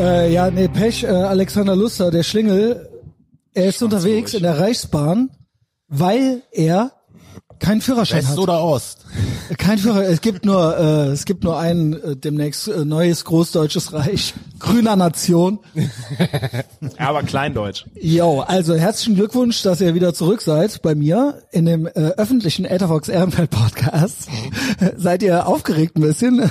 Äh, ja, nee, Pech, äh, Alexander Luster, der Schlingel, er ist unterwegs in der Reichsbahn, weil er keinen Führerschein West hat. oder Ost? Kein Führer, es gibt nur, äh, es gibt nur ein äh, demnächst äh, neues großdeutsches Reich, grüner Nation. Ja, aber Kleindeutsch. Jo, also herzlichen Glückwunsch, dass ihr wieder zurück seid bei mir in dem äh, öffentlichen Ethervox Ehrenfeld Podcast. seid ihr aufgeregt ein bisschen?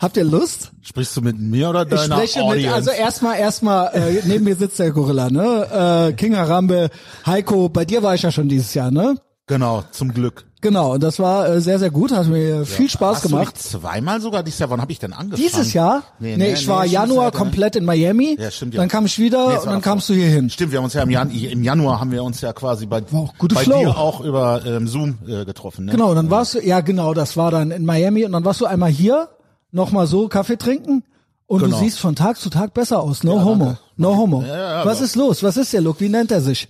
Habt ihr Lust? Sprichst du mit mir oder Ich deiner spreche Audience? mit, also erstmal, erstmal, äh, neben mir sitzt der Gorilla, ne? Äh, King Harambe, Heiko, bei dir war ich ja schon dieses Jahr, ne? genau, zum Glück. Genau, und das war äh, sehr, sehr gut, hat mir viel Spaß Hast gemacht. Du nicht zweimal sogar dieses Jahr. Wann habe ich denn angefangen? Dieses Jahr? Nee, ich war stimmt, Januar ne? komplett in Miami. Ja, stimmt, ja. Dann kam ich wieder Nee, und war dann kamst du hier hin. Stimmt, wir haben uns ja im, Jan im Januar haben wir uns ja quasi bei, gute bei Flow. dir auch über ähm, Zoom äh, getroffen. Ne? Genau, dann warst du, ja genau, das war dann in Miami und dann warst du einmal hier, nochmal so Kaffee trinken und Genau. du siehst von Tag zu Tag besser aus. No homo. No homo. Ja, ja, Was aber- ist los? Was ist der Look? Wie nennt er sich?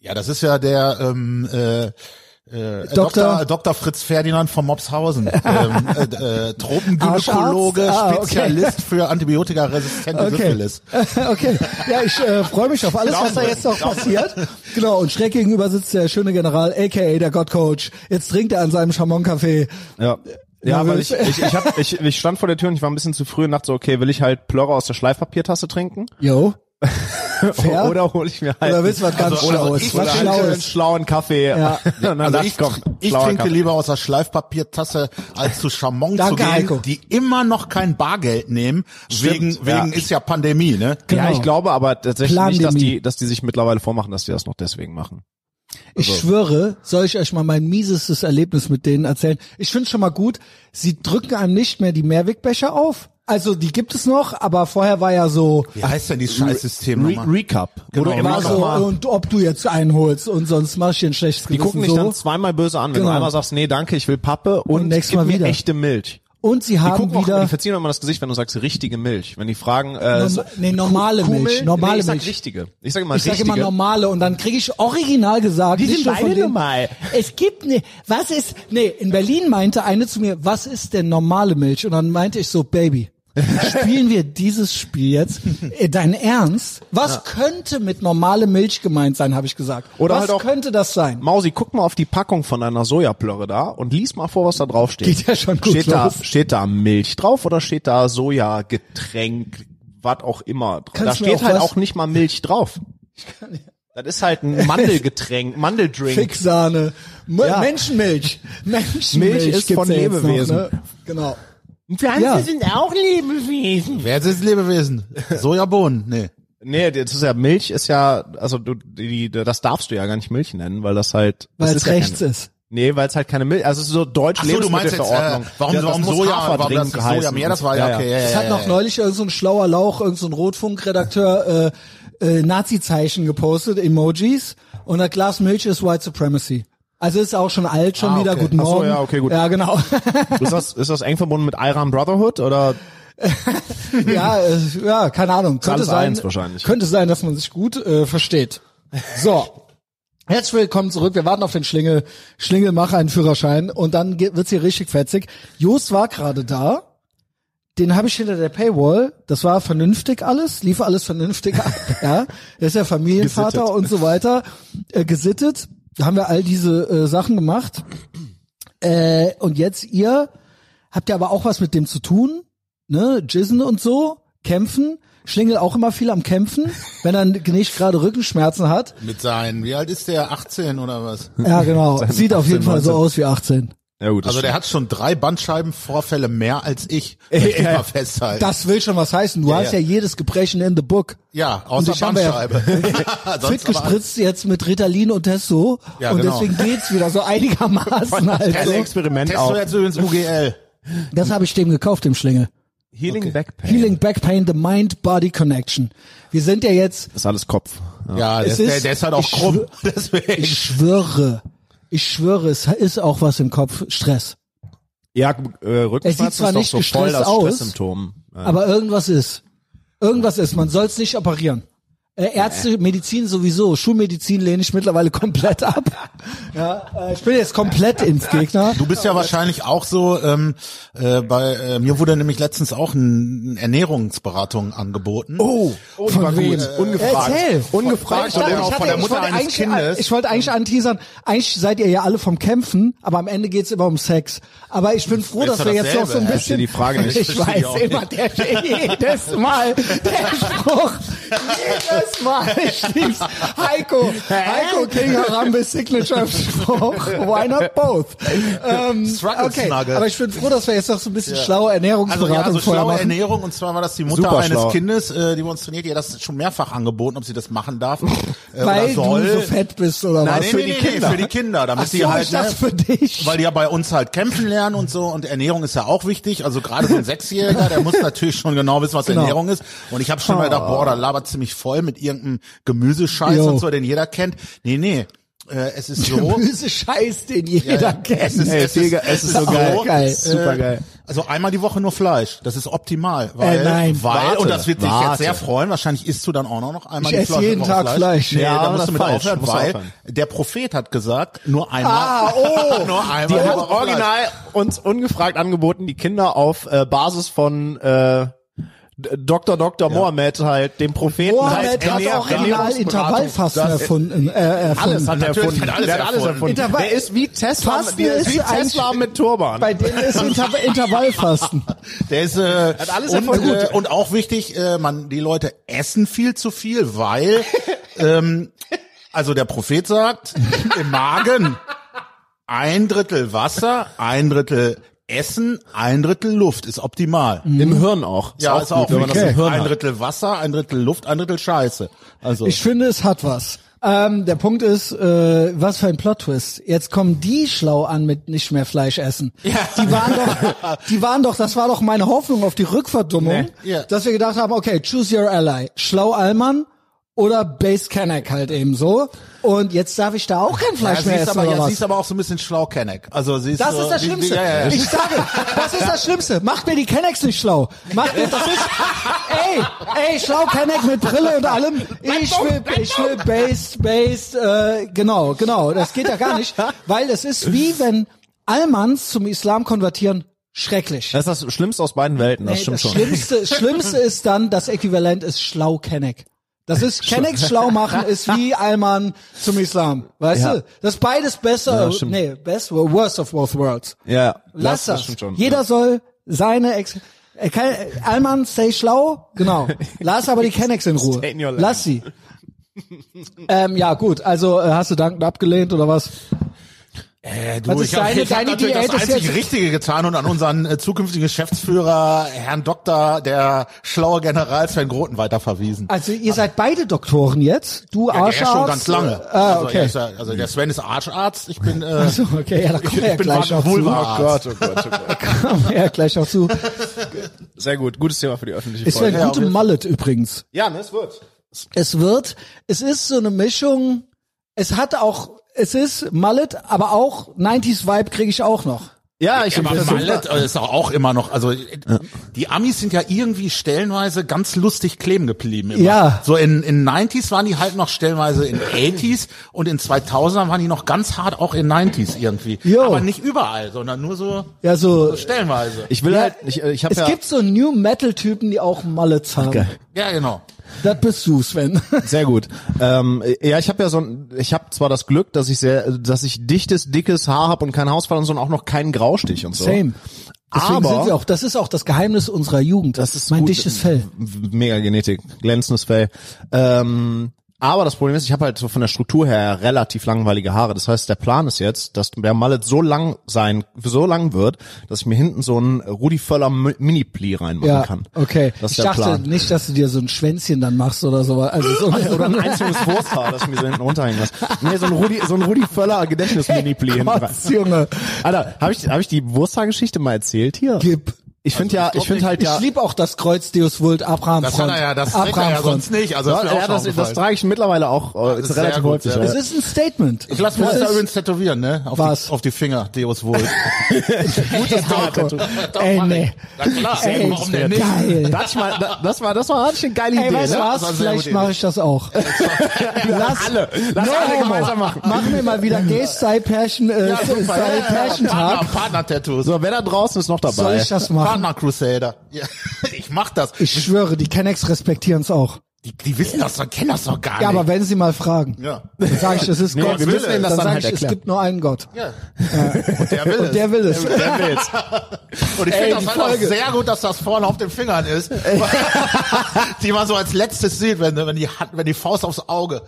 Ja, das ist ja der ähm, äh, äh, Dr. Dr. Fritz Ferdinand von Mopshausen, ähm, äh, äh, Tropengynäkologe? Ah, okay. Spezialist für antibiotikaresistente Okay. Syphilis. okay. Ja, ich äh, freue mich auf alles, was da jetzt noch passiert. Genau, und schräg gegenüber sitzt der schöne General, aka der Gottcoach. Jetzt trinkt er an seinem Chamon-Café. Ja. Ja, weil ich, ich, ich, hab, ich, ich stand vor der Tür und ich war ein bisschen zu früh und dachte so, okay, will ich halt Plörre aus der Schleifpapiertasse trinken? Yo. Fair. Oder hole ich mir halt Oder willst du was ganz Also- Schlaues? also ich- was halt einen Schlaues? schlauen Kaffee. Ja. Und dann Also ich, komm, ich trinke Kaffee. lieber aus der Schleifpapiertasse, als zu Chamon Danke, zu gehen, Heiko. die immer noch kein Bargeld nehmen, wegen, ja. wegen ist ja Pandemie, ne? Genau. Ja, ich glaube aber tatsächlich nicht, dass Plandemie. die, dass die sich mittlerweile vormachen, dass die das noch deswegen machen. Ich schwöre, soll ich euch mal mein miesestes Erlebnis mit denen erzählen? Ich finde schon mal gut, sie drücken einem nicht mehr die Mehrwegbecher auf. Also die gibt es noch, aber vorher war ja so, Wie heißt denn dieses Scheißsystem Re nochmal? Recap. Genau, immer war noch so mal, und ob du jetzt einholst und sonst machst du dir ein schlechtes die gucken dich so. dann zweimal böse an, wenn Genau. du einmal sagst, nee, danke, ich will Pappe und, nächstes gib Mal mir wieder. echte Milch. Und sie Die haben auch, wieder die verziehen immer das Gesicht, wenn du sagst richtige Milch. Wenn die fragen, äh, Norma- so, nee, normale Kuh- Milch, normale nee, ich sag Milch. richtige. Ich sag immer ich sage richtige. immer normale und dann kriege ich original gesagt, nicht nur von denen, Es gibt ne, was ist, nee, in Berlin meinte eine zu mir, was ist denn normale Milch? Und dann meinte ich so, Baby, spielen wir dieses Spiel jetzt? Äh, Dein Ernst? Was könnte mit normale Milch gemeint sein, habe ich gesagt. Oder was halt auch- könnte das sein? Mausi, guck mal auf die Packung von einer Sojaplörre da und lies mal vor, was da drauf steht. Geht ja schon gut steht da, los. steht da Milch drauf oder steht da Sojagetränk, was auch immer drauf? Da Kannst steht auch halt was- auch nicht mal Milch drauf. Das ist halt ein Mandelgetränk, Mandeldrink. Ficksahne, M Ja. Menschenmilch. Menschenmilch Milch ist von ja jetzt noch, Lebewesen. ne? Genau. Pflanzen Ja. sind auch Lebewesen. Wer ist Lebewesen? Sojabohnen? Nee. Nee, das ist ja Milch ist ja, also du, die, das darfst du ja gar nicht Milch nennen, weil das halt, das Weil es ja rechts keine, ist. Nee, weil es halt keine Milch, also es ist so deutsch Ach so, du meinst jetzt, äh, warum, Ja, das warum muss Soja, warum das Soja mehr, das war ja, okay, ja, Es ja, hat noch neulich irgend so ein schlauer Lauch, irgend so ein Rotfunkredakteur äh, äh, Nazi-Zeichen gepostet, Emojis und ein Glas Milch ist White Supremacy. Also ist auch schon alt, schon Ah, wieder. okay. Guten Ach so, Morgen. ja, okay, gut. Ja, genau. Ist das, ist das eng verbunden mit Iran Brotherhood oder? ja, äh, ja, keine Ahnung. Könnte sein, wahrscheinlich. Könnte sein, dass man sich gut äh, versteht. So. Herzlich willkommen zurück. Wir warten auf den Schlingel. Schlingel, mach einen Führerschein und dann wird's hier richtig fetzig. Jost war gerade da. Den habe ich hinter der Paywall. Das war vernünftig alles, lief alles vernünftig ab. Ja, er ist ja Familienvater Gesittet. und so weiter. Äh, gesittet. Da haben wir all diese äh, Sachen gemacht. Äh, und jetzt ihr habt ja aber auch was mit dem zu tun, ne? Jizzen und so, kämpfen. Schlingel auch immer viel am Kämpfen, wenn er nicht gerade Rückenschmerzen hat. Mit seinen, wie alt ist der? 18 oder was? Ja, genau. Sieht auf jeden 18, Fall so 19. aus wie 18. Ja gut, Also der hat schon drei Bandscheibenvorfälle mehr als ich. Möchte ich mal festhalten. Das will schon was heißen. Du Ja, hast ja. ja jedes Gebrechen in the book. ja, Und außer ich habe ja Bandscheibe. fit gespritzt jetzt mit Ritalin und Testo. Ja, und genau. deswegen geht's wieder so einigermaßen halt Ein so. Experiment Testo auch. jetzt übrigens UGL. Das habe ich dem gekauft, dem Schlingel. Healing Back Pain. Healing Back Pain, the Mind-Body Connection. Wir sind ja jetzt, Das ist alles Kopf. Ja. Ja, der, ist, der, der ist halt auch krumm. schwör- Deswegen. ich schwöre, ich schwöre, es ist auch was im Kopf, Stress. Ja, äh, Rückenschmerzen Er sieht zwar ist doch nicht so voll das aus, Stresssymptom. Ja. Aber irgendwas ist. Irgendwas ist. Man soll es nicht operieren. Äh, Ärzte, Medizin sowieso. Schulmedizin lehne ich mittlerweile komplett ab. Ja, äh, ich bin jetzt komplett Impfgegner. Du bist ja wahrscheinlich auch so, ähm, äh, bei äh, mir wurde nämlich letztens auch ein, eine Ernährungsberatung angeboten. Oh, von war wem? gut. Ungefragt. Erzähl. Ungefragt Ich und dachte, ich von der hatte- ich Mutter wollte eines eigentlich- Kindes. Ich wollte eigentlich anteasern, eigentlich seid ihr ja alle vom Kämpfen, aber am Ende geht's immer um Sex. Aber ich bin froh, dass wir jetzt noch so ein bisschen... die Frage nicht. Ich weiß ich auch immer, der jedes Mal, der Spruch, jedes Mal, ich lieb's. Heiko, Heiko King Harambe Signature Spruch, why not both? Ähm, Struggle okay, Snuggle. aber ich bin froh, dass wir jetzt noch so ein bisschen schlaue Also Ernährungsberatung ja, so vorher schlaue machen. Ernährung und zwar war das die Mutter Super eines schlau. Kindes, äh, die uns trainiert, die hat das schon mehrfach angeboten, ob sie das machen darf äh, Weil oder soll. du so fett bist oder Nein, was? nee, nee, nee, nee, für die Kinder, damit Ach sie so, halt, ne, für dich. weil die ja bei uns halt kämpfen lernen und so und Ernährung ist ja auch wichtig. Also gerade so ein Sechsjähriger, der muss natürlich schon genau wissen, was Genau. Ernährung ist. Und ich habe schon mal gedacht, boah, da labert ziemlich voll mit irgendeinem Gemüsescheiß Jo. und so, den jeder kennt. Nee, nee. Äh, es ist so. Gemüse-Scheiß, den jeder Ja, kennt. Es ist, Ey, es ist, es ist so geil. Geil. Super geil. Also einmal die Woche nur Fleisch. Das ist optimal. Weil, Äh, nein. weil Warte, und das wird dich warte. jetzt sehr freuen. Wahrscheinlich isst du dann auch noch einmal Ich die Fleisch- jeden Tag Fleisch. Nee, Ja, da musst du mit falsch. aufhören, weil aufhören. der Prophet hat gesagt, nur einmal. Ah, oh. nur einmal. Die hat Fleisch. original uns ungefragt angeboten, die Kinder auf äh, Basis von äh, Dr. Dr. Mohammed halt, dem Propheten Mohammed halt hat Ernährungsberatung. Intervallfasten Das- erfunden. Äh, erfunden. Alles hat natürlich erfunden. hat alles der hat alles erfunden. Intervall- der ist wie Tesla, Fasten der ist wie Tesla mit Turban. Bei denen ist Inter Intervallfasten. Der ist äh, Hat alles und, erfunden. äh, und auch wichtig, äh, man die Leute essen viel zu viel, weil ähm, also der Prophet sagt im Magen ein Drittel Wasser, ein Drittel Essen, ein Drittel Luft ist optimal. Im Hirn auch. Ja, ist auch gut, wenn man das wichtig. im Hirn Ein. Drittel Wasser, ein Drittel Luft, ein Drittel Scheiße. Also Ich finde, es hat was. Ähm, der Punkt ist, äh, was für ein Plot-Twist. Jetzt kommen die schlau an mit nicht mehr Fleisch essen. Die waren doch, die waren doch, das war doch meine Hoffnung auf die Rückverdummung, Nee. Ja. dass wir gedacht haben, okay, choose your ally. Schlau Allmann oder Base Kenneck halt eben so. Und jetzt darf ich da auch kein ja, Fleisch sie mehr essen aber, oder ja, was? sie ist aber auch so ein bisschen schlau Kenneck. Also sie ist Das so, ist das Schlimmste. Ja, ja, ja. Ich sage, das ist das Schlimmste. Macht mir die Kennex nicht schlau. Macht mir, das ist, ey, ey, schlau Kenneck mit Brille und allem. Ich will, ich will based, based, äh, genau, genau. Das geht ja gar nicht, weil es ist wie wenn Allmanns zum Islam konvertieren. Schrecklich. Das ist das Schlimmste aus beiden Welten, das Ey, stimmt das schon. Schlimmste, Schlimmste ist dann, das Äquivalent ist schlau Kenneck. Das ist Kenneck schlau machen ist wie Allmann zum Islam. Weißt Ja. du? Das ist beides besser, Ja, nee, best, worst of both worlds. Ja, Lass das. stimmt schon. Jeder soll seine Ex äh, Allmann, stay schlau, genau. Lass aber die Kennex in Ruhe. In. Lass sie. ähm, ja, gut, also äh, hast du dankend abgelehnt oder was? Äh, du, Was ist ich habe deine- ich hab natürlich Diät das ist einzig jetzt- Richtige getan und an unseren äh, zukünftigen Geschäftsführer, Herrn Doktor, der schlaue General Sven Groten weiterverwiesen. Also ihr seid beide Doktoren jetzt, du Ja, der Arscharzt. ist schon ganz lange. Ah, also, okay. ist ja, also der Sven ist Arscharzt, ich bin äh, Also, okay, ja, da kommen wir ja ich bin gleich auch zu. Vulva-Arzt. oh Gott, oh Gott. Kommen wir ja gleich auch zu. Sehr gut, gutes Thema für die öffentliche Es wäre Folge. ein Ja, gute auf jeden Mallet übrigens. Ja, ne, es wird. Es wird, es ist so eine Mischung, es hat auch, es ist Mallet, aber auch 90s Vibe kriege ich auch noch. Ja, ich Aber Mallet super. äh, ist auch, auch immer noch, also äh, die Amis sind ja irgendwie stellenweise ganz lustig kleben geblieben. Immer. Ja. So in, in 90s waren die halt noch stellenweise in 80s und in 2000ern waren die noch ganz hart auch in 90s irgendwie. Jo. Aber nicht überall, sondern nur so Ja, so, stellenweise. Ich will Ja, halt, ich, ich habe es ja, gibt so New Metal Typen, die auch Mallets haben. ja, genau. Das bist du, Sven. Sehr gut. Ähm, ja, ich habe ja so ein, ich habe zwar das Glück, dass ich sehr, dass ich dichtes, dickes Haar habe und keinen Haarausfall und so und auch noch keinen Graustich und so. Same. Deswegen Aber- sind wir auch, das ist auch das Geheimnis unserer Jugend. Das ist mein gut. dichtes Fell. Mega Genetik, glänzendes Fell. Ähm, aber das Problem ist, ich habe halt so von der Struktur her relativ langweilige Haare. Das heißt, der Plan ist jetzt, dass der Mallet so lang sein, so lang wird, dass ich mir hinten so einen Rudi Völler Mi- Mini-Pli reinmachen Ja, kann. okay. Das ich ist der dachte Plan. nicht, dass du dir so ein Schwänzchen dann machst oder so. Also so Oder ein einzelnes Wursthaar, das ich mir so hinten runterhängen lasse. Nee, so ein Rudi, so ein Rudi Völler Gedächtnis-Mini-Pli hinten rein. Junge. Alter, habe ich, hab ich die Wursthaargeschichte mal erzählt hier? Gib. Ich finde ja, Also ich ich finde halt Ich ja, lieb auch das Kreuz Deus Vult Abraham Das hat er ja, das trägt er ja sonst nicht. Also das, ist ja, schon das, das trage ich mittlerweile auch äh, ist sehr relativ gut, häufig. ja. Es ist ein Statement. Ich lass mir Das das da ist- übrigens tätowieren, ne? Auf Was? Die, auf die Finger, Deus wohl. Gutes Tattoo. Doch, Ey, ich. nee. Na klar, Ey, warum denn nicht? geil. Das, war, das, das war, das war ich eine geile Ey, Idee. weißt du ne? was? Vielleicht mache ich das auch. Lass alle. Lass No alle gemeinsam machen. Machen wir mal wieder Gay-Style-Pärchen, äh, Ja, super. Ja, ja, ja. Style-Pärchen-Tag. Partner, Partner-Tattoos. So, wer da draußen ist noch dabei? Soll ich das machen? Partner Crusader. Ja, ich mach das. Ich schwöre, die Kennex respektieren es auch. Die, die wissen das doch, kennen das doch gar Ja, nicht. aber wenn sie mal fragen, ja. dann sage ich, es ist Nee, Gott. wir müssen ihnen das dann dann sage halt ich, es erklären. gibt nur einen Gott. ja. Und der will Und es. der will es. Wer will's? Und ich finde das halt auch sehr gut, dass das vorne auf den Fingern ist. die man so als letztes sieht, wenn, wenn, die, Hand- wenn die Faust aufs Auge.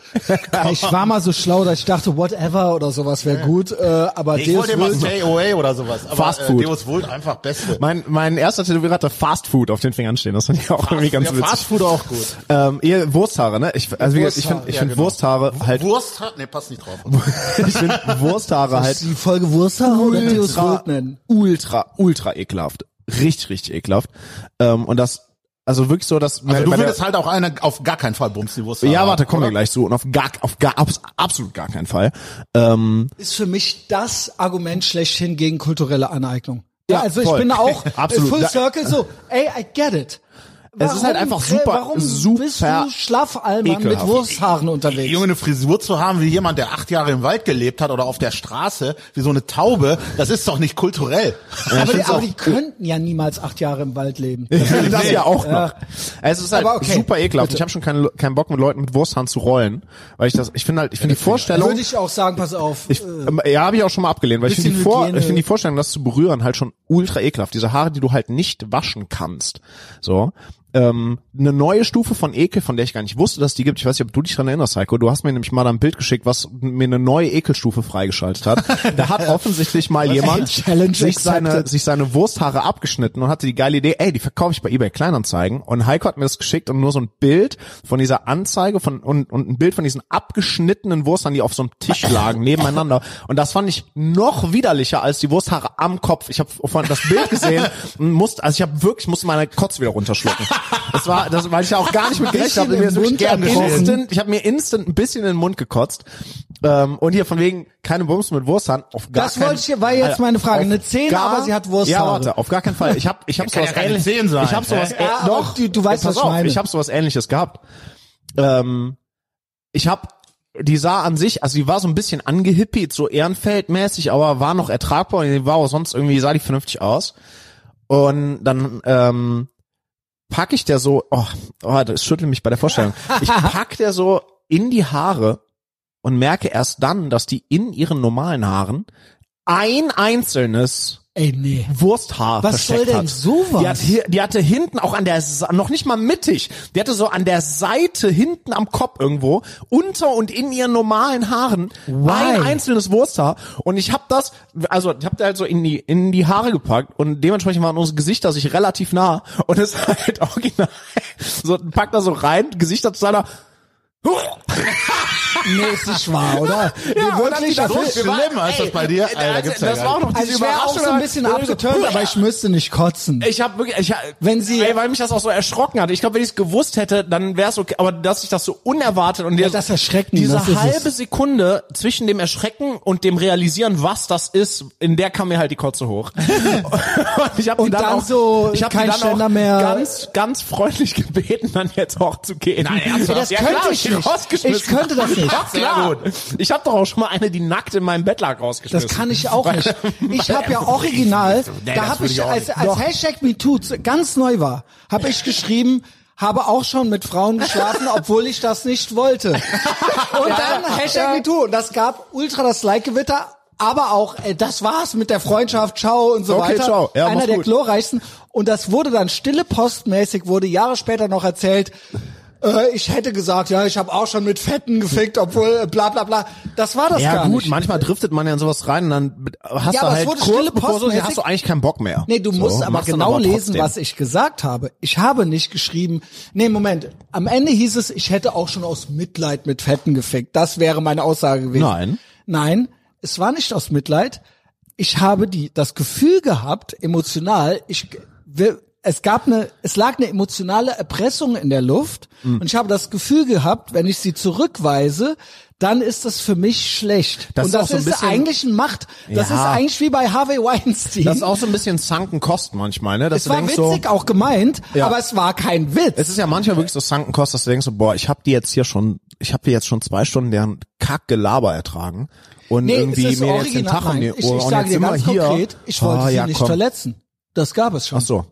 Ich war mal so schlau, dass ich dachte, whatever oder sowas wäre gut, äh, aber Ich Deus wollte immer Vult, JOA oder sowas. Aber Fast Food. Äh, Deus Vult einfach Beste. Mein, mein erster Tätowierer hatte Fast Food auf den Fingern stehen. Das fand ich auch irgendwie ganz ja, witzig. Fast Food auch gut. Ähm, ihr Wursthaare, ne? Ich, also wie gesagt, ich finde, ich Ja, finde genau. Wursthaare halt, Wurst hat, nee, passt nicht drauf. ich finde Wursthaare halt die Folge Wursthaare oder Vult nennen. ultra, ultra ekelhaft. Richtig, richtig ekelhaft. Ähm, und das, also wirklich so, dass Also du würdest halt auch eine auf gar keinen Fall bumsen, die Wurst ja, warte, kommen wir gleich zu. Und auf gar, auf gar, abs- absolut gar keinen Fall. Ähm, Ist für mich das Argument schlechthin gegen kulturelle Aneignung. Ja, Ja, also ich voll. bin da auch Absolut. Full Circle so, ey, I get it. Es ist halt einfach super- warum super bist du Schlaffallmann mit ekelhaft. Wursthaaren unterwegs? Junge, eine Frisur zu haben wie jemand, der acht Jahre im Wald gelebt hat oder auf der Straße, wie so eine Taube, das ist doch nicht kulturell. aber, die, aber die könnten ja niemals acht Jahre im Wald leben. das ja auch noch. Ja. Es ist halt Aber okay, super ekelhaft. bitte. Ich habe schon keinen keinen Bock mit Leuten mit Wursthaaren zu rollen, weil ich das, ich finde halt, ich finde die Vorstellung, Würde ich auch sagen, pass auf. Ich, äh, ähm, ja, habe ich auch schon mal abgelehnt, weil ich finde die, Vor ich finde die Vorstellung, das zu berühren, halt schon ultra ekelhaft. Diese Haare, die du halt nicht waschen kannst. So. Ähm, eine neue Stufe von Ekel, von der ich gar nicht wusste, dass die gibt. Ich weiß nicht, ob du dich dran erinnerst, Heiko. Du hast mir nämlich mal da ein Bild geschickt, was mir eine neue Ekelstufe freigeschaltet hat. da hat offensichtlich mal jemand sich seine, sich seine Wursthaare abgeschnitten und hatte die geile Idee, ey, die verkaufe ich bei eBay Kleinanzeigen. Und Heiko hat mir das geschickt und nur so ein Bild von dieser Anzeige von und, und ein Bild von diesen abgeschnittenen Wursthaaren, die auf so einem Tisch lagen, nebeneinander. Und das fand ich noch widerlicher als die Wursthaare am Kopf. Ich habe vorhin das Bild gesehen und musste, also ich habe wirklich, musste meine Kotz wieder runterschlucken. Das war, das, weil ich ja auch gar nicht mit gerechnet habe. Bisschen Mir instant, ich habe mir instant ein bisschen in den Mund gekotzt. Ähm, und hier von wegen keine Bums mit Wursthaaren. Auf gar Das wollte ich- war jetzt meine Frage. Eine Zehn, gar- aber sie hat Wursthaare. Ja, warte, auf gar keinen Fall. Ich habe ich hab sowas ja ähnliches. Ich habe sowas äh, doch, du- du weißt, pass was ich auf, meine. Ich habe sowas ähnliches gehabt. Ähm, ich habe die sah an sich, also die war so ein bisschen angehippied, so Ehrenfeldmäßig, aber war noch ertragbar und die war auch sonst irgendwie, sah die vernünftig aus. Und dann ähm, pack ich der so, oh, oh das schüttelt mich bei der Vorstellung. Ich pack der so in die Haare und merke erst dann, dass die in ihren normalen Haaren ein einzelnes ey, nee. Wursthaar Was soll versteckt denn hat. sowas? Die, hat hier, die hatte hinten auch an der, Sa- noch nicht mal mittig, die hatte so an der Seite hinten am Kopf irgendwo, unter und in ihren normalen Haaren, Why? ein einzelnes Wursthaar. Und ich habe das, also ich habe da halt so in die, in die Haare gepackt und dementsprechend waren unsere Gesichter sich relativ nah. Und es ist halt original, so packt da so rein, Gesichter zu seiner, Nee, ist nicht wahr, oder? Ja, dann wirklich, da das so ist- schlimm als das bei dir? Ey, Alter, das- gibt's ja das war auch noch Also ich wäre auch so ein bisschen abgeturnt, aber ich müsste nicht kotzen. Ich habe wirklich, ich, Wenn sie- ey, weil mich das auch so erschrocken hat. Ich glaube, wenn ich es gewusst hätte, dann wäre es okay. Aber dass ich das so unerwartet und der, das Erschrecken, diese das ist halbe es. Sekunde zwischen dem Erschrecken und dem Realisieren, was das ist, in der kam mir halt die Kotze hoch. und ich habe Und dann auch, so ich hab kein dann Ständer auch mehr. ganz, ganz freundlich gebeten, dann jetzt auch zu gehen. Nein, das könnte ich nicht. Ich könnte das nicht. Ja, klar. Ich habe doch auch schon mal eine, die nackt in meinem Bettlager Das rausgeschmissen. kann ich auch nicht. Ich habe ja original, Nee, da das habe ich, als, als Hashtag MeToo ganz neu war, habe ich geschrieben, habe auch schon mit Frauen geschlafen, obwohl ich das nicht wollte. Und dann Hashtag MeToo. Und das gab ultra das Like-Gewitter, aber auch, äh, das war's mit der Freundschaft, ciao und so Okay, weiter. ciao. Ja, Einer der glorreichsten. Und das wurde dann stille postmäßig, wurde Jahre später noch erzählt, äh, ich hätte gesagt, ja, ich habe auch schon mit Fetten gefickt, obwohl äh, bla bla bla. Das war das Ja gar gut, nicht. manchmal driftet man ja in sowas rein und dann hast Ja, du aber halt wurde kurz bevor so, hast du eigentlich keinen Bock mehr. Nee, du so, musst aber genau lesen, trotzdem. was ich gesagt habe. Ich habe nicht geschrieben, nee, Moment, am Ende hieß es, ich hätte auch schon aus Mitleid mit Fetten gefickt. Das wäre meine Aussage gewesen. Nein. Nein, es war nicht aus Mitleid. Ich habe die, das Gefühl gehabt, emotional, ich, es gab eine, es lag eine emotionale Erpressung in der Luft Mhm. und ich habe das Gefühl gehabt, wenn ich sie zurückweise, dann ist das für mich schlecht. Das und ist das so ein ist bisschen- eigentlich ein Macht. Das Ja. ist eigentlich wie bei Harvey Weinstein. Das ist auch so ein bisschen sunken Cost manchmal, ne? Dass es war denkst witzig so, auch gemeint, Ja. aber es war kein Witz. es ist ja manchmal wirklich so sunken Cost, dass du denkst so, boah, ich habe die jetzt hier schon, ich habe die jetzt schon zwei Stunden deren Kackgelaber ertragen und nee, irgendwie ist mir jetzt den original. Tag um die ich, Ohren ich und sage dir ganz hier. konkret, ich wollte Ah, sie ja, nicht komm. verletzen. Das gab es schon. Ach so.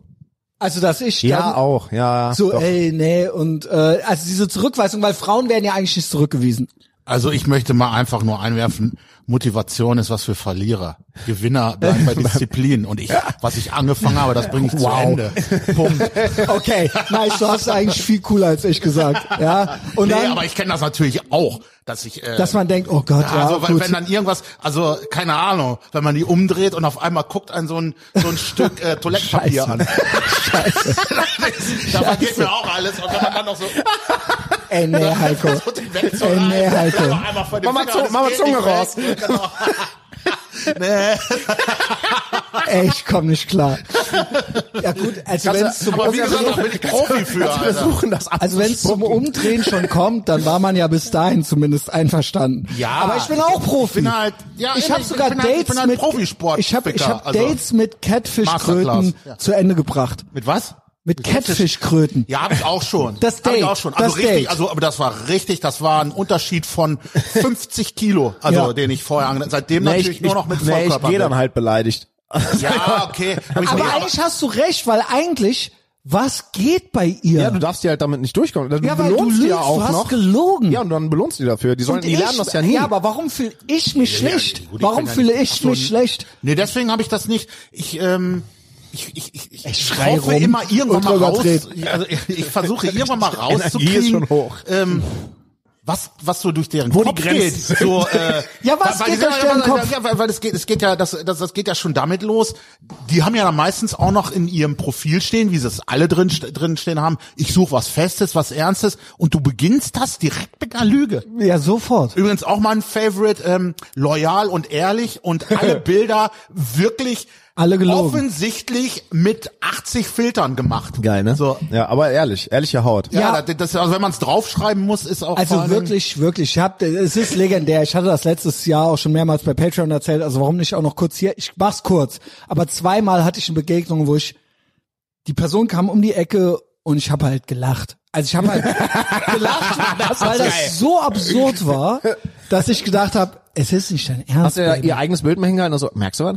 Also dass ich Ja, dann auch, ja. so, doch. ey, nee, und äh, also diese Zurückweisung, weil Frauen werden ja eigentlich nicht zurückgewiesen. Also ich möchte mal einfach nur einwerfen, Motivation ist was für Verlierer. Gewinner bleiben bei Disziplin. Und ich, was ich angefangen habe, das bringe ich zu Ende. Punkt. Okay, nice, du hast eigentlich viel cooler als ich gesagt. Ja. Und Nee, dann, aber ich kenne das natürlich auch, dass ich äh, dass man denkt, oh Gott, ja, also wenn, gut. wenn dann irgendwas, also keine Ahnung, wenn man die umdreht und auf einmal guckt ein so ein so ein Stück äh, Toilettenpapier Scheiße. an. Scheiße. da vergeht mir auch alles und wenn man dann noch so Ey, nee, Heiko. Ey, nee, Heiko. Mach mal Zunge- mach mal Zunge raus. Genau. nee. Ey, ich komm nicht klar. Ja gut, also wenn es zum, Aber wie gesagt, da bin ich Profi für. Wir Alter. versuchen das also wenn es zum Umdrehen schon kommt, dann war man ja bis dahin zumindest einverstanden. Ja, aber ich bin auch Profi. Ich bin halt, ja, ich habe sogar ich bin halt, Dates ich bin halt mit Profisport. Ich habe ich hab also, Dates mit Catfish-Kröten ja. zu Ende gebracht. Mit was? Mit Catfish-Kröten. Ja, habe ich auch schon. Das Hab ich Date, auch schon. Also das richtig, Date. also aber das war richtig, das war ein Unterschied von 50 Kilo, also Ja. den ich vorher ange Seitdem nee, natürlich ich, nur noch mit nee, ich Vollkörper. gehe dann halt beleidigt. Ja, okay. Aber, ich, eigentlich hast du recht, weil eigentlich, was geht bei ihr? Ja, du darfst die halt damit nicht durchkommen. Du Ja, weil du belohnst die lügst, ja auch du hast noch. gelogen. Ja, und dann belohnst du die dafür. Die sollen, die lernen ich- das ja nie. Ja, aber warum fühle ich mich schlecht? gut, ich warum ja fühle ich Ach so, mich schlecht? Nee, deswegen habe ich das nicht. Ich ähm ich, ich, ich, ich, Ich schrei hoffe rum immer irgendwann mal raus. Also ich, ich versuche irgendwann mal ist rauszukriegen, schon hoch. Ähm, was was so durch deren Wo die Kopf Grenzen geht. So, äh, Ja, was weil- geht durch deren Kopf? Ja, weil, weil es geht, es geht ja, das, das, das geht ja schon damit los. Die haben ja dann meistens auch noch in ihrem Profil stehen, wie sie es alle drin, drin stehen haben. Ich suche was Festes, was Ernstes, und du beginnst das direkt mit einer Lüge. Ja, sofort. Übrigens auch mein Favorite, ähm, loyal und ehrlich und alle Bilder wirklich Alle gelogen. offensichtlich mit 80 Filtern gemacht. Geil, ne? So. Ja, aber ehrlich, ehrliche Haut. Ja, Ja. Das, das, also wenn man es draufschreiben muss, ist auch Also wirklich, wirklich. Ich hab, es ist legendär. Ich hatte das letztes Jahr auch schon mehrmals bei Patreon erzählt. Also warum nicht auch noch kurz hier? Ich mach's kurz. Aber zweimal hatte ich eine Begegnung, wo ich die Person kam um die Ecke und ich habe halt gelacht. Also ich habe halt gelacht, weil das so absurd war, dass ich gedacht habe, es ist nicht dein Ernst. Hast du ja ihr eigenes Bild mal hingehalten? Also, merkst du was?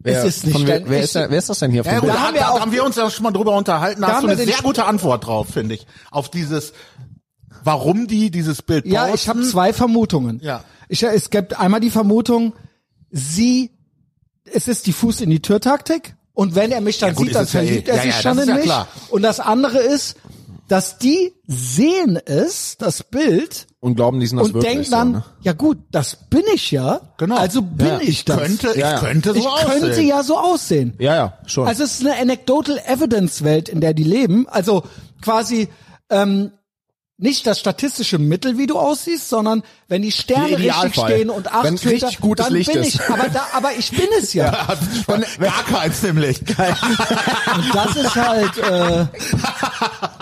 Wer, ist nicht von wer, ist, wer ist das denn hier? Ja, gut, Da haben wir da auch- haben wir uns ja schon mal drüber unterhalten. Da Da hast du haben eine sehr gute Antwort drauf, finde ich. Auf dieses, warum die dieses Bild Ja, posten. ich habe zwei Vermutungen. Ja. Ich, es gibt einmal die Vermutung, sie, es ist die Fuß in die Tür Taktik und wenn er mich dann Ja, gut, sieht, dann es ja eh. verliebt er Ja, sich ja, schon in ja mich. klar. Und das andere ist, dass die sehen es, das Bild, Und glauben, die sind das und wirklich denken so, dann, ne? ja gut, das bin ich ja. Genau. Also bin Ja. ich das. könnte, ich Ja, ja. könnte so ich könnte aussehen. ja so aussehen. Ja, ja, schon. Also es ist eine Anecdotal Evidence Welt, in der die leben. Also quasi ähm, nicht das statistische Mittel, wie du aussiehst, sondern wenn die Sterne richtig stehen und acht Wenn Filter, richtig gutes dann Licht bin ist. ich. Aber, da, aber ich bin es ja. Gar keins nämlich. Und das ist halt äh,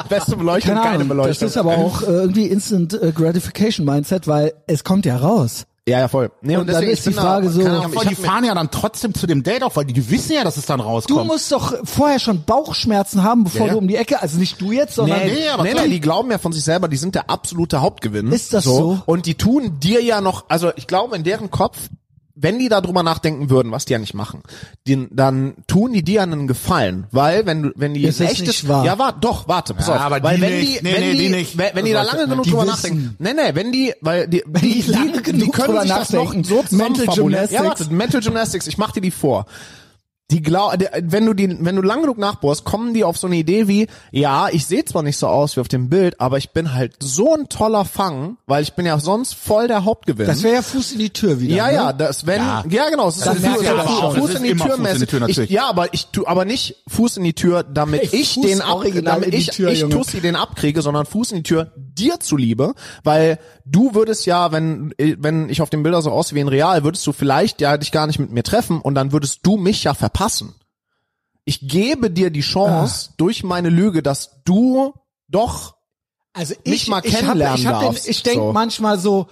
beste Beleuchtung, keine keine. Beleuchtung. Das ist aber auch äh, irgendwie Instant äh, Gratification Mindset, weil es kommt ja raus. Ja, ja, voll. Nee, Und dann deswegen, ist die Frage da, so- Ja, voll, die fahren ja dann trotzdem zu dem Date auch, weil die, die wissen ja, dass es dann Du rauskommt. musst doch vorher schon Bauchschmerzen haben, bevor Ja, ja. du um die Ecke, also nicht du jetzt, sondern Nee, nee, aber nee, nee, die glauben ja von sich selber, die sind der absolute Hauptgewinn. Ist das so? Und die tun dir ja noch, also ich glaube in deren Kopf, wenn die da drüber nachdenken würden, was die ja nicht machen, die, dann tun die dir einen Gefallen, weil wenn du, wenn die ist echtes, nicht wahr. ja, warte, doch, warte, pass Ja, auf, aber weil die wenn nicht. die, Nee, wenn nee, die, die nicht. wenn, wenn die Das da weiß lange genug drüber Die nachdenken, nee, nee, wenn die, weil die, die die, lange die, können drüber sich das noch nachdenken. so Mental zusammenfabulieren. Ja, Gymnastics. warte, Mental Gymnastics, ich mach dir die vor. Die glaub, wenn du die, wenn du lang genug nachbohrst, kommen die auf so eine Idee wie, ja, ich sehe zwar nicht so aus wie auf dem Bild, aber ich bin halt so ein toller Fang, weil ich bin ja sonst voll der Hauptgewinn. das wäre ja Fuß in die Tür wieder. ja, ne? ja, das wenn Ja. ja, genau, es ist Das so merkt Fuß, auch. Fuß Das in ist die Tür Fuß in die. Tür, ich, natürlich. ja, aber ich tu aber nicht Fuß in die Tür, damit Ey, ich Fuß den ab, original damit ich Tür, ich Junge. Tussi den abkriege, sondern Fuß in die Tür dir zuliebe, weil du würdest ja, wenn wenn ich auf den Bilder so aussehe wie in real, würdest du vielleicht ja dich gar nicht mit mir treffen und dann würdest du mich ja verpassen. Ich gebe dir die Chance durch meine Lüge, dass du doch Also Mich ich, mal ich hab, kennenlernen ich hab den, darfst, ich denke so. manchmal so,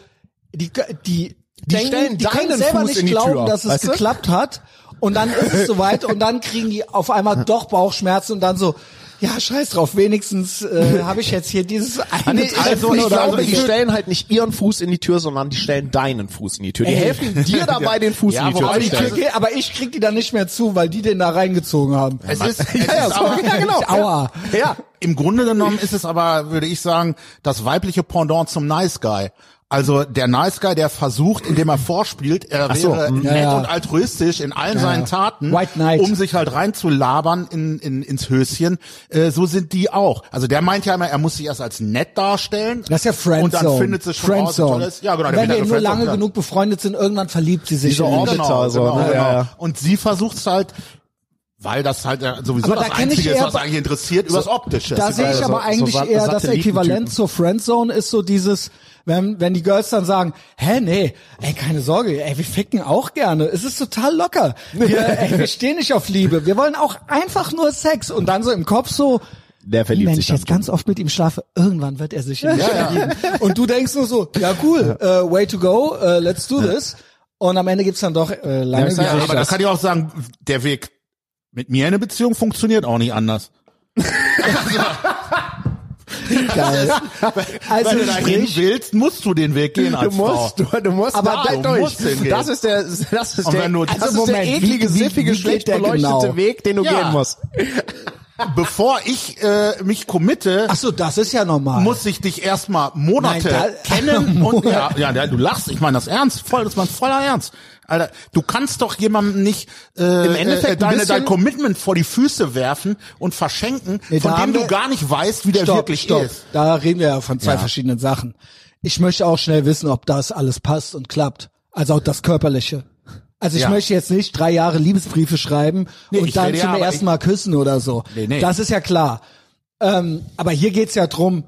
die, die, Die denken, stellen die können selber Fuß nicht glauben, Tür, dass es weißt du? geklappt hat. Und dann ist es soweit und dann kriegen die auf einmal doch Bauchschmerzen und dann so, ja, scheiß drauf, wenigstens äh, habe ich jetzt hier dieses eine Nee, Treffen also ich oder glaube, die stellen halt nicht ihren Fuß in die Tür, sondern die stellen deinen Fuß in die Tür. Die Ey. helfen dir dabei, den Fuß Ja, in die Tür zu stellen. Tür aber ich krieg die dann nicht mehr zu, weil die den da reingezogen haben. Es ist, es Ja, ja, ist so, aber, ja, genau. Aua. Ja. Im Grunde genommen ist es aber, würde ich sagen, das weibliche Pendant zum Nice Guy. Also der Nice Guy, der versucht, indem er vorspielt, er so, wäre mm. nett Ja, ja. und altruistisch in allen seinen Taten, um sich halt reinzulabern in, in, ins Höschen. Äh, so sind die auch. Also der meint ja immer, er muss sich erst als nett darstellen. Das ist ja Friendzone. Und dann findet sie schon raus, Friendzone. ist. Ja, genau. Wenn die nur lange klar. genug befreundet sind, irgendwann verliebt sie sich Diese. Orbiter, Genau, so, genau, ne? genau. Ja, ja. Und sie versucht's halt, weil das halt sowieso Aber da das ich Einzige ist, was eigentlich interessiert, übers Optische. Da sehe ich egal. so- aber eigentlich so eher das. Äquivalent zur Friendzone ist so dieses, wenn, wenn die Girls dann sagen, hä, nee, ey, keine Sorge, ey, wir ficken auch gerne. Es ist total locker. Wir, ey, wir stehen nicht auf Liebe. Wir wollen auch einfach nur Sex. Und dann so im Kopf so, Der verliebt wenn sich jetzt ganz oft mit ihm schlafe, irgendwann wird er sich in mich verlieben. Und du denkst nur so, ja cool, äh, way to go, äh, let's do this. Und am Ende gibt's dann doch äh, lange Ja, Ja, Ja, aber da das- kann ich auch sagen, der Weg mit mir in eine Beziehung funktioniert auch nicht anders. geil. Also Wenn du da hin sprich, willst, musst du den Weg gehen als Du musst, Frau. du, du musst Aber da du durch. musst. Das ist der, das ist der, du- das Also ist der Moment, eklige, wie- siffige, wie schlecht beleuchtete genau? Weg, den du Ja. gehen musst. Bevor ich äh, mich committe, ach so, das ist ja normal. muss ich dich erstmal Monate Nein, da- kennen und ja, ja, ja, du lachst, ich meine das ernst, voll, das ist mein voller Ernst. Alter, du kannst doch jemandem nicht äh, Im Endeffekt äh, ein deine, dein Commitment vor die Füße werfen und verschenken, Nee, von dem du gar nicht weißt, wie der stopp, wirklich stopp. ist. Da reden wir ja von zwei Ja. verschiedenen Sachen. Ich möchte auch schnell wissen, ob das alles passt und klappt. Also auch das Körperliche. Also ich Ja. möchte jetzt nicht drei Jahre Liebesbriefe schreiben Nee, und dann ja, zum aber ersten Mal küssen oder so. Nee, nee. Das ist ja klar. Ähm, aber hier geht's ja drum,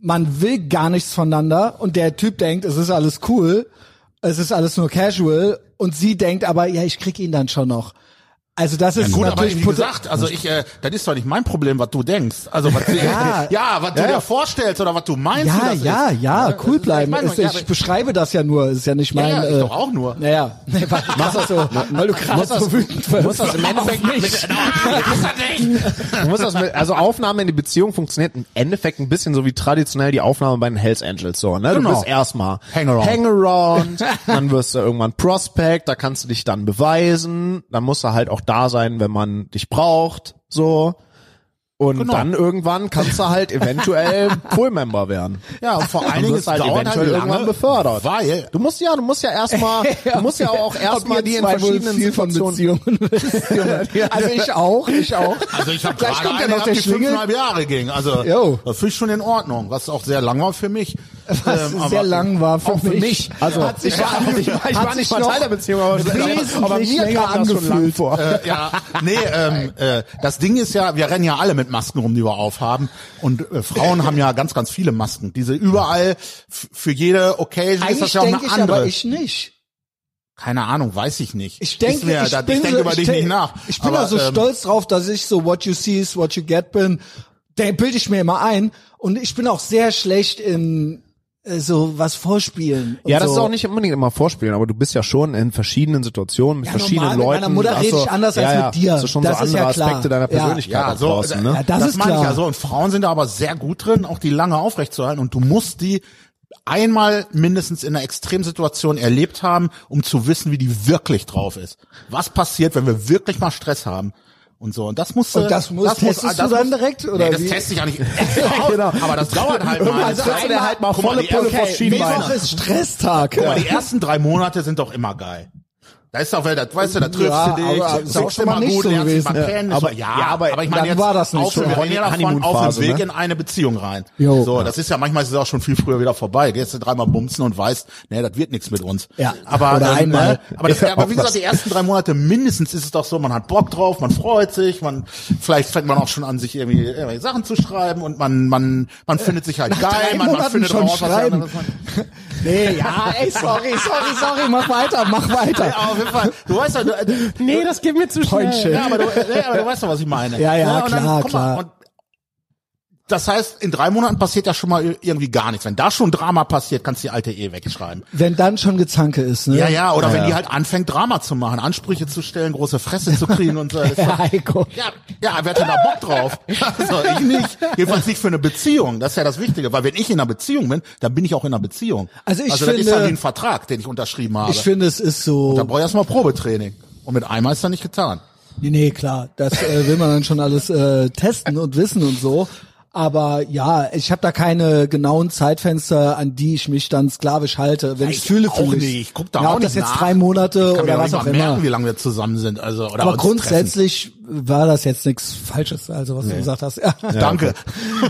man will gar nichts voneinander und der Typ denkt, es ist alles cool, es ist alles nur casual und sie denkt aber, ja, ich krieg ihn dann schon noch. Also das ist Gut, aber natürlich wie pot- gesagt, also ich, äh, das ist doch nicht mein Problem, was du denkst. Also was du, Ja. ja, was du Ja, ja. dir vorstellst oder was du meinst. Ja, wie das ja, ist. ja, das cool ist- bleiben. Ich, Ist- ja, ich beschreibe das ja nur, ist ja nicht mein. ja, ich äh, doch auch nur. Naja, nee, weil, krass, so, weil du gerade so wütend wirst. musst das im Endeffekt nicht. Du musst das mit, also Aufnahme in die Beziehung funktioniert im Endeffekt ein bisschen so wie traditionell die Aufnahme bei den Hells Angels so, ne? Du Genau. bist erstmal Hangaround. Hangaround, dann wirst du irgendwann Prospect, da kannst du dich dann beweisen, dann musst du halt auch da sein, wenn man dich braucht, so. Und Genau. dann irgendwann kannst du halt eventuell Full-Member werden. Ja, und vor allen Dingen, wirst halt dauert eventuell halt irgendwann lange, befördert. Weil, Du musst ja, du musst ja erstmal, du musst ja auch erstmal die in verschiedenen viel von. Beziehungen. Also ich auch, ich auch. also ich habe gerade kommt ja eine, noch der die Schlingel. fünfeinhalb Jahre ging. Also Jo. das finde ich schon in Ordnung, was auch sehr lang war für mich. Was Ähm, aber- sehr lang war für Auch für mich. Also Hat sich ich war, an- ich war, ich hat war nicht sich mal noch Teil der Beziehung, aber, wesentlich aber mir kam das schon lang vor. Äh, ja, nee, ähm, äh, das Ding ist ja, wir rennen ja alle mit Masken rum, die wir aufhaben. Und äh, Frauen haben ja ganz, ganz viele Masken. Diese überall, für jede Occasion ist das Eigentlich ja auch eine denke ich andere. aber ich nicht. Keine Ahnung, weiß ich nicht. Ich denke, mir, ich, da, bin ich denke so, über ich dich denk- nicht nach. Ich bin aber, da so ähm, stolz drauf, dass ich so what you see is what you get bin. Der bilde ich mir immer ein. Und ich bin auch sehr schlecht in so was vorspielen. und Ja, das so. ist auch nicht unbedingt immer vorspielen, aber du bist ja schon in verschiedenen Situationen mit Ja, verschiedenen normal, mit Leuten. meiner Mutter rede ich anders ja, als ja, mit dir. Das ist schon Das so ist andere ja klar. Aspekte deiner. Persönlichkeit Ja, da so, draußen, ne? Ja, das das ist meine ich klar. ja so. Und Frauen sind da aber sehr gut drin, auch die lange aufrechtzuerhalten. Und du musst die einmal mindestens in einer Extremsituation erlebt haben, um zu wissen, wie die wirklich drauf ist. Was passiert, wenn wir wirklich mal Stress haben? Und so. Und das muss, Und das muss- testest du dann direkt, oder nee, das wie? teste ich ja nicht. genau. Aber das dauert halt mal. Also Das- einmal- halt mal volle Pulle Schienbein. Mittwoch ist Stresstag. Guck mal, die ersten drei Monate sind doch immer geil. Da ist doch, das, weißt du, da triffst Ja, du dich, aber auch mal immer gut, so lernst dich mal gewesen. kennen. Aber- so, ja, ja, aber aber ich meine jetzt war das nicht auf, so. wir reden ja davon, auf dem Weg ne? in eine Beziehung rein. Jo. So, das ist ja manchmal ist es auch schon viel früher wieder vorbei. Gehst du dreimal bumsen und weißt, nee, das wird nichts mit uns. Ja. Aber, Oder ähm, einmal. ne, aber, das, Ja, aber auch wie gesagt, die ersten drei Monate mindestens ist es doch so, man hat Bock drauf, man freut sich, man, vielleicht fängt man auch schon an, sich irgendwie, irgendwelche Sachen zu schreiben und man, man, man findet sich halt geil, drei man, man findet raus, was der schreiben. andere- Nee, ja, ey, sorry, sorry, sorry, mach weiter, mach weiter. Ja, auf jeden Fall. Du weißt doch, du, Nee, das geht mir zu Point shit. ja, aber du, ja, aber du weißt doch, was ich meine. Ja, ja, und klar, guck klar. Mal, und das heißt, in drei Monaten passiert ja schon mal irgendwie gar nichts. Wenn da schon Drama passiert, kannst du die alte Ehe wegschreiben. Wenn dann schon Gezanke ist, ne? Ja, ja, oder wenn die halt anfängt, Drama zu machen, Ansprüche zu stellen, große Fresse zu kriegen und so. Das ist Ja, Heiko. Ja, ja, wer hat denn da Bock drauf? Also ich nicht. Jedenfalls nicht für eine Beziehung. Das ist ja das Wichtige. Weil wenn ich in einer Beziehung bin, dann bin ich auch in einer Beziehung. Also ich also das ist finde- ja wie ein Vertrag, den ich unterschrieben habe. Ich finde, es ist da so, brauche ich erstmal Probetraining. Und mit einmal ist das nicht getan. nee, nee, klar, das äh, will man dann schon alles äh, testen und wissen und so. Aber ja, ich habe da keine genauen Zeitfenster, an die ich mich dann sklavisch halte. Wenn ich, Ich fühle, fühle nicht. ich. Ich guck da ja, auch ob das nicht jetzt nach. drei Monate oder was auch mal merken, immer. wie lange wir zusammen sind. Also, oder Aber uns treffen. grundsätzlich war das jetzt nichts Falsches, also was du gesagt hast. Ja, Danke.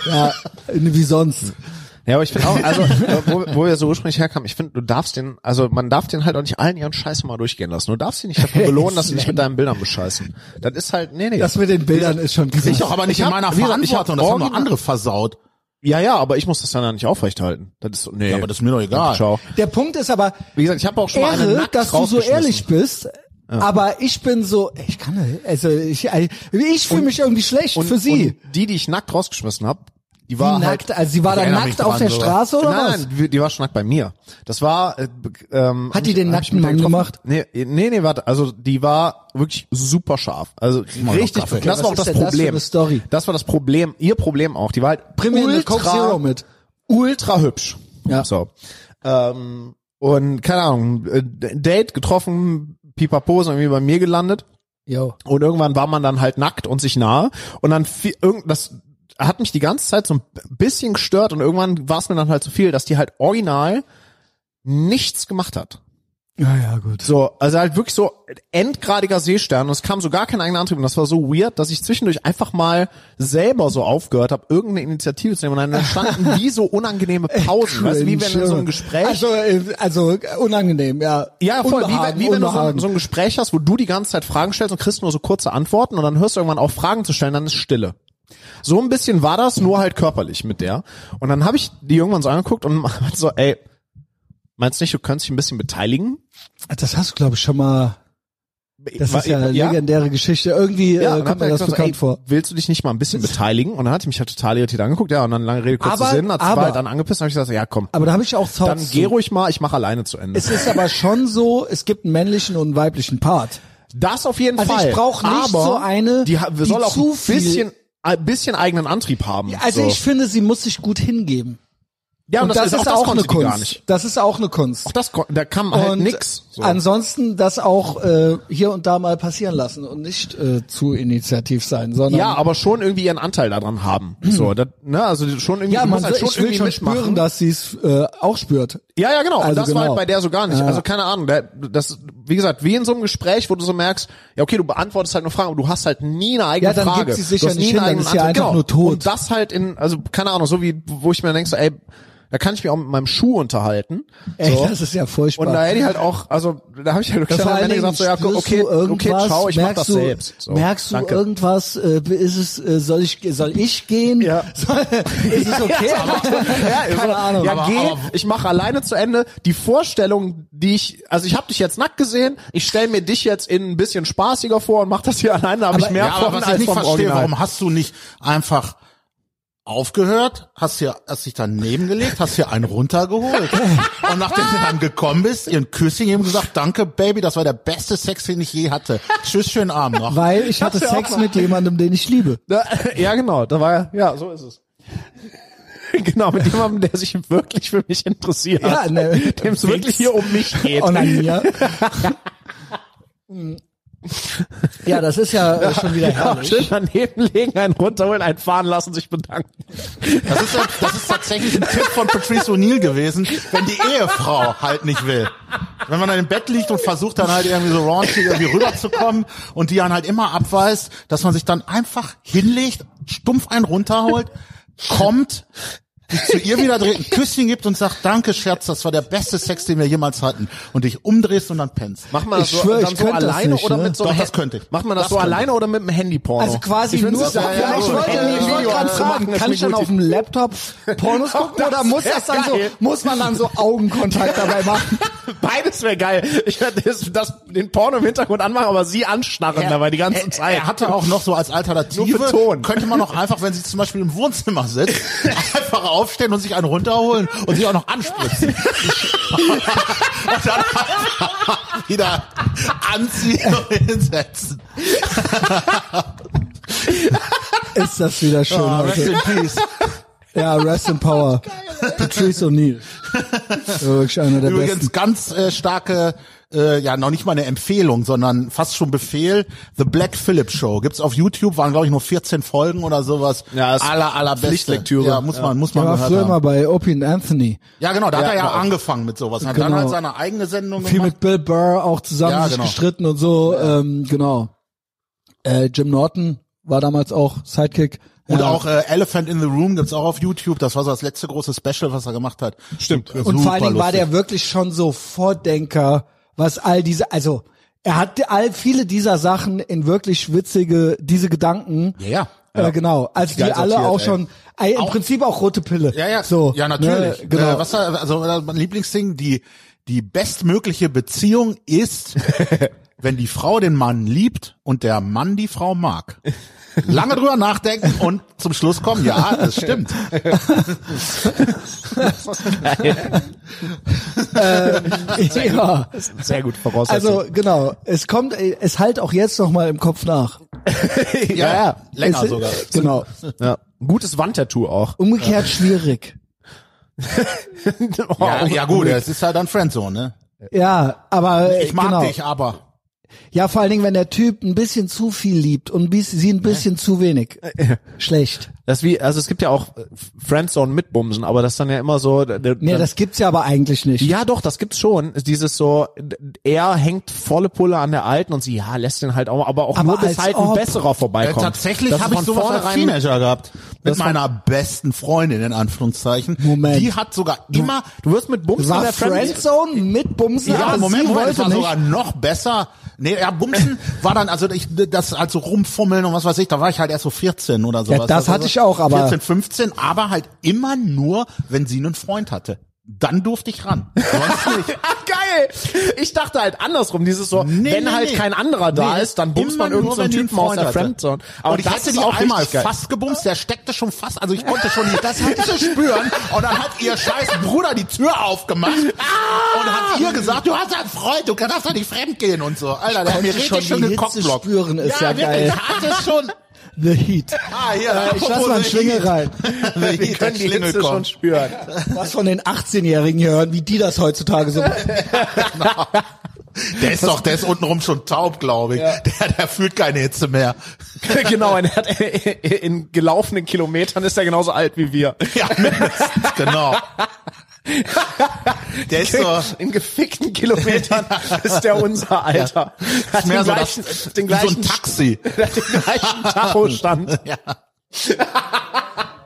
ja wie sonst. Ja, aber ich finde auch, also wo, wo wir so ursprünglich herkamen, ich finde, du darfst den, also man darf den halt auch nicht allen ihren Scheiß mal durchgehen lassen. Du darfst sie nicht dafür belohnen, dass sie dich mit deinen Bildern bescheißen. Das ist halt, nee, nee. Das mit den Bildern ist schon krass. Ich doch aber nicht Ich in meiner hab Verantwortung. Das haben noch andere versaut. ja, ja, aber ich muss das dann ja nicht aufrechthalten. Das ist, nee. Ja, aber das ist mir doch egal. Ciao. Der Punkt ist aber, Wie gesagt, ich habe auch schon mal eine Ehre, nackt dass du so ehrlich bist. Aber ich bin so, ich kann, also ich, ich fühle mich irgendwie schlecht und, für sie. Und die, die ich nackt rausgeschmissen habe, die Die war nackt, halt, also sie war dann nackt auf der sogar. Straße oder nein, was? nein, die, die war schon nackt bei mir. Das war, äh, ähm, Hat die den nackten Mann gemacht? Nee, nee, nee, warte, also die war wirklich super scharf. Also noch richtig, das war auch das das Problem. Story? Das war das Problem, ihr Problem auch. Die war halt eine ultra, mit. ultra hübsch. Ja. So. Ähm, und keine Ahnung, äh, Date getroffen, Pipapo ist irgendwie bei mir gelandet. Jo. Und irgendwann war man dann halt nackt und sich nahe. Und dann das hat mich die ganze Zeit so ein bisschen gestört und irgendwann war es mir dann halt zu viel, dass die halt original nichts gemacht hat. Ja, ja, gut. So, also halt wirklich so endgradiger Seestern und es kam so gar kein eigener Antrieb und das war so weird, dass ich zwischendurch einfach mal selber so aufgehört habe, irgendeine Initiative zu nehmen und dann entstanden wie so unangenehme Pausen, weißt wie wenn in so einem Gespräch Also, also unangenehm, ja. ja, voll. Wie, Unbehagen, wenn- wie wenn du so, so ein Gespräch hast, wo du die ganze Zeit Fragen stellst und kriegst nur so kurze Antworten und dann hörst du irgendwann auf, Fragen zu stellen, dann ist Stille. So ein bisschen war das, nur halt körperlich mit der. Und dann habe ich die irgendwann so angeguckt und meinte so, ey, meinst du nicht, du könntest dich ein bisschen beteiligen? Das hast du, glaube ich, schon mal. Das War- ist ja eine legendäre Geschichte. Irgendwie Ja, äh, kommt dann mir das ich gesagt, bekannt ey, vor. Willst du dich nicht mal ein bisschen beteiligen? Und dann hat ich mich halt total irritiert angeguckt, ja, und dann lange Rede, kurzer Sinn, hat aber- dann angepisst, und hab ich gesagt, ja komm, Aber da habe ich auch dann Thoughts geh ruhig mal, ich mache alleine zu Ende. Es ist aber schon so, es gibt einen männlichen und einen weiblichen Part. Das auf jeden Also ich Fall. brauch nicht aber so eine, die, die soll auch zu ein viel- bisschen, ein bisschen eigenen Antrieb haben. Also so. ich finde, sie muss sich gut hingeben. ja, Und das, ist auch, konnte eine Kunst. Das ist auch eine Kunst. Auch das, da kam halt und nix. So. ansonsten das auch äh, hier und da mal passieren lassen und nicht äh, zu initiativ sein, sondern ja, aber schon irgendwie ihren Anteil daran haben. So, das, ne, also schon irgendwie, ja, man, halt schon ich will irgendwie schon spüren, dass sie es äh, auch spürt. Ja, ja, genau. Also und das war genau. halt bei der so gar nicht. Ja. Also keine Ahnung, das, wie gesagt, wie in so einem Gespräch, wo du so merkst, ja okay, du beantwortest halt nur Fragen, aber du hast halt nie eine eigene Ja, dann Frage. gibt sie sich du ja hast nie hin, ist sie Antrieb. einfach genau. nur tot. Und das halt in, also keine Ahnung, so wie, wo ich mir denke, so, ey, da kann ich mich auch mit meinem Schuh unterhalten. Ey, so. das ist ja furchtbar. Und da hätte ich halt auch, also da habe ich halt wirklich am Ende gesagt, so, ja, okay, okay, ciao, ich mach merkst das du, selbst. So, merkst du danke. irgendwas? Äh, ist es? Äh, soll ich? Soll ich gehen? Ja. Soll, ist es okay? Ja, Keine Ahnung. Ja, Aber- geh, aber- ich mache alleine zu Ende. Die Vorstellung, die ich, also ich habe dich jetzt nackt gesehen, ich stelle mir dich jetzt in ein bisschen spaßiger vor und mach das hier alleine, da habe ich Aber- mehr Ja, von aber was ich als nicht vom verstehe, Original. warum hast du nicht einfach aufgehört, hast hier, hast dich daneben gelegt, hast hier einen runtergeholt und nachdem du dann gekommen bist, ihr ein Küsschen ihm gesagt, danke Baby, das war der beste Sex, den ich je hatte. Tschüss, schönen Abend noch. Weil ich hatte Sex auch mit jemandem, den ich liebe. Da- ja, genau, da war ja, so ist es. genau, mit jemandem, der sich wirklich für mich interessiert. Ja, ne, dem es wirklich hier um mich geht. Und an mir. ja, das ist ja äh, schon wieder Ja, herrlich. schön daneben legen, einen runterholen, einen fahren lassen, sich bedanken. Das ist, das ist tatsächlich ein Tipp von Patrice O'Neill gewesen, wenn die Ehefrau halt nicht will. Wenn man dann im Bett liegt und versucht dann halt irgendwie so raunchy irgendwie rüberzukommen und die dann halt immer abweist, dass man sich dann einfach hinlegt, stumpf einen runterholt, kommt, dich zu ihr wieder dreht, ein Küsschen gibt und sagt, danke Scherz, das war der beste Sex, den wir jemals hatten. Und dich umdrehst und dann pennst. Das Ich so, schwör, dann ich so könnte das alleine nicht, oder ne? mit so Doch, einem das könnte ich. Macht man das, Das so alleine oder mit einem Handyporno? Also quasi Ich nur, das ja, ja, ich so wollte, gerade fragen, kann ich dann auf dem Laptop Pornos gucken oder muss das dann so, muss man dann so Augenkontakt dabei machen? Beides wäre geil. Ich werde das, das, den Porno im Hintergrund anmachen, aber sie anstarren dabei die ganze er, Zeit. Er hatte auch noch so als Alternative, könnte man auch einfach, wenn sie zum Beispiel im Wohnzimmer sitzt, einfach aufstehen und sich einen runterholen und sie auch noch anspritzen. und dann wieder anziehen und hinsetzen. Ist das wieder schön rest heute. in peace. Ja, Rest in Power. Patrice O'Neill. Wirklich einer der Übrigens besten. ganz äh, starke, äh, ja noch nicht mal eine Empfehlung, sondern fast schon Befehl. The Black Phillip Show gibt's auf YouTube, waren glaube ich nur 14 Folgen oder sowas. Ja, ist aller allerbeste. Pflichtlektüre. Ja, muss man muss man war gehört früher haben. mal bei Opie und Anthony. Ja, genau, da hat er ja genau. angefangen mit sowas. Hat Genau. dann halt seine eigene Sendung Viel gemacht. mit Bill Burr auch zusammen Ja, sich genau. gestritten und so. Ähm, genau. Äh, Jim Norton war damals auch Sidekick. Und ja. auch äh, Elephant in the Room gibt's auch auf YouTube. Das war so das letzte große Special, was er gemacht hat. Stimmt. Super Und vor allen Dingen war lustig. der wirklich schon so Vordenker, was all diese, also er hat all viele dieser Sachen in wirklich witzige, diese Gedanken. Ja, ja. Äh, genau. Also die alle auch ey. schon, äh, im Auch- Prinzip auch rote Pille. Ja, ja, so, ja, natürlich. Ne, genau. Äh, was also äh, mein Lieblingsding, die die bestmögliche Beziehung ist, wenn die Frau den Mann liebt und der Mann die Frau mag. Lange drüber nachdenken und zum Schluss kommen, ja, das stimmt. ja. Sehr gut voraussetzung. Also genau, es kommt, äh, es halt auch jetzt noch mal im Kopf nach. Ja, ja. länger es, sogar. Genau. ja. Gutes Wandtattoo auch. Umgekehrt schwierig. Oh, Ja, ja gut, es ist halt dann Friendzone, ne? Ja, aber äh, Ich mag genau. dich, aber Ja, vor allen Dingen, wenn der Typ ein bisschen zu viel liebt und sie ein bisschen zu wenig. Schlecht. Das wie, also es gibt ja auch äh, Friendzone mit Bumsen, aber das ist dann ja immer so. Nee, das gibt's ja aber eigentlich nicht. ja, doch, das gibt's schon. Dieses so, er hängt volle Pulle an der alten und sie, ja, lässt den halt auch, aber auch Aber nur bis halt ein besserer äh, vorbeikommt. tatsächlich Das habe ist ich sowas als Teenager gehabt. Mit Das meiner besten Freundin, in Anführungszeichen. Moment. Die hat sogar immer Du wirst mit Bumsen War in der Friendzone. Friendzone mit Bumsen, Ja, aber Moment, sie Moment, das war nicht. sogar noch besser. Nee, ja, Bumsen war dann, also ich, das also rumfummeln und was weiß ich, da war ich halt erst so 14 oder sowas. Ja, das Also hatte ich auch, aber- 14, 15, aber halt immer nur, wenn sie einen Freund hatte. Dann durfte ich ran. Sonst nicht. Ah, geil! Ich dachte halt andersrum, dieses so, Nee, wenn nee, halt nee. kein anderer da ist, dann bumst man irgendeinen die einen Typen aus der hatte. Friendzone. Aber und ich hatte die auch einmal fast gebumst, der steckte schon fast, also ich konnte schon, das hatte ich so spüren. Und dann hat ihr scheiß Bruder die Tür aufgemacht und hat ihr gesagt, du hast einen Freund, du kannst doch nicht fremd gehen und so. Alter, der hat mir richtig schon den Cockblock. spüren, ist ja wirklich, geil. ich hatte schon. The Heat. Ah, hier, Äh, ich lass mal einen Schlingel rein. Wir können die Hitze schon spüren. Was von den 18-Jährigen hier hören, wie die das heutzutage so Der ist doch, der ist untenrum schon taub, glaube ich. Der, der fühlt keine Hitze mehr. genau, und er hat, in gelaufenen Kilometern ist er genauso alt wie wir. Ja, genau. Der ist so, In gefickten Kilometern ist der unser Alter. Hat ist mehr den so gleichen, das, den wie so gleichen, ein Taxi. hat den gleichen Tachostand. Ja.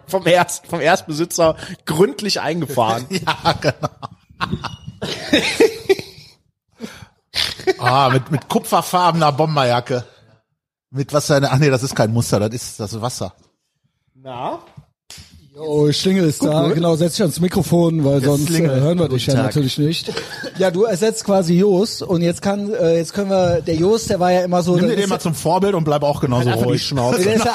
vom, Erst, vom Erstbesitzer gründlich eingefahren. Ja, genau. ah, mit, mit kupferfarbener Bomberjacke. Mit was seine, ach nee, das ist kein Muster, das ist das ist Wasser. Na? Oh, Schlingel ist da, genau, setz dich ans Mikrofon, weil sonst äh, Schlingel. hören wir dich ja Tag. natürlich nicht. Ja, du ersetzt quasi Jos und jetzt kann, äh, jetzt können wir, der Jos, der war ja immer so, Nimm der dir den mal zum Vorbild und bleib auch genauso die ruhig. Schnauze. Der ist ja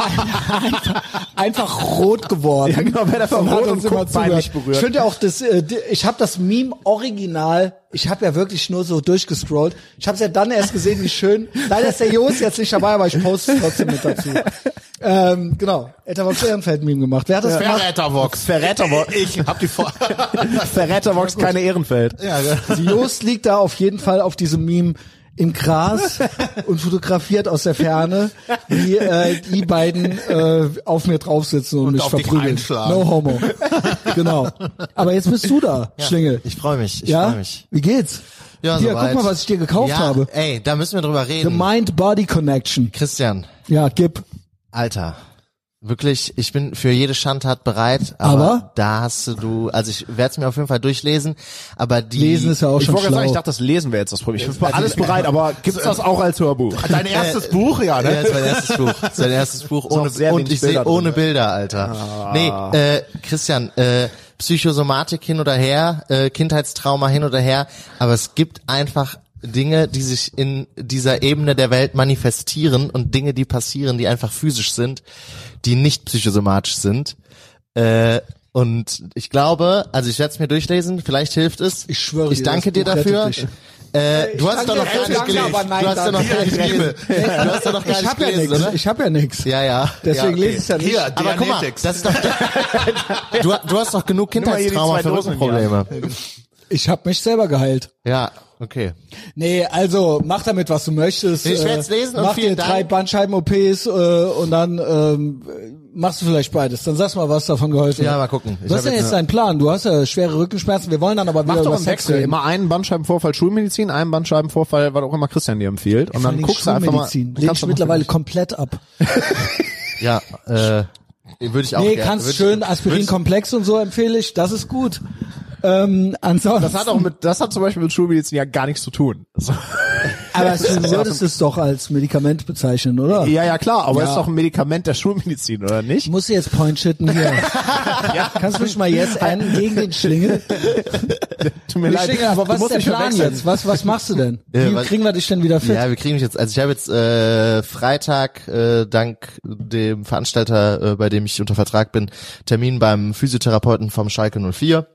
einfach, einfach rot geworden. Ja, genau, wer hat rot uns und immer peinlich zugehört. berührt. Ich finde ja auch das, äh, ich habe das Meme original, ich habe ja wirklich nur so durchgescrollt. Ich habe es ja dann erst gesehen, wie schön. Leider ist der Jos jetzt nicht dabei, aber ich poste es trotzdem mit dazu. ähm, genau, Etavox Ehrenfeld-Meme gemacht. Wer hat das gemacht? Verrätervox. Verrätervox. Ich hab die vor. Verrätervox, keine Ehrenfeld. ja, ja. Also Jost liegt da auf jeden Fall auf diesem Meme im Gras und fotografiert aus der Ferne, wie äh, die beiden äh, auf mir drauf sitzen und, Und mich verprügeln. No homo. genau. Aber jetzt bist du da, Schlingel. Ich freue mich, ich ja? freue mich. Wie geht's? Ja, Hier, soweit. guck mal, was ich dir gekauft ja, habe. Ey, da müssen wir drüber The reden. Mind-Body Connection. Christian, Ja, gib. Alter, wirklich, ich bin für jede Schandtat bereit, aber, Aber? da hast du, also ich werde es mir auf jeden Fall durchlesen, aber die Lesen ist ja auch Ich schon wollte gerade sagen, ich schlau. dachte, das Lesen wäre jetzt das Problem. Ich bin für alles bereit, aber gibt's das auch als Hörbuch? Dein erstes Buch, ja, Ja, ne? das ist mein erstes Buch. Das ist mein erstes Buch ohne, sehr und ich sehe Bilder ohne drin. Bilder, Alter. Nee, äh, Christian, äh, Psychosomatik hin oder her, äh, Kindheitstrauma hin oder her, aber es gibt einfach Dinge, die sich in dieser Ebene der Welt manifestieren und Dinge, die passieren, die einfach physisch sind, die nicht psychosomatisch sind. Äh, und ich glaube, also ich werde es mir durchlesen, vielleicht hilft es. Ich schwöre Ich danke dir dafür. Äh, du hast doch noch gar nicht gelesen. aber nein, Du hast doch noch gar nicht gelesen. Du hast doch noch gar Ich nicht hab ja gelesen, oder? Ich hab ja nix. Ja, ja. Deswegen ja, okay. lese ich ja nicht. Hier, Aber guck mal, das ist doch, du, du hast doch genug Kindheitstrauma für Rückenprobleme. Ich hab mich selber geheilt. Ja, okay. Nee, also mach damit, was du möchtest. Ich werd's lesen und mach vielen dir drei. Bandscheiben-OPs äh, und dann ähm, machst du vielleicht beides. Dann sagst du mal, was davon geholfen Ja, hat. mal gucken. Ich Was ist denn jetzt dein Plan? Du hast ja schwere Rückenschmerzen. Wir wollen dann aber wieder Mach doch über einen Sex Wechsel. reden. Immer einen Bandscheibenvorfall Schulmedizin, einen Bandscheibenvorfall, was auch immer Christian dir empfiehlt. Und dann guckst du einfach mal. Schulmedizin. du kannst ich mittlerweile noch- komplett ab. Ja, äh, würde ich auch Nee, gerne- kannst würd ich- schön würd Aspirin-Komplex und so empfehle ich. Das ist gut. Ähm, ansonsten. Das hat auch mit, das hat zum Beispiel mit Schulmedizin ja gar nichts zu tun. So. aber du würdest es doch als Medikament bezeichnen, oder? Ja, ja, klar, aber Ja. es ist doch ein Medikament der Schulmedizin, oder nicht? Ich muss jetzt point shitten hier. Kannst du mich mal jetzt enden gegen den Schlingel? Tut mir leid. Schlingel, aber was ist der Plan jetzt? Was, was machst du denn? Ja, Wie was- kriegen wir dich denn wieder fit? Ja, wir kriegen mich jetzt, also ich habe jetzt äh, Freitag äh, dank dem Veranstalter, äh, bei dem ich unter Vertrag bin, Termin beim Physiotherapeuten vom Schalke 04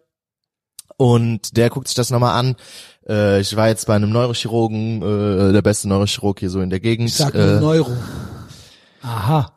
und der guckt sich das nochmal an. Äh, ich war jetzt bei einem Neurochirurgen, äh, der beste Neurochirurg hier so in der Gegend. Ich sag nur äh, Neuro. Aha.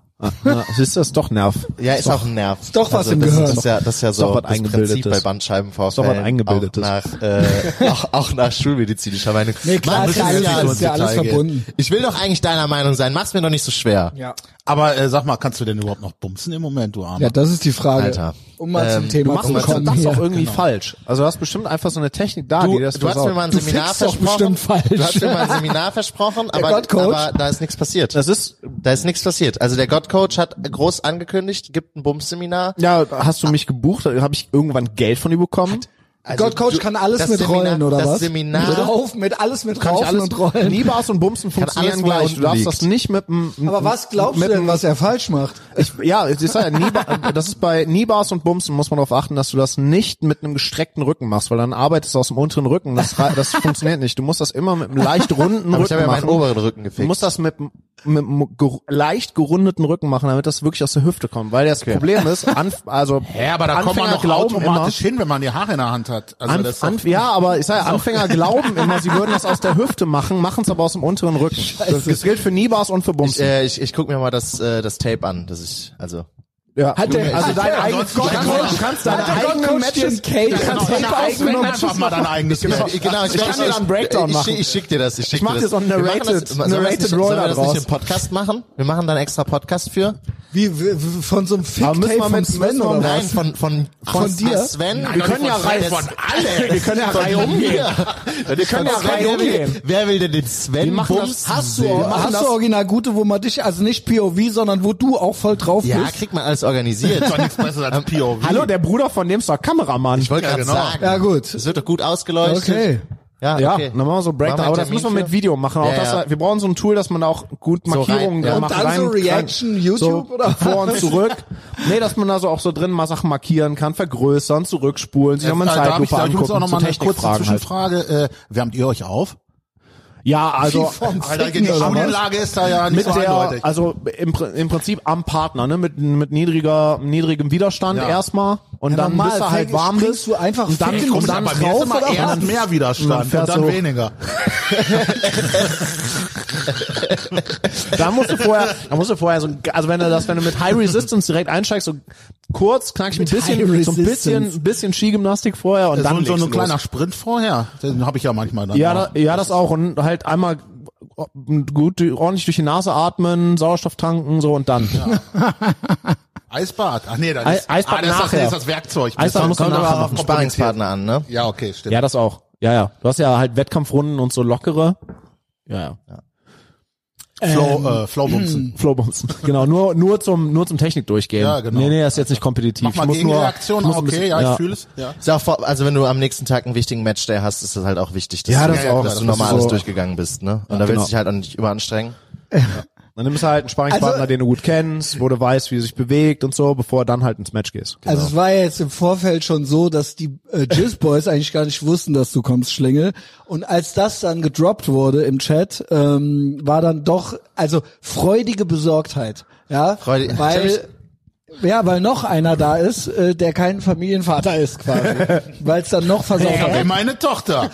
Siehst du, das ist doch Nerv. ja, ist auch ein Nerv. ist doch was im das, Gehirn. Das ist ja, das ist ja so das Eingebildetes. Prinzip bei Bandscheibenvorfällen. Ist doch was Eingebildetes. Auch nach, äh, auch, auch nach schulmedizinischer Meinung. Nee, klar, Mann, ist ja das ist ja alles verbunden. Ich will doch eigentlich deiner Meinung sein. Mach's mir doch nicht so schwer. Ja. Aber äh, sag mal, kannst du denn überhaupt noch bumsen im Moment, du Armer? Ja, das ist die Frage. Alter. Um mal Ähm, zum Du Thema machst zu das, kommen das hier. auch irgendwie falsch. Also du hast bestimmt einfach so eine Technik da, Du, die das du hast mir mal ein Du Seminar fickst doch versprochen. bestimmt falsch. Du hast mir mal ein Seminar versprochen, aber, aber da ist nichts passiert. Das ist, Da ist nichts passiert. Also der Gottcoach hat groß angekündigt, gibt ein Bums-Seminar. ja, hast du mich gebucht? Habe ich irgendwann Geld von dir bekommen? Also Gott Coach du- kann alles mit Seminar- Rollen, oder das was? Seminar- mit Raufen, mit alles mit Kann Raufen alles, und Rollen. Nibas und Bumsen funktionieren er gleich. Du darfst liegt. das nicht mit dem, Aber was glaubst mit du denn, dem- was er falsch macht? Ich, ja, ich sag ja, Niba, das ist bei Nibas und Bumsen muss man darauf achten, dass du das nicht mit einem gestreckten Rücken machst, weil dann arbeitest du aus dem unteren Rücken. Das, das funktioniert nicht. Du musst das immer mit einem leicht runden Aber Rücken ich habe ja meinen machen. oberen Rücken Du gefickt. musst das mit, mit einem ger leicht gerundeten Rücken machen, damit das wirklich aus der Hüfte kommt. Weil das Problem ist, anf also Ja, aber da kommt man Anfänger noch glauben automatisch immer, hin, wenn man die Haare in der Hand hat. Also Anf das doch- Anf ja, aber ich sage, ja, Anfänger glauben immer, sie würden das aus der Hüfte machen, machen es aber aus dem unteren Rücken. Das, das gilt für Nibas und für ich, Bumsen. äh, ich, ich guck mir mal das, äh, das Tape an, das ich, also. Ja. Hat der, also dein eigenes, du kannst, du kannst deine eigenen Matches, Cage du kannst Genau, deine genau, eigenen wenn Matches mal dein eigenes Genau, Geld. genau, ich, kann dir da einen Breakdown ich, machen. Ich, schick dir das, ich schick Ich mach dir dir das. so machen narrated- das, das narrated Roll sollen wir da das nicht im Podcast machen? Wir machen dann extra Podcast für. Wie, von so einem Aber müssen wir von mit- Sven oder? Nein, von, von, Von dir? Sven. Wir können ja rein, von alle. wir können ja rein umgehen. Wir können ja rein umgehen. wer will denn den Sven das- Bums? Hast du, hast das- du original gute, wo man dich, also nicht POV, sondern wo du auch voll drauf Ja, bist? kriegt man alles organisiert. Doch nichts besseres als POV. Hallo, der Bruder von dem ist doch Kameramann. Ich wollte Ja, gerade genau. sagen. Ja, gut. Es wird doch gut ausgeleuchtet. Okay. Ja, Ja, okay. machen wir so Breakdown. Aber das müssen wir mit? Video machen. Auch Ja, das, ja. Wir brauchen so ein Tool, dass man da auch gut So Markierungen rein, ja. da Und macht. dann so rein, Reaction, rein, YouTube, so oder Vor und zurück. Nee, dass man da so auch so drin mal Sachen markieren kann, vergrößern, zurückspulen, sich nochmal in da Zeitlupe da ich muss angucken, auch noch mal eine kurze Technikfragen halt. Zwischenfrage. Äh, wärmt ihr euch auf? Ja, also Alter, die? Studienlage ist da ja nicht mit so der, eindeutig. also im, im Prinzip am Partner, ne, mit, mit niedriger, niedrigem Widerstand Ja. erstmal und Ja, dann normal, bis du halt warm bist du einfach und dann, und dann bei mir ist drauf, immer oder erst mehr Widerstand fährt und dann weniger. Da musst du vorher, da musst du vorher so, also wenn du das, wenn du mit High Resistance direkt einsteigst, so kurz knackst ein bisschen, so ein bisschen, bisschen Skigymnastik vorher und dann so, so ein kleiner Sprint vorher, den habe ich ja manchmal dann. Ja, da, ja, das auch und halt einmal gut, ordentlich durch die Nase atmen, Sauerstoff tanken, so und dann. Eisbad. Ach nee, das Ei- ist, Eisbad ah, das, ist das, nachher. ist das Werkzeug. Eisbad du Kommt nachher auf den Sparringspartner an, ne? Ja, okay, stimmt. Ja, das auch. Ja, ja. Du hast ja halt Wettkampfrunden und so lockere. Ja, ja. Flow, äh, Flowbumsen. Flowbumsen. Genau, nur nur zum nur zum Technik durchgehen. Ja, genau. Nee, nee, das ist jetzt nicht kompetitiv. Mach mal Ich muss nur- ich muss okay, bisschen- ja, ich fühle es. Ja. Ist auch vor, also wenn du am nächsten Tag einen wichtigen Matchday hast, ist es halt auch wichtig, dass Ja, du, das auch, dass das du ist nochmal so- alles durchgegangen bist, ne? Und da willst genau. du dich halt auch nicht überanstrengen. Dann nimmst du halt einen Sparringspartner, Also- den du gut kennst, wo du weißt, wie er sich bewegt und so, bevor du dann halt ins Match gehst. Also es war ja jetzt im Vorfeld schon so, dass die äh, Jizz Boys eigentlich gar nicht wussten, dass du kommst, Schlingel. Und als das dann gedroppt wurde im Chat, ähm, war dann doch, also freudige Besorgtheit. Ja, Freudig- weil ja, weil noch einer da ist, äh, der kein Familienvater ist quasi, weil es dann noch Ich habe versorgt. meine Tochter.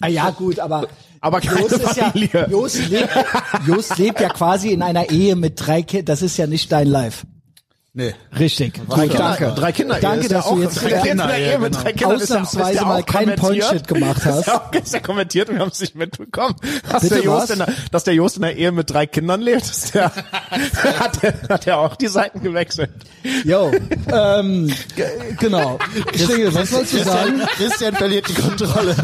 Ah ja, gut, aber Aber keine ist ja. Jost lebt, Jost lebt ja quasi in einer Ehe mit drei Kindern. Das ist ja nicht dein Life. Nee. Richtig. Drei Gut, Kinder, danke. drei Kinder. Danke, dass du jetzt drei wieder Kinder, Kinder, Ehe ja, mit genau. drei Kindern. Ausnahmsweise ja mal keinen. Point-Shit gemacht hast. Ist ja, auch, ja kommentiert und wir haben es nicht mitbekommen. Dass Bitte der, Jost was? in der, dass der Jost in der Ehe mit drei Kindern lebt, ist der, hat, der, hat er auch die Seiten gewechselt. Jo, ähm, genau. Schlingel, was wolltest du sagen? Christian verliert die Kontrolle.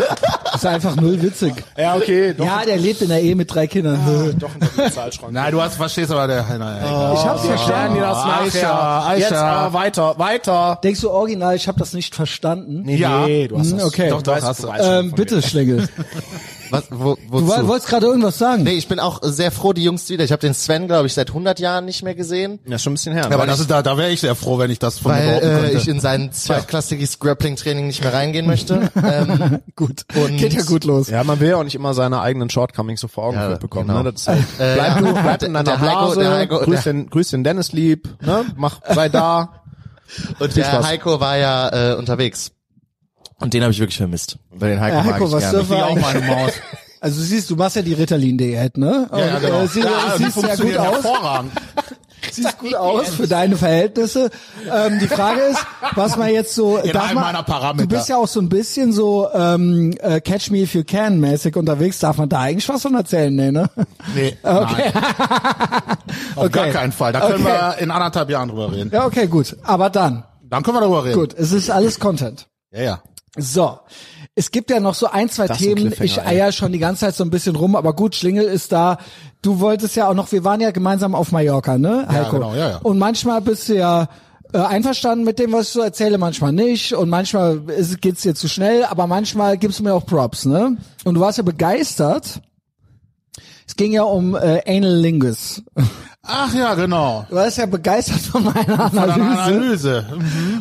Ist einfach null witzig. Ja, okay, doch, Ja, der lebt in der Ehe mit drei Kindern. doch in der Zahlschrank. Nein, du hast verstehst aber der. Naja, Ich hab's verstanden. klären dir das Aisha. Jetzt aber weiter, weiter. Denkst du original, ich habe das nicht verstanden? Nee, Ja. nee, du hast Hm, das. okay. Doch, doch, hast du. Ähm, bitte, Schlingel. Was, wo, Du wozu? woll- wolltest gerade irgendwas sagen. nee, ich bin auch sehr froh, die Jungs wieder. Ich habe den Sven, glaube ich, seit 100 Jahren nicht mehr gesehen. mir. Ja, schon ein bisschen her. ne? aber das ist da, da wäre ich sehr froh, wenn ich das von dir Weil behaupten äh, könnte. ich in sein zweitklassiges Grappling-Training nicht mehr reingehen möchte. ähm, Gut. Und- Geht ja gut los. ja, man will ja auch nicht immer seine eigenen Shortcomings so vor Augen Ja, bekommen. genau. Ne? Das ist halt, Äh, bleib, ja. du, bleib in deiner Der Heiko- Blase, der Heiko- grüß, der- den, grüß den Dennis lieb, ne? mach, sei da. Und der. Heiko war ja äh, unterwegs. Und den habe ich wirklich vermisst. Weil den Heiko, Ja, mag Heiko, ich was gerne. dürfen wir auch meine Maus. Also siehst du, machst ja die Ritalin-Diät, ne? Ja, ja, genau. äh, sie, ja, die siehst sehr gut aus. hervorragend. Siehst gut aus für deine Verhältnisse. Ähm, die Frage ist, was man jetzt so In darf man, meiner Parameter. Du bist ja auch so ein bisschen so ähm, äh, Catch Me If You Can mäßig unterwegs. Darf man da eigentlich was von erzählen? Nee, ne? Nee, okay. nein. Auf Okay. gar keinen Fall. Da können Okay. wir in anderthalb Jahren drüber reden. Ja, okay, gut. Aber dann, Dann können wir darüber reden. gut, es ist alles Content. Ja, ja. So. Es gibt ja noch so ein, zwei Das ein Themen. Cliffhanger, Ich eier schon die ganze Zeit so ein bisschen rum, aber gut, Schlingel ist da. Du wolltest ja auch noch, wir waren ja gemeinsam auf Mallorca, ne, Heiko? genau, ja, ja. Und manchmal bist du ja äh, einverstanden mit dem, was ich so erzähle, manchmal nicht. Und manchmal ist, geht's dir zu schnell, aber manchmal gibst du mir auch Props, ne? Und du warst ja begeistert. Es ging ja um äh, Anal Lingus. Ach ja, genau. Du warst ja begeistert von meiner Von Analyse. einer Analyse.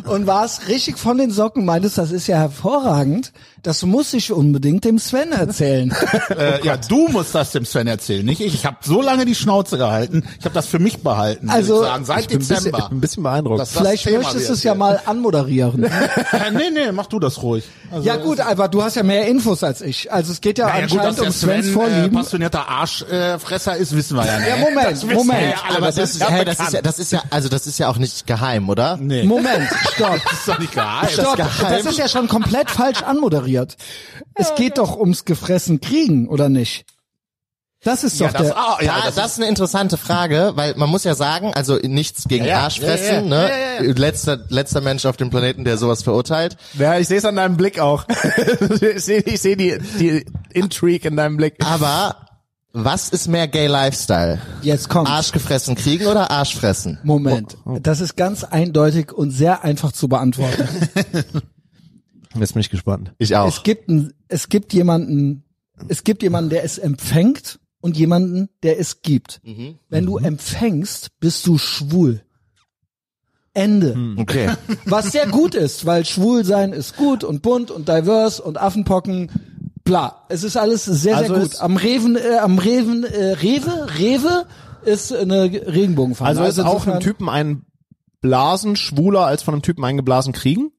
und warst richtig von den Socken, meintest, das ist ja hervorragend. Das muss ich unbedingt dem Sven erzählen. äh, ja, du musst das dem Sven erzählen, nicht ich. Ich habe so lange die Schnauze gehalten. Ich habe das für mich behalten. Also, ich sagen, seit Ich bin bisschen, Dezember. bin ein bisschen beeindruckt. Das- das Vielleicht Thema möchtest du es ja mal anmoderieren. Äh, nee, nee, mach du das ruhig. Also, ja gut, aber du hast ja mehr Infos als ich. Also es geht ja, naja, gut, anscheinend dass der um Svens Sven äh, Vorlieben. passionierter Arschfresser ist, wissen wir ja nicht. ja, Moment, Moment. Aber das ist, hey, das ist ja, das ist ja, also das ist ja auch nicht geheim, oder? Nee. Moment, stopp. Das ist doch nicht geheim. Stopp, das ist ja schon komplett falsch anmoderiert. Es geht doch ums gefressen kriegen, oder nicht? Das ist doch Ja, das, der... ah, ja, das, das, ist eine interessante Frage, weil man muss ja sagen, also nichts gegen Ja. Arschfressen, Ja, ja, ne? ja, ja, Letzter, letzter Mensch auf dem Planeten, der sowas verurteilt. Ja, ich sehe es an deinem Blick auch. ich sehe ich seh die, die Intrigue in deinem Blick. Aber was ist mehr Gay Lifestyle? Jetzt kommt. Arsch gefressen kriegen oder Arschfressen? Moment. Das ist ganz eindeutig und sehr einfach zu beantworten. Jetzt bin ich gespannt. Ich auch. Es gibt ein, es gibt jemanden, es gibt jemanden, der es empfängt und jemanden, der es gibt. Wenn du empfängst, bist du schwul. Ende. Okay. Was sehr gut ist, weil schwul sein ist gut und bunt und divers und Affenpocken, bla. Es ist alles sehr, Also sehr gut. Am Reven, äh, am Reven, äh, Rewe, Rewe ist eine Regenbogenfahne. Also ist auch einem Typen ein Blasen schwuler als von einem Typen eingeblasen kriegen?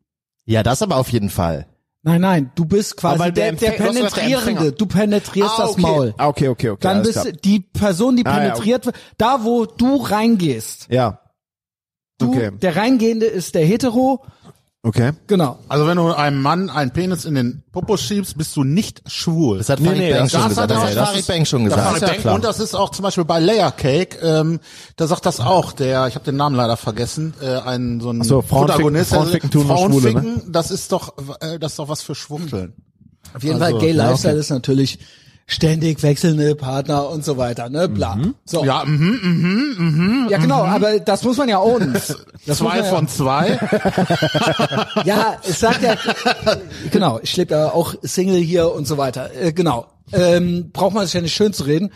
Ja, das aber auf jeden Fall. Nein, nein, du bist quasi der, der der, Penetrierende. Du penetrierst Ah, das okay. Maul. Ah, okay, okay, okay. Dann bist klar. die Person, die Ah, ja, penetriert wird, da wo du reingehst. Ja. Du, Okay. Der Reingehende ist der Hetero, Okay. genau. also wenn du einem Mann einen Penis in den Popo schiebst, bist du nicht schwul. Das hat Nee, Farid nee, Bang das- schon das gesagt. Das hat das Farid ist- Bang schon gesagt. Farid Bang, und das ist auch zum Beispiel bei Layer Cake, ähm, da sagt das auch der, ich habe den Namen leider vergessen, äh, ein so ein so, Frauen Protagonist, ficken- Frauen der- ficken tun nur Frauen Schwule, ne? ficken, das ist doch, äh, das ist doch was für Schwuchteln. Auf jeden Also, Fall, Gay ja, Lifestyle okay. ist natürlich ständig wechselnde Partner und so weiter, ne, bla. So. Ja, mhm, mhm, mhm. Ja, genau, aber das muss man ja ownen. Das Zwei ja, von zwei. Ja, es sagt ja, genau, ich lebe ja auch Single hier und so weiter. Äh, genau. Ähm, braucht man sich ja nicht schön zu reden.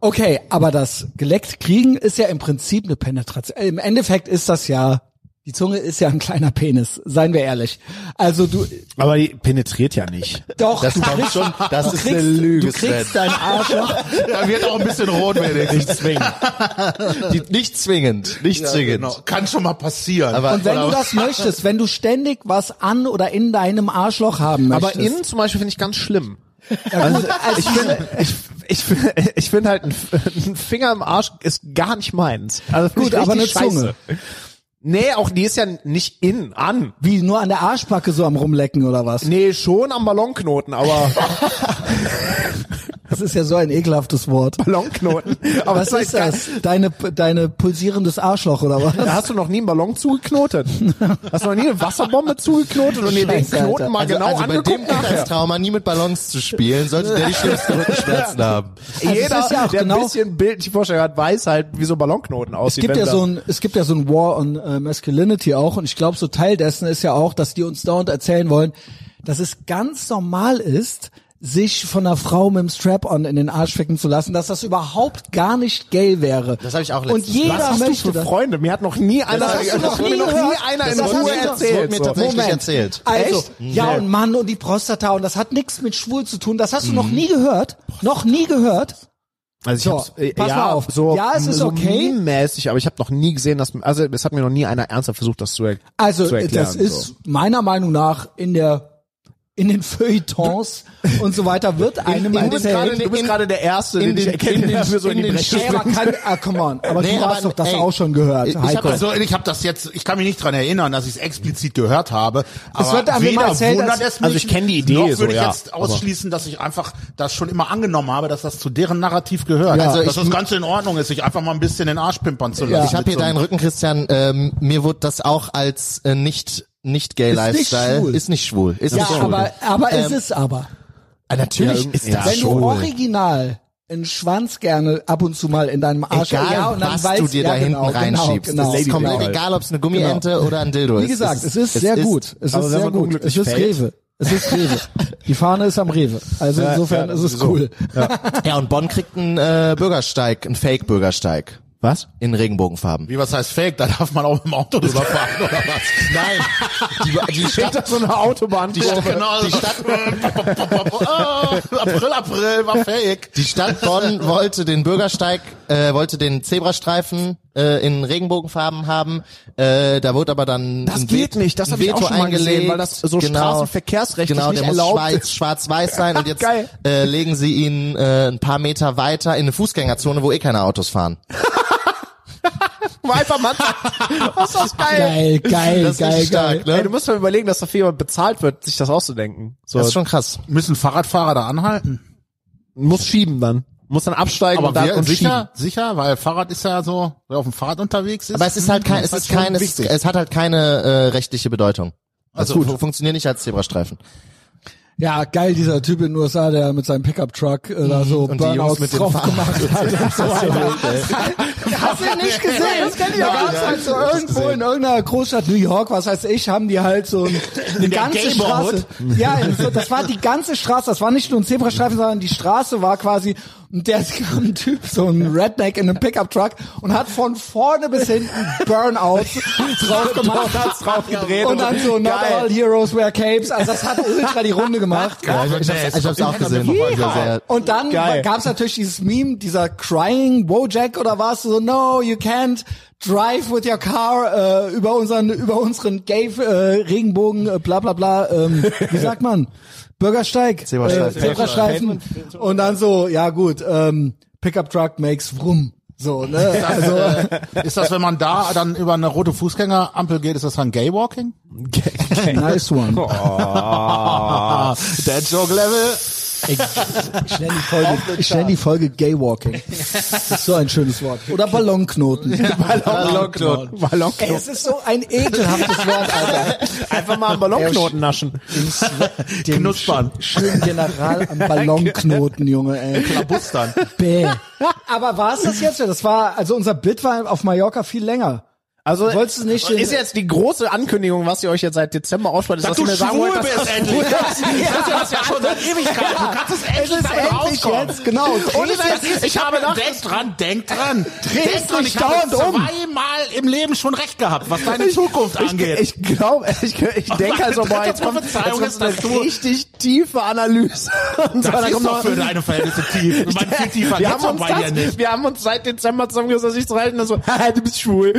Okay, aber das geleckt kriegen ist ja im Prinzip eine Penetration. Im Endeffekt ist das ja, die Zunge ist ja ein kleiner Penis, seien wir ehrlich. Also du, Aber die penetriert ja nicht. doch, Das du kommt kriegst, schon, das du ist kriegst, eine Lüge, du kriegst dein Arschloch. Da wird auch ein bisschen rot wenigstens. Nicht zwingen. Die, nicht zwingend, nicht zwingend. Genau. Kann schon mal passieren. Aber- Und wenn du das möchtest, wenn du ständig was an oder in deinem Arschloch haben möchtest. Aber innen zum Beispiel finde ich ganz schlimm. Also, ich finde, ich, ich, finde- ich finde halt ein, ein Finger im Arsch ist gar nicht meins. Also find Gut, ich aber eine Zunge. Nee, auch die ist ja nicht in, an. Wie, nur an der Arschbacke so am rumlecken oder was? Nee, schon am Ballonknoten, aber Das ist ja so ein ekelhaftes Wort. Ballonknoten. Aber Was ist das? Deine, deine pulsierendes Arschloch oder was? Da hast du noch nie einen Ballon zugeknotet. Hast du noch nie eine Wasserbombe zugeknotet und dir den Scheiße, Alter. Knoten mal Also, genau also bei dem angeguckt nachher? Kindheitstrauma nie mit Ballons zu spielen, sollte der die schlimmsten Rückenschmerzen haben. Also Jeder, es ja der genau- ein bisschen bildliche Vorstellung hat, weiß halt, wie so Ballonknoten Es aussieht. gibt wenn ja so ein, es gibt ja so ein War on äh, Masculinity auch und ich glaube, so Teil dessen ist ja auch, dass die uns dauernd erzählen wollen, dass es ganz normal ist, sich von einer Frau mit dem Strap-on in den Arsch ficken zu lassen, dass das überhaupt gar nicht gay wäre. Das habe ich auch Und letztens jeder Was hast du möchte für das. Freunde? Mir hat noch nie einer, hast du das noch nie noch nie gehört? einer Das in du Ruhe nicht- das erzählt. wurde mir tatsächlich erzählt. Also, Echt? ja und Mann und die Prostata und das hat nichts mit schwul zu tun. Das hast du noch nie gehört? Noch nie gehört? Also ich So, hab's, äh, pass ja, mal auf. So, Ja, es ist so okay. mäßig, aber ich habe noch nie gesehen, dass also es hat mir noch nie einer ernsthaft versucht, das zu, er Also zu erklären. das ist meiner Meinung nach in der in den Feuilletons und so weiter wird einem. Du bist erzählt. gerade, du bist in- gerade der Erste, in den ich erkenne, in den- der mir so in die in Ey, aber kann, ah, come on, aber Nee, du aber, hast doch das ey, auch schon gehört, ich- ich Heiko. hab das- Also ich habe das jetzt, ich kann mich nicht dran erinnern, dass ich es explizit gehört habe. Aber wird einem weder erzählt, wundert als- es mich, also ich kenn die Idee noch so, würde ich ja, jetzt ausschließen, dass ich einfach das schon immer angenommen habe, dass das zu deren Narrativ gehört. Ja. Also dass ich- das Ganze in Ordnung ist, sich einfach mal ein bisschen den Arsch pimpern zu lassen. Ich habe hier so deinen Rücken, Christian. Ähm, mir wurde das auch als äh, nicht nicht gay Ist nicht Lifestyle schwul. ist nicht schwul. Ist ja, nicht schwul. aber aber es Ähm, ist aber. Ah, natürlich Ja, ist ja, das Wenn du schwul. original einen Schwanz gerne ab und zu mal in deinem Arsch Egal, ja, und dann was weiß, du dir ja, da hinten genau, reinschiebst. Genau, das ist genau, komplett genau. egal, ob es eine Gummiente oder ein Dildo ist. Wie gesagt, es ist sehr gut. Es ist sehr gut. Es ist fällt. Rewe. Es ist Rewe. Die Fahne ist am Rewe. Also Ja, insofern ja, ist es sowieso. cool. Ja, und Bonn kriegt einen äh, Bürgersteig, einen Fake-Bürgersteig Was? in Regenbogenfarben. Wie was heißt Fake? Da darf man auch mit dem Auto drüber fahren oder was? Nein, die, die Stadt, so eine Autobahn. die Stadt, Genau. die Stadt, oh, April, April war Fake. die Stadt Bonn wollte den Bürgersteig, äh, wollte den Zebrastreifen äh, in Regenbogenfarben haben. Äh, da wurde aber dann Das ein geht Vet- nicht, das ein hab ich auch Veto schon mal gesehen, eingelegt. weil das so straßenverkehrsrechtlich genau, nicht der muss erlaubt schwarz- schwarz-weiß sein und jetzt Geil. äh, legen sie ihn äh, ein paar Meter weiter in eine Fußgängerzone, wo eh keine Autos fahren. Wo einfach mal Was ist das Geil, geil. geil, Das ist geil, richtig geil. stark, ne? Ey, du musst mal überlegen, dass dafür jemand bezahlt wird, sich das auszudenken. So, Das ist schon krass. Müssen Fahrradfahrer da anhalten? muss schieben dann. Muss dann absteigen Aber und dann und sicher, sicher, weil Fahrrad ist ja so, wer auf dem Fahrrad unterwegs ist. Aber es ist halt kein, es ist schon kein, es, wichtig. es hat halt keine äh, rechtliche Bedeutung. Also gut. fu- funktioniert nicht als Zebrastreifen. Ja, geil, dieser Typ in den USA, der mit seinem Pickup-Truck äh, da so Und die Jungs Burnouts drauf gemacht hat und so weiter. Hast du nicht gesehen? Das kenn ich ja gar nicht. Halt so irgendwo in irgendeiner Großstadt New York, was weiß ich, haben die halt so ein, eine ganze. Straße. Ja, so, das war die ganze Straße. Das war nicht nur ein Zebrastreifen, sondern die Straße war quasi und der kam ein Typ, so ein Redneck in einem Pickup-Truck und hat von vorne bis hinten Burnouts drauf gemacht. drauf gedreht Und dann so, not Geil. all heroes wear capes. Also das hat ultra die Runde gemacht. Ja, ich, ich, hab's, ich hab's auch gesehen. Sehr, Und dann Geil. gab's natürlich dieses Meme, dieser crying Wojak oder was, so no, you can't drive with your car äh, über unseren über unseren gay äh, Regenbogen äh, bla bla bla ähm, wie sagt man Bürgersteig Zebrastreifen. äh, Zebrastreifen und dann so ja gut ähm, Pickup Truck makes vroom so ne also Ist das, wenn man da dann über eine rote Fußgängerampel geht, ist das dann Gaywalking? nice one Ah, Dead Joke Level. Ich nenne die Folge, ich nenne die Folge Gaywalking. Das ist so ein schönes Wort. Oder Ballonknoten. Ballonknoten. Ballonknoten. es ist so ein ekelhaftes Wort, Alter. Einfach mal einen Ballonknoten naschen. Den Knuspern. sch- Schönen General am Ballonknoten, Junge, ey. Klabustern. Bäh. Aber war es das jetzt? Das war, also unser Bit war auf Mallorca viel länger. Also Wolltest du nicht ist jetzt die große Ankündigung, was ihr euch jetzt seit Dezember aussprecht, ist, dass du ihr mir sagen schwul wollt, dass bist das endlich. schwul Ja. ist. Das ist ja schon seit Ewigkeit. Du kannst es endlich ist damit endlich jetzt, genau. Ohne Drehst Scheiß, ich habe denk dran, denk dran. Denk dran, dich ich habe dauernd um. zweimal im Leben schon recht gehabt, was deine Zukunft angeht. Ich glaube, ich, ich denke also, boah, dritte jetzt kommt, jetzt kommt ist, eine dass du- richtig tiefe Analyse. Und das ist kommt doch noch- für deine Verhältnisse tief. Ich meine, viel tiefer wir haben, uns bei dir das, nicht. wir haben uns seit Dezember zusammengesetzt, sich zu halten und so, haha, du bist schwul.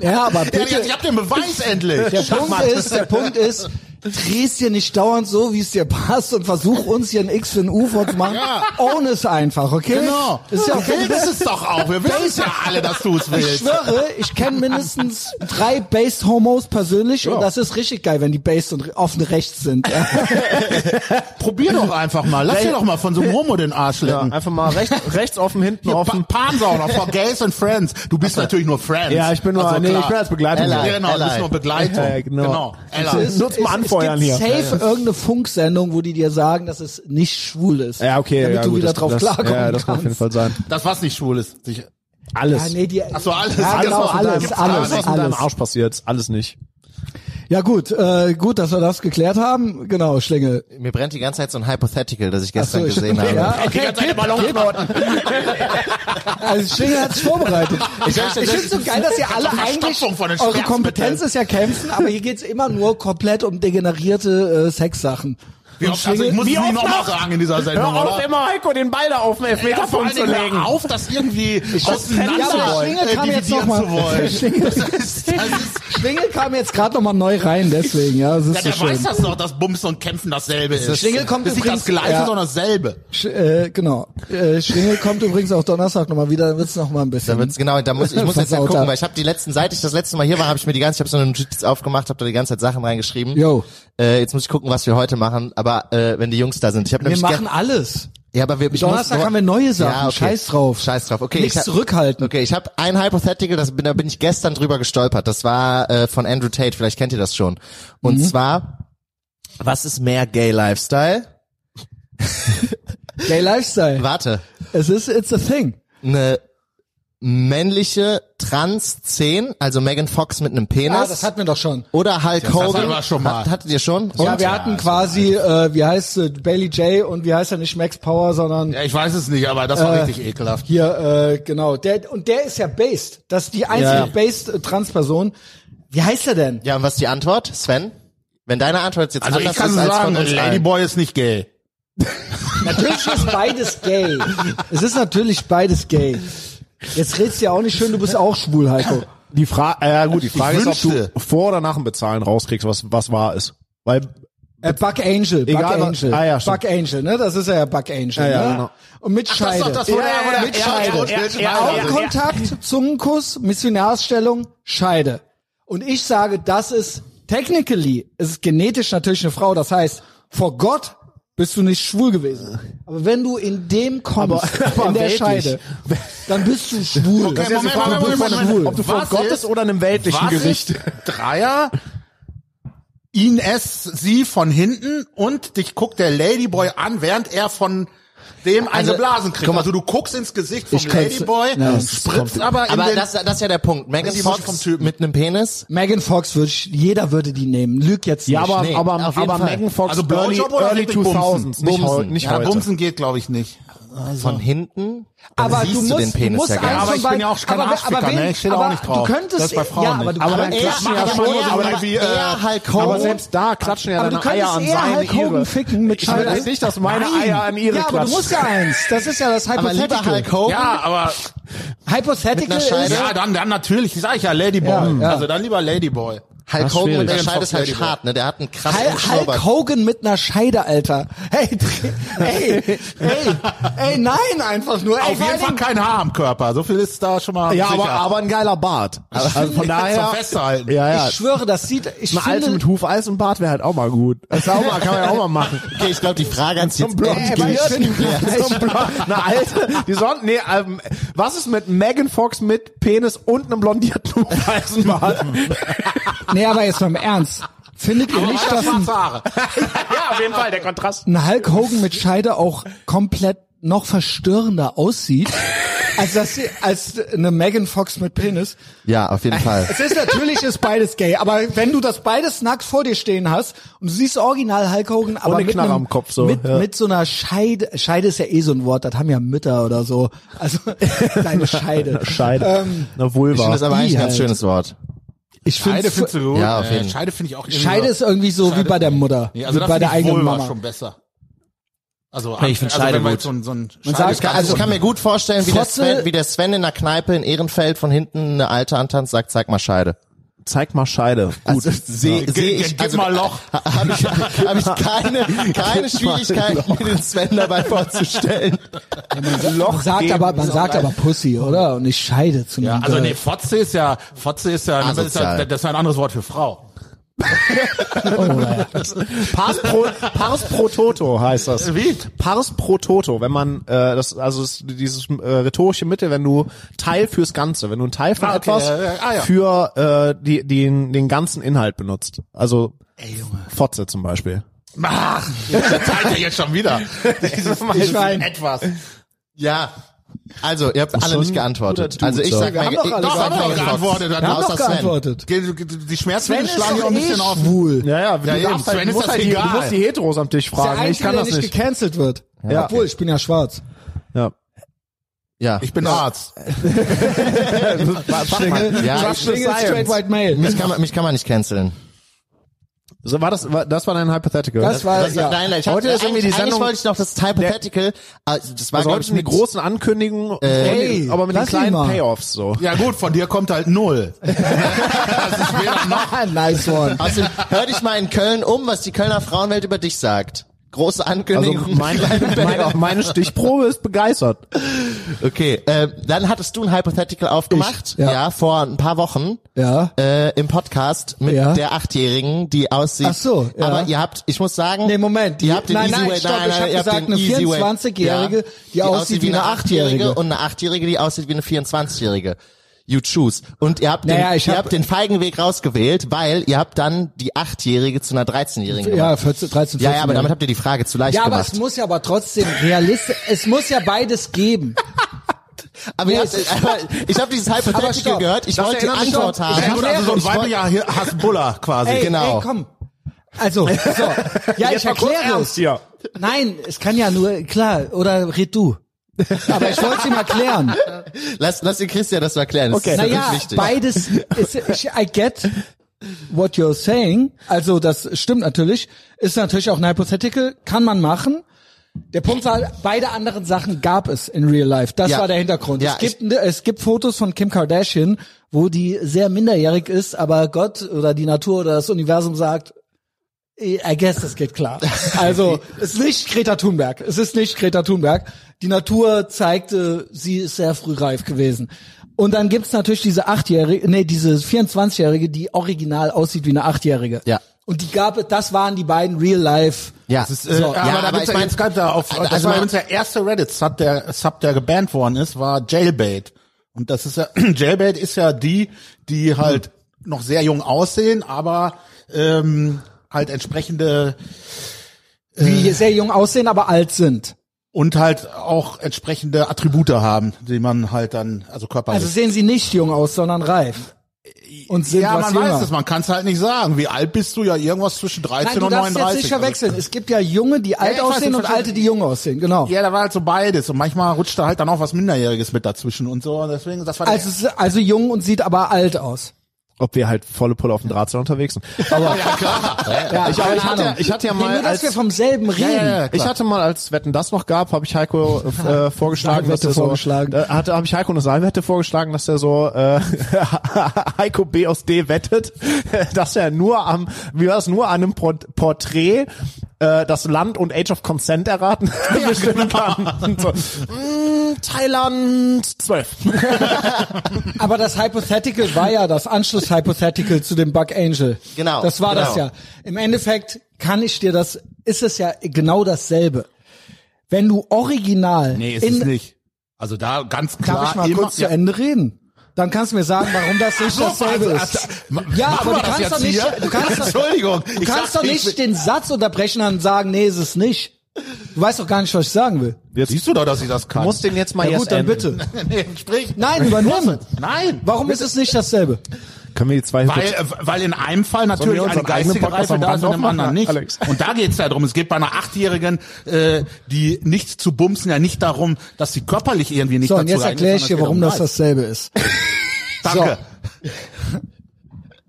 Ja, aber Ja, bitte. ich hab den Beweis endlich. Der Punkt ist, der Punkt ist, drehst dir nicht dauernd so, wie es dir passt und versuch uns hier ein X für ein U vorzumachen. Ja. Own es einfach, okay? Genau. Ist ja Du okay. willst es doch auch. Wir wissen es ja alle, dass du es Ich willst. schwöre, ich kenne mindestens drei Based Homos persönlich und das ist richtig geil, wenn die Based und offen rechts sind. Ja. Probier doch einfach mal. Lass dir doch mal von so einem Homo den Arsch Ja, lecken. einfach mal rechts, rechts offen, hinten Hier, offen. pa Pansauner, for Gays and Friends. Du bist natürlich nur Friends. Ja, ich bin nur, Also nee, klar. ich bin als Begleitung. Ja, genau, du bist Ally. nur Begleitung. Ja, genau. Ist- Nutz mal anfeuern es gibt hier. safe irgendeine Funksendung, wo die dir sagen, dass es nicht schwul ist. Ja, okay, Damit ja, du gut, wieder das, drauf das, klarkommen Ja, das kann auf jeden kannst. Fall sein. Das, was nicht schwul ist. Sich- Alles. Ja, nee, die, Ach so, alles. Ja, Alles, genau, alles, alles, alles, was in deinem alles. Arsch passiert, alles nicht. Ja gut, äh, gut, dass wir das geklärt haben. Genau, Schlingel. Mir brennt die ganze Zeit so ein Hypothetical, das ich gestern so, ich- gesehen habe. Ja, Die okay. ganze Zeit der Ballonknoten. Also Schlingel hat sich vorbereitet. Ich, ich das finde so geil, dass ihr alle eigentlich, Verstopfung von den eure. Kompetenz ist ja kämpfen, aber hier geht's immer nur komplett um degenerierte äh, Sexsachen. Wie oft, also ich muss Wie es nicht nochmal noch? sagen in dieser Sendung, Hör auf, oder? immer Heiko den Ball da auf den Ja, Elfmeterpunkt allen zu legen. hör auf, das irgendwie auseinander Ja, aber Schlingel äh, kam jetzt dividieren noch mal- zu wollen. Schlingel- Das ist, das ist, Schlingel kam jetzt gerade noch mal neu rein, deswegen, ja, das ist ja, so der schön. weiß das doch, dass Bumsen und Kämpfen dasselbe ist. Schlingel kommt das ist nicht das übrigens- Gleiche, ja. sondern dasselbe. Sch äh, genau. Äh, Schlingel kommt übrigens auch Donnerstag noch mal wieder, dann wird's noch mal ein bisschen. Da wird's genau, da muss ich muss jetzt ja Versauter. gucken, weil ich habe die letzten, seit ich das letzte Mal hier war, habe ich mir die ganze, ich habe so eine Notiz aufgemacht, habe da die ganze Zeit Sachen reingeschrieben. Yo. Äh, jetzt muss ich gucken, was wir heute machen, aber äh, wenn die Jungs da sind. Ich habe wir machen alles. ja, aber wir ich Donnerstag muss, haben wir neue Sachen. Ja, okay. Scheiß drauf. Scheiß drauf. Okay, Nichts ich hab- zurückhalten. Okay, ich habe ein Hypothetical, das bin, da bin ich gestern drüber gestolpert. Das war äh, von Andrew Tate, vielleicht kennt ihr das schon. Und Mhm. zwar, was ist mehr Gay Lifestyle? Gay Lifestyle. Warte, Es ist, it's a thing. eine männliche Trans 10, also Megan Fox mit einem Penis. Ah, das hatten wir doch schon. oder Hulk hatten Hogan. wir schon mal. Hat, hattet ihr schon? Ja, Und? wir hatten quasi, äh, wie heißt sie, Bailey J und wie heißt er nicht Max Power, sondern Ja, ich weiß es nicht, aber das war Äh, richtig ekelhaft. hier, äh, genau. Der, und der ist ja based. Das ist die einzige Ja. based äh, Transperson. Wie heißt er denn? Ja, und was ist die Antwort, Sven? Wenn deine Antwort jetzt Also ich anders kann ist als sagen, von uns allen. Ladyboy ist nicht gay. Natürlich ist beides gay. Es ist natürlich beides gay. Jetzt redst du ja auch nicht schön, du bist auch schwul, Heiko. Die Frage, äh, gut, die Frage ist, ob du vor oder nach dem Bezahlen rauskriegst, was, was wahr ist. Weil, Äh, Buck Angel, Buck Egal, was- Angel. ah, ja, stimmt. Buck Angel, ne? Das ist ja Buck Angel, Ja, ja, ne? genau. Und mit das ist Scheide. doch das, wo der- wo der- mit ja, Scheide. ja, ja, ja, ja. Augenkontakt, Zungenkuss, Missionarsstellung, Scheide. Und ich sage, das ist technically, es ist genetisch natürlich eine Frau. Das heißt, vor Gott bist du nicht schwul gewesen. Aber wenn du in dem kommst, aber in der weltlich. Scheide, dann bist du schwul. Okay, Das ist die Moment, Moment, bist du Moment, schwul. ob du vor Was Gott ist- ist oder einem weltlichen Was Gericht. ist Dreier, ihn es, sie von hinten und dich guckt der Ladyboy an, während er von dem eine Also, Blasen kriegt. guck mal. Also du guckst ins Gesicht vom Ladyboy, Ja, spritzt aber in Aber den... das, das ist ja der Punkt. Megan Fox mit einem Penis. Megan Fox würde ich, jeder würde die nehmen. Lüg jetzt nicht. Ja, aber, Nee, aber, aber. Megan Fox Also early, Blowjob oder early wirklich 2000s, Bumsen? nicht, Bumsen. nicht ja, heute. Bumsen geht, glaube ich, nicht. Von hinten. Dann aber siehst du musst, du den Penis musst ja Ja, aber ich bin ja auch kein aber, Arschficker, aber ne? Ich stehe da aber auch nicht drauf. Du könntest, Das ist bei Frauen ja, aber du Aber dann könntest, klatschen ja aber, schon, eher, aber aber, wie, äh, Hulk Hogan. Aber selbst da klatschen ja aber du deine Eier an seine Hulk Hogan ihre. ficken mit Ich will jetzt nicht, dass meine Nein. Eier an ihre Ja, aber du klatschen. musst ja eins. Das ist ja das aber lieber Hypothetical. Hulk Hogan. Ja, aber Hypothetical ist, ja, dann, dann natürlich, sag ich ja, Ladyboy. Ja, ja. Also dann lieber Ladyboy. Hulk Hogan mit Megan Scheide Fox ist halt Lady hart, ne? Der hat einen krassen Hulk, Hulk. Hogan mit einer Scheide, Alter. Hey, dreh- ey, ey, ey, nein, einfach nur. Ey, Auf jeden Fall kein Haar am Körper. So viel ist da schon mal Ja, aber, sicher. aber ein geiler Bart. Also von daher. Festhalten. Ja, ja. Ich schwöre, das sieht, ich Eine alte finde, mit Hufeis und Bart wäre halt auch mal gut. Das ist auch mal, kann man ja auch mal machen. Okay, ich glaube, die Frage ans jetzt Ey, So Eine alte, die Son nee, ähm, was ist mit Megan Fox mit Penis und einem blondierten Hufeisenbart? nee, aber jetzt mal im Ernst. Findet ihr nicht, dass ein, ja, auf jeden Fall, der Kontrast. ein Hulk Hogan mit Scheide auch komplett noch verstörender aussieht, als dass sie, als eine Megan Fox mit Penis? Ja, auf jeden Fall. Es ist natürlich ist beides gay, aber wenn du das beides nackt vor dir stehen hast und du siehst original Hulk Hogan, aber eine mit, Knarre einem, am Kopf so, mit, ja. mit so einer Scheide, Scheide ist ja eh so ein Wort, das haben ja Mütter oder so. Also deine Scheide. Scheide. Ähm, Eine Ich Vulva. finde das aber eigentlich ein ganz halt. schönes Wort. Ich Scheide finde findest du gut? Ja, auf jeden Scheide finde ich auch irgendwie Scheide ist irgendwie so wie Scheide- bei der Mutter, Nee, also wie das bei finde der ich eigenen Vulva Mama. schon besser. Also, ich find also Scheide wenn man gut. jetzt so ein, so ein Man Scheide sagt, kann- Also ich kann mir gut vorstellen, wie der, Fotze- Sven, wie der Sven in der Kneipe in Ehrenfeld von hinten eine Alte antanzt, sagt, zeig mal Scheide. Zeig mal Scheide. Gut. Also sehe Ge- seh ge- ich, gib also, mal Loch. habe ich, hab ich keine, keine Schwierigkeiten, mir den Sven dabei vorzustellen. Man sagt aber, man sagt aber Pussy, oder? Und nicht Scheide zu Ja, also nee, Fotze ist ja, Fotze ist ja, das ist ja, das ist ja ein anderes Wort für Frau. Pars pro, Pars pro Toto heißt das. Wie? Pars pro Toto, wenn man äh, das also das, dieses äh, rhetorische Mittel, wenn du Teil fürs Ganze, wenn du einen Teil von Ah, okay, etwas ja, ja, ah, ja. für äh, die, den den ganzen Inhalt benutzt. Also Fotze zum Beispiel. Ach, jetzt zeigt er jetzt schon wieder. Dieses, Ich mein- etwas. Ja. Also, ihr habt alle nicht geantwortet. Also ich so. sag Wir mal, haben doch ich, alle ich sag mal geantwortet. geantwortet. Wir haben außer doch Sven. geantwortet. Die ist schlagen doch ja auch ein bisschen auf. schwul. Ja, ja, Ja, du eben, Sven du ist musst das halt die, du egal. musst die Heteros am Tisch der fragen. Ich kann der das nicht nicht. gecancelt wird. Ja. Obwohl, ich bin ja schwarz. Ja. Ja. Ich bin Arzt. Ja, Trust ich- the Single straight white male. mich kann man, mich kann man nicht canceln. So war das war, das war dein Hypothetical. Das war, Das, ja. Nein, nein, ich Heute ist irgendwie die Sendung- wollte ich noch das Hypothetical, also das war also heute ich mit, großen Ankündigungen, Ey, aber mit den kleinen. Payoffs so. Ja gut, von dir kommt halt null. nice one. Außerdem, hör dich mal in Köln um, was die Kölner Frauenwelt über dich sagt. Große Also Ankündigung. meine, meine, meine Stichprobe ist begeistert. Okay, äh, dann hattest du ein Hypothetical aufgemacht, Ich, ja. ja. vor ein paar Wochen Ja. äh, im Podcast mit Ja. der Achtjährigen, die aussieht. Ach so, ja. Aber ihr habt, ich muss sagen, Nee, Moment. Die, ihr habt den nein, Easy nein, Way, stopp, nein, ich nein, habe ihr habt gesagt, eine Easy Way. 24-Jährige, die aussieht wie eine Achtjährige. und eine Achtjährige, die aussieht wie eine 24-Jährige. You choose. Und ihr habt, den, Naja, ich ihr hab- habt den feigen Weg rausgewählt, weil ihr habt dann die Achtjährige zu einer 13-Jährigen Ja, gemacht. 14, 13, 14. Ja, ja, aber damit habt ihr die Frage zu leicht ja, aber gemacht. es muss ja aber trotzdem realistisch, es muss ja beides geben. aber ihr habt, aber ich habe dieses Hypothetical gehut, ich Das wollte die Antwort haben. Ja, gut, also so ein Ich weiblicher Hasbulla quasi. Ey, genau. ey, komm. Also, so. Ja, ich mal kurz erkläre ernst es. hier. Nein, es kann ja nur, klar, oder red du. Aber ich wollte es ihm erklären. Lass, lass den Christian das mal erklären. Das Okay. Naja, beides ist, ich, I get what you're saying. Also, das stimmt natürlich. Ist natürlich auch ein Hypothetical. Kann man machen. Der Punkt war, beide anderen Sachen gab es in real life. Das Ja. war der Hintergrund. Ja, es gibt, es gibt Fotos von Kim Kardashian, wo die sehr minderjährig ist, aber Gott oder die Natur oder das Universum sagt, I guess, das geht klar. Also, es ist nicht Greta Thunberg. Es ist nicht Greta Thunberg. Die Natur zeigte, sie ist sehr früh reif gewesen. Und dann gibt's natürlich diese achtjährige, nee, diese 24-jährige, die original aussieht wie eine achtjährige. Ja. Und die gab es, das waren die beiden real life. ja, Das ist, äh, So, aber, ja, da aber ich ja mein- jetzt da auf, also das war man- übrigens der erste Reddit-Sub, der, Sub, der gebannt worden ist, war Jailbait. Und das ist ja, Jailbait ist ja die, die halt noch sehr jung aussehen, aber ähm, halt entsprechende Die sehr jung aussehen, aber alt sind. Und halt auch entsprechende Attribute haben, die man halt dann, also körperlich. Also sehen sie nicht jung aus, sondern reif. Und sind ja, was man jünger. weiß es, man kann es halt nicht sagen. Wie alt bist du? Ja, irgendwas zwischen 13 Nein, du und darfst jetzt 39. nicht verwechseln. Es gibt ja Junge, die alt aussehen und alte, die jung aussehen. Genau. Also, ja, da war halt so beides und manchmal rutscht da halt dann auch was Minderjähriges mit dazwischen und so. Und deswegen, das war Also, also jung und sieht aber alt aus. Ob wir halt volle Pulle auf dem Drahtseil unterwegs sind. Aber Ja, ich, aber ich, hatte, ich hatte ja Nee, mal nur, dass als, wir vom selben reden. ich hatte mal, als Wetten das noch gab, habe ich Heiko äh, vorgeschlagen, dass er so, vorgeschlagen. Äh, hatte, habe ich Heiko eine Saalwette vorgeschlagen, dass er so äh, Heiko B aus D wettet, dass er nur am, wie war das, nur an einem Port Porträt äh, das Land und Age of Consent erraten bestimmen kann. Und so, mm, Thailand 12. Aber das Hypothetical war ja das Anschluss-Hypothetical zu dem Bug Angel. Genau, Das war das genau. ja. Im Endeffekt kann ich dir das, ist es ja genau dasselbe. Wenn du original Nee, ist in, es nicht. Also da ganz klar. Darf ich mal immer, kurz zu Ende reden? Dann kannst du mir sagen, warum das nicht so, dasselbe also, ist. also, ja, aber du das kannst jetzt doch nicht, hier? du kannst doch, Entschuldigung, du kannst doch ich nicht den Satz unterbrechen und sagen, nee, ist es nicht. Du weißt doch gar nicht, was ich sagen will. Siehst du doch, dass ich das kann. Muss den jetzt mal Ja jetzt gut, dann enden. bitte. nee, sprich. Nein, übernimm. Nein. Warum ist es nicht dasselbe? Können wir die zwei Weil, äh, weil in einem Fall natürlich eine geistige Reife da ist und im anderen nicht. Alex? Und da geht's ja drum. Es geht bei einer Achtjährigen, äh, die nicht zu bumsen, ja nicht darum, dass sie körperlich irgendwie nicht So, dazu und jetzt erkläre ich dir, warum es das geht dasselbe ist. Danke.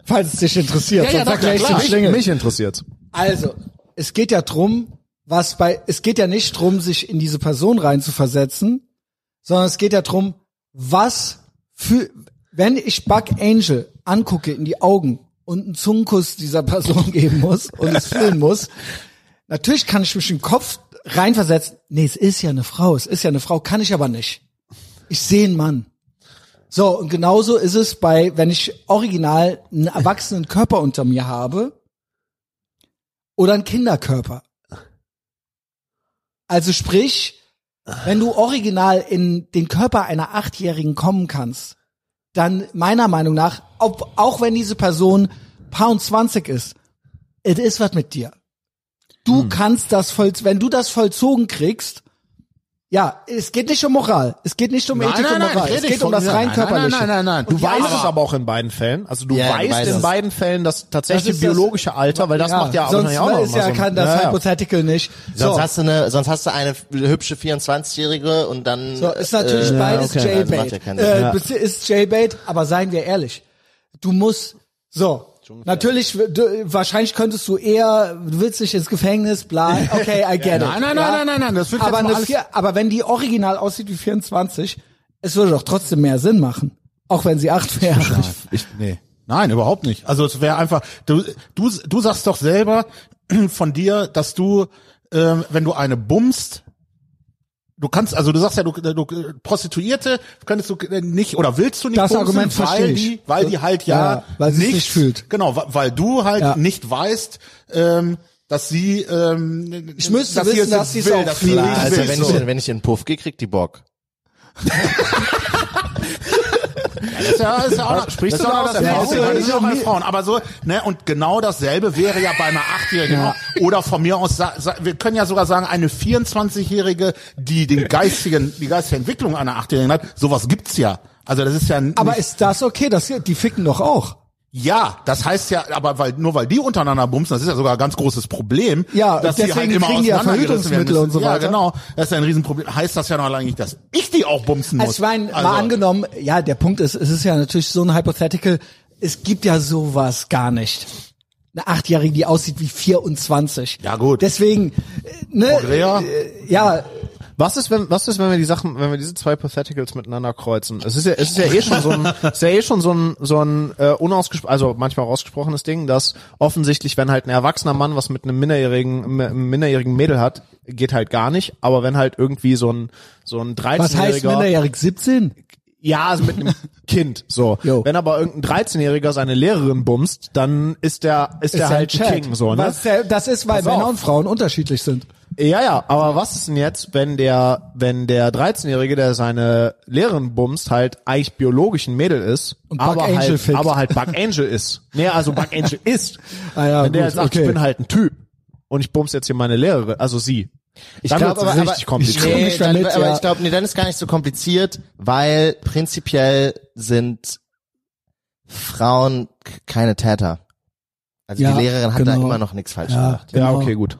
Falls es dich interessiert, Ja, ja, sonst erkläre ich den mich, Schlingel. mich interessiert. Also, es geht ja drum, was bei, es geht ja nicht drum, sich in diese Person reinzuversetzen, sondern es geht ja drum, was für, wenn ich Bug Angel angucke in die Augen und einen Zungenkuss dieser Person geben muss und es fühlen muss, natürlich kann ich mich im Kopf reinversetzen, nee, es ist ja eine Frau, es ist ja eine Frau, kann ich aber nicht. Ich sehe einen Mann. So, und genauso ist es bei, wenn ich original einen erwachsenen Körper unter mir habe oder einen Kinderkörper. Also sprich, wenn du original in den Körper einer Achtjährigen kommen kannst, dann meiner Meinung nach, ob, auch wenn diese Person Pound 20 ist, es ist was mit dir. Du kannst das voll, wenn du das vollzogen kriegst, ja, es geht nicht um Moral, es geht nicht um Nein, Ethik nein, und nein, Moral, ich es geht um das rein Nein, nein, körperliche. nein, nein, nein. Du ja, weißt es aber- aber auch in beiden Fällen. Also du Ja, du weißt weißt in beiden Fällen das tatsächliche das- biologische Alter, weil das ja, macht ja sonst wahrscheinlich auch noch ist ja so. kann das Ja, ja. Hypothetical nicht. Sonst So, hast du eine, sonst hast du eine hübsche 24-Jährige und dann so ist natürlich äh, beides okay. J-Bait. Das macht ja keinen Sinn. äh, Ist J-Bait, aber seien wir ehrlich. Du musst, so. Natürlich, du, wahrscheinlich könntest du eher, du willst nicht ins Gefängnis, bla, okay, I get it. Nein, nein, nein, nein, nein, nein, das wird aber, jetzt alles- vier, aber wenn die original aussieht wie 24, es würde doch trotzdem mehr Sinn machen. Auch wenn sie acht wäre. Ich, nee. Nein, überhaupt nicht. Also es wäre einfach, du, du, du sagst doch selber von dir, dass du, ähm, wenn du eine bummst, du kannst, also du sagst ja, du, du Prostituierte könntest du nicht oder willst du nicht Das bumsen, Argument weil verstehe ich. die, weil die halt ja, Ja, weil sie es nicht fühlt. Genau, weil du halt Ja. nicht weißt, ähm, dass sie, ähm, Ich müsste dass sie wissen, dass sie es will, auch dass sie fühlt. nicht Also will. wenn So. ich, wenn ich in den Puff gehe, kriegt die Bock. Das ist ja, ist ja auch, Sprichst das du auch das? Erste, das ist ja auch bei Ja. Frauen. Aber so, ne, und genau dasselbe wäre ja bei einer Achtjährigen. auch. Oder von mir aus, wir können ja sogar sagen, eine 24-Jährige, die den geistigen, die geistige Entwicklung einer Achtjährigen hat, sowas gibt's ja. Also das ist ja Aber ist das okay? Das, die ficken doch auch. Ja, das heißt ja, aber weil nur weil die untereinander bumsen, das ist ja sogar ein ganz großes Problem, Ja, dass deswegen halt immer kriegen die ja Verhütungsmittel und so Ja, weiter. genau. Das ist ja ein Riesenproblem. Heißt das ja noch lange nicht, dass ich die auch bumsen muss. Also ich meine, Also- mal angenommen, ja, der Punkt ist, es ist ja natürlich so ein Hypothetical, es gibt ja sowas gar nicht. Eine Achtjährige, die aussieht wie 24. Ja, gut. Deswegen, äh, ne, Andrea? äh, ja, Was ist, wenn, was ist, wenn wir die Sachen, wenn wir diese zwei Patheticals miteinander kreuzen? Es ist ja, es ist ja eh schon so ein, es ist ja eh schon so ein, so ein äh, unausgesprochen, also manchmal ausgesprochenes Ding, dass offensichtlich, wenn halt ein erwachsener Mann was mit einem minderjährigen, einem minderjährigen Mädel hat, geht halt gar nicht. Aber wenn halt irgendwie so ein, so ein 13-jähriger, was heißt minderjährig? 17? ja, also mit einem Kind, so. Jo. Wenn aber irgendein 13-jähriger seine Lehrerin bumst, dann ist der, ist, der ja halt. King, so, ne? Was der, das ist, weil Pass Männer auf. und Frauen unterschiedlich sind. Ja, ja, aber was ist denn jetzt, wenn der, wenn der 13-Jährige, der seine Lehrerin bumst, halt eigentlich biologisch ein Mädel ist, Und Bug aber Angel halt, fickt. aber halt Bug Angel ist. Nee, also Bug Angel ist. Ah ja, wenn der gut, jetzt sagt, okay. ich bin halt ein Typ und ich bums jetzt hier meine Lehrerin, also sie. Ich Dann glaube wird's aber, richtig aber kompliziert. komm nee, nicht dann, damit, aber ja. ich glaube, nee, dann ist gar nicht so kompliziert, weil prinzipiell sind Frauen k- keine Täter. Also Ja, die Lehrerin hat da genau. immer noch nichts falsch Ja, gemacht. Ja, genau. okay, gut.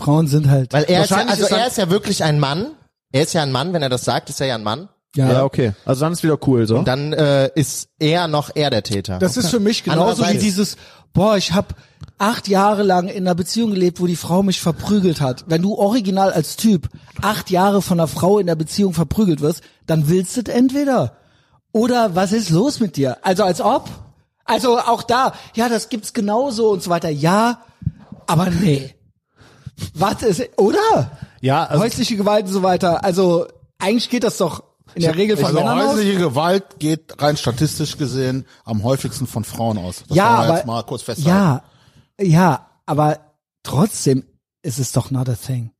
Frauen sind halt. Weil er ist ja, also ist er ist ja wirklich ein Mann. Er ist ja ein Mann, wenn er das sagt, ist er ja ein Mann. Ja, okay. Also dann ist wieder cool, so. Und dann äh, ist er noch er der Täter. Das ist für mich genauso wie dieses, boah, ich habe acht Jahre lang in einer Beziehung gelebt, wo die Frau mich verprügelt hat. Wenn du original als Typ acht Jahre von einer Frau in der Beziehung verprügelt wirst, dann willst du es entweder. Oder was ist los mit dir? Also als ob. Also auch da, ja, das gibt's genauso und so weiter. Ja, aber nee. Was ist, oder? ja, also, Häusliche Gewalt und so weiter. Also eigentlich geht das doch in der Regel von Also Männern aus. häusliche Gewalt geht rein statistisch gesehen am häufigsten von Frauen aus. Das ja, aber jetzt mal kurz festhalten. ja, ja, aber trotzdem ist es doch not a thing.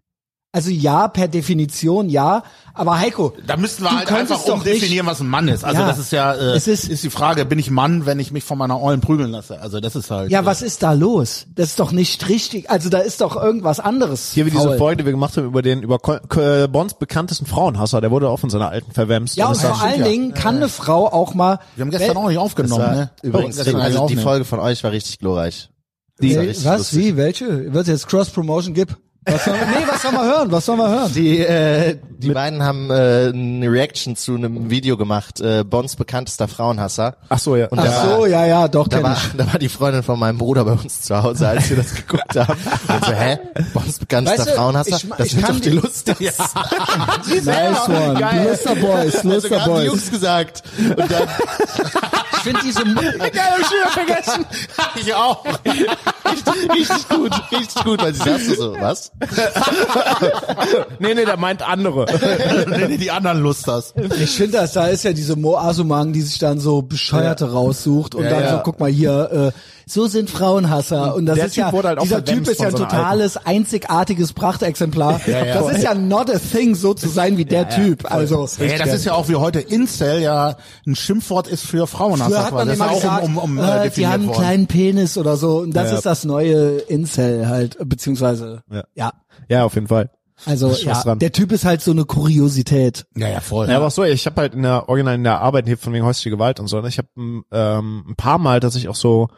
Also ja, per Definition ja, aber Heiko, Da müssten wir halt einfach doch umdefinieren, was ein Mann ist. Also Ja, das ist ja, äh, es ist- ist, die Frage, bin ich Mann, wenn ich mich von meiner Eulen prügeln lasse? Also das ist halt. ja, äh, was ist da los? Das ist doch nicht richtig. Also da ist doch irgendwas anderes. hier wie diese. Folge, die wir gemacht haben über den, über Ko- Ko- Bonds bekanntesten Frauenhasser, der wurde auch von seiner alten verwämst. Ja, und das ist vor allen ja. Dingen kann eine Frau auch mal. Wir haben gestern auch nicht aufgenommen, war, ne? Übrigens, also die aufnehmen. Folge von euch war richtig glorreich. Die, war richtig was? lustig. Wie? Welche? Wird jetzt Cross Promotion gibt? Was soll, nee, was soll man hören? Was soll man hören? Die, äh, die beiden haben äh, eine Reaction zu einem Video gemacht, äh, Bonds bekanntester Frauenhasser. Ach so, ja. Und Ach da so, war, ja, ja, doch da war, ich. da war die Freundin von meinem Bruder bei uns zu Hause, als wir das geguckt haben. Und so, hä? Bonds bekanntester Weißt du, Frauenhasser? ich- das ich wird kann doch die die- Lust. Das Nice one. Geil. Luster Boys, Luster sogar haben die Boys. Jungs gesagt. Und dann, Ich finde diese, Geil, hab ich wieder vergessen. Ich auch. richtig gut, richtig gut, weil sie sagte so, was? nee, nee, der meint andere. nee, nee, die anderen Lusters. Ich finde das, da ist ja diese Mo Asumang, die sich dann so Bescheuerte raussucht und dann ja. so, guck mal hier, äh, so sind Frauenhasser. Und das Der ist Typ ja, halt auch dieser Typ ist ja ein von so totales, einzigartiges Prachtexemplar. das ist ja not a thing, so zu sein wie der Typ. Also, Ja, das ist ja auch wie heute Incel ja ein Schimpfwort ist für Frauenhasser. Früher hat man das immer ist ja gesagt, auch um, um, um äh, äh, die haben einen worden. kleinen Penis oder so. Und das Ja. ist das neue Incel halt, beziehungsweise, Ja. Ja. Auf jeden Fall. Also, ja, dran. der Typ ist halt so eine Kuriosität. Ja, ja, voll. Ja, aber auch so, ich habe halt in der Original in der Arbeit hier von wegen häusliche Gewalt und so, ne? ich habe ähm, ein paar Mal tatsächlich auch so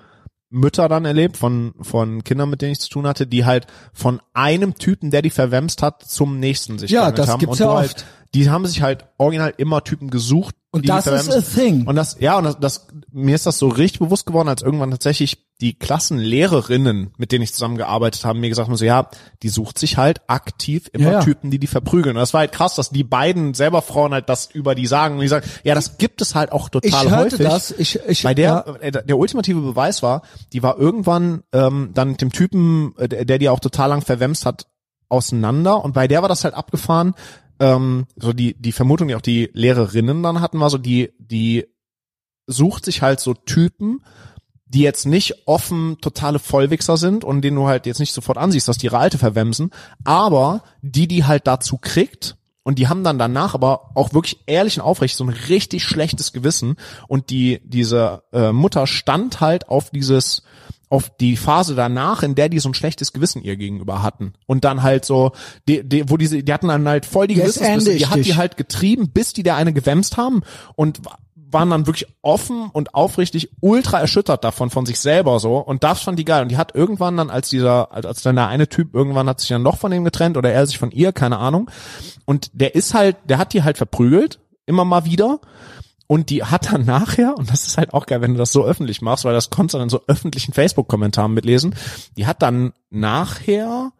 Mütter dann erlebt von von Kindern, mit denen ich zu tun hatte, die halt von einem Typen, der die verwemst hat, zum nächsten sich Ja, das haben. gibt's und ja du oft. Halt, die haben sich halt original immer Typen gesucht. Und die das ist a thing. Und das, ja, und das, das, mir ist das so richtig bewusst geworden, als irgendwann tatsächlich die Klassenlehrerinnen, mit denen ich zusammengearbeitet habe, mir gesagt haben, so, ja, die sucht sich halt aktiv immer Ja. Typen, die die verprügeln. Und das war halt krass, dass die beiden selber Frauen halt das über die sagen. Und die sagen, ja, das gibt es halt auch total Ich hörte häufig. das, ich, ich, Bei der, ja. äh, der ultimative Beweis war, die war irgendwann ähm, dann mit dem Typen, äh, der, der die auch total lang verwemst hat, auseinander. Und bei der war das halt abgefahren. Ähm, so die die Vermutung, die auch die Lehrerinnen dann hatten, war so die die sucht sich halt so Typen, die jetzt nicht offen totale Vollwichser sind und denen du halt jetzt nicht sofort ansiehst, dass die ihre Alte verwemsen, aber die, die halt dazu kriegt, und die haben dann danach aber auch wirklich ehrlich und aufrecht so ein richtig schlechtes Gewissen und die diese äh, Mutter stand halt auf dieses auf die Phase danach, in der die so ein schlechtes Gewissen ihr gegenüber hatten. Und dann halt so die, die wo diese die hatten dann halt voll die Jetzt Gewissensbisse, die hat die dich. halt getrieben, bis die der eine gewämst haben und wa- waren dann wirklich offen und aufrichtig ultra erschüttert davon von sich selber so. Und das fand die geil. Und die hat irgendwann dann als dieser als als dann der eine Typ irgendwann hat sich dann noch von dem getrennt oder er sich von ihr keine Ahnung. Und der ist halt der hat die halt verprügelt immer mal wieder und die hat dann nachher, und das ist halt auch geil, wenn du das so öffentlich machst, weil das konntest du dann in so öffentlichen Facebook-Kommentaren mitlesen, die hat dann nachher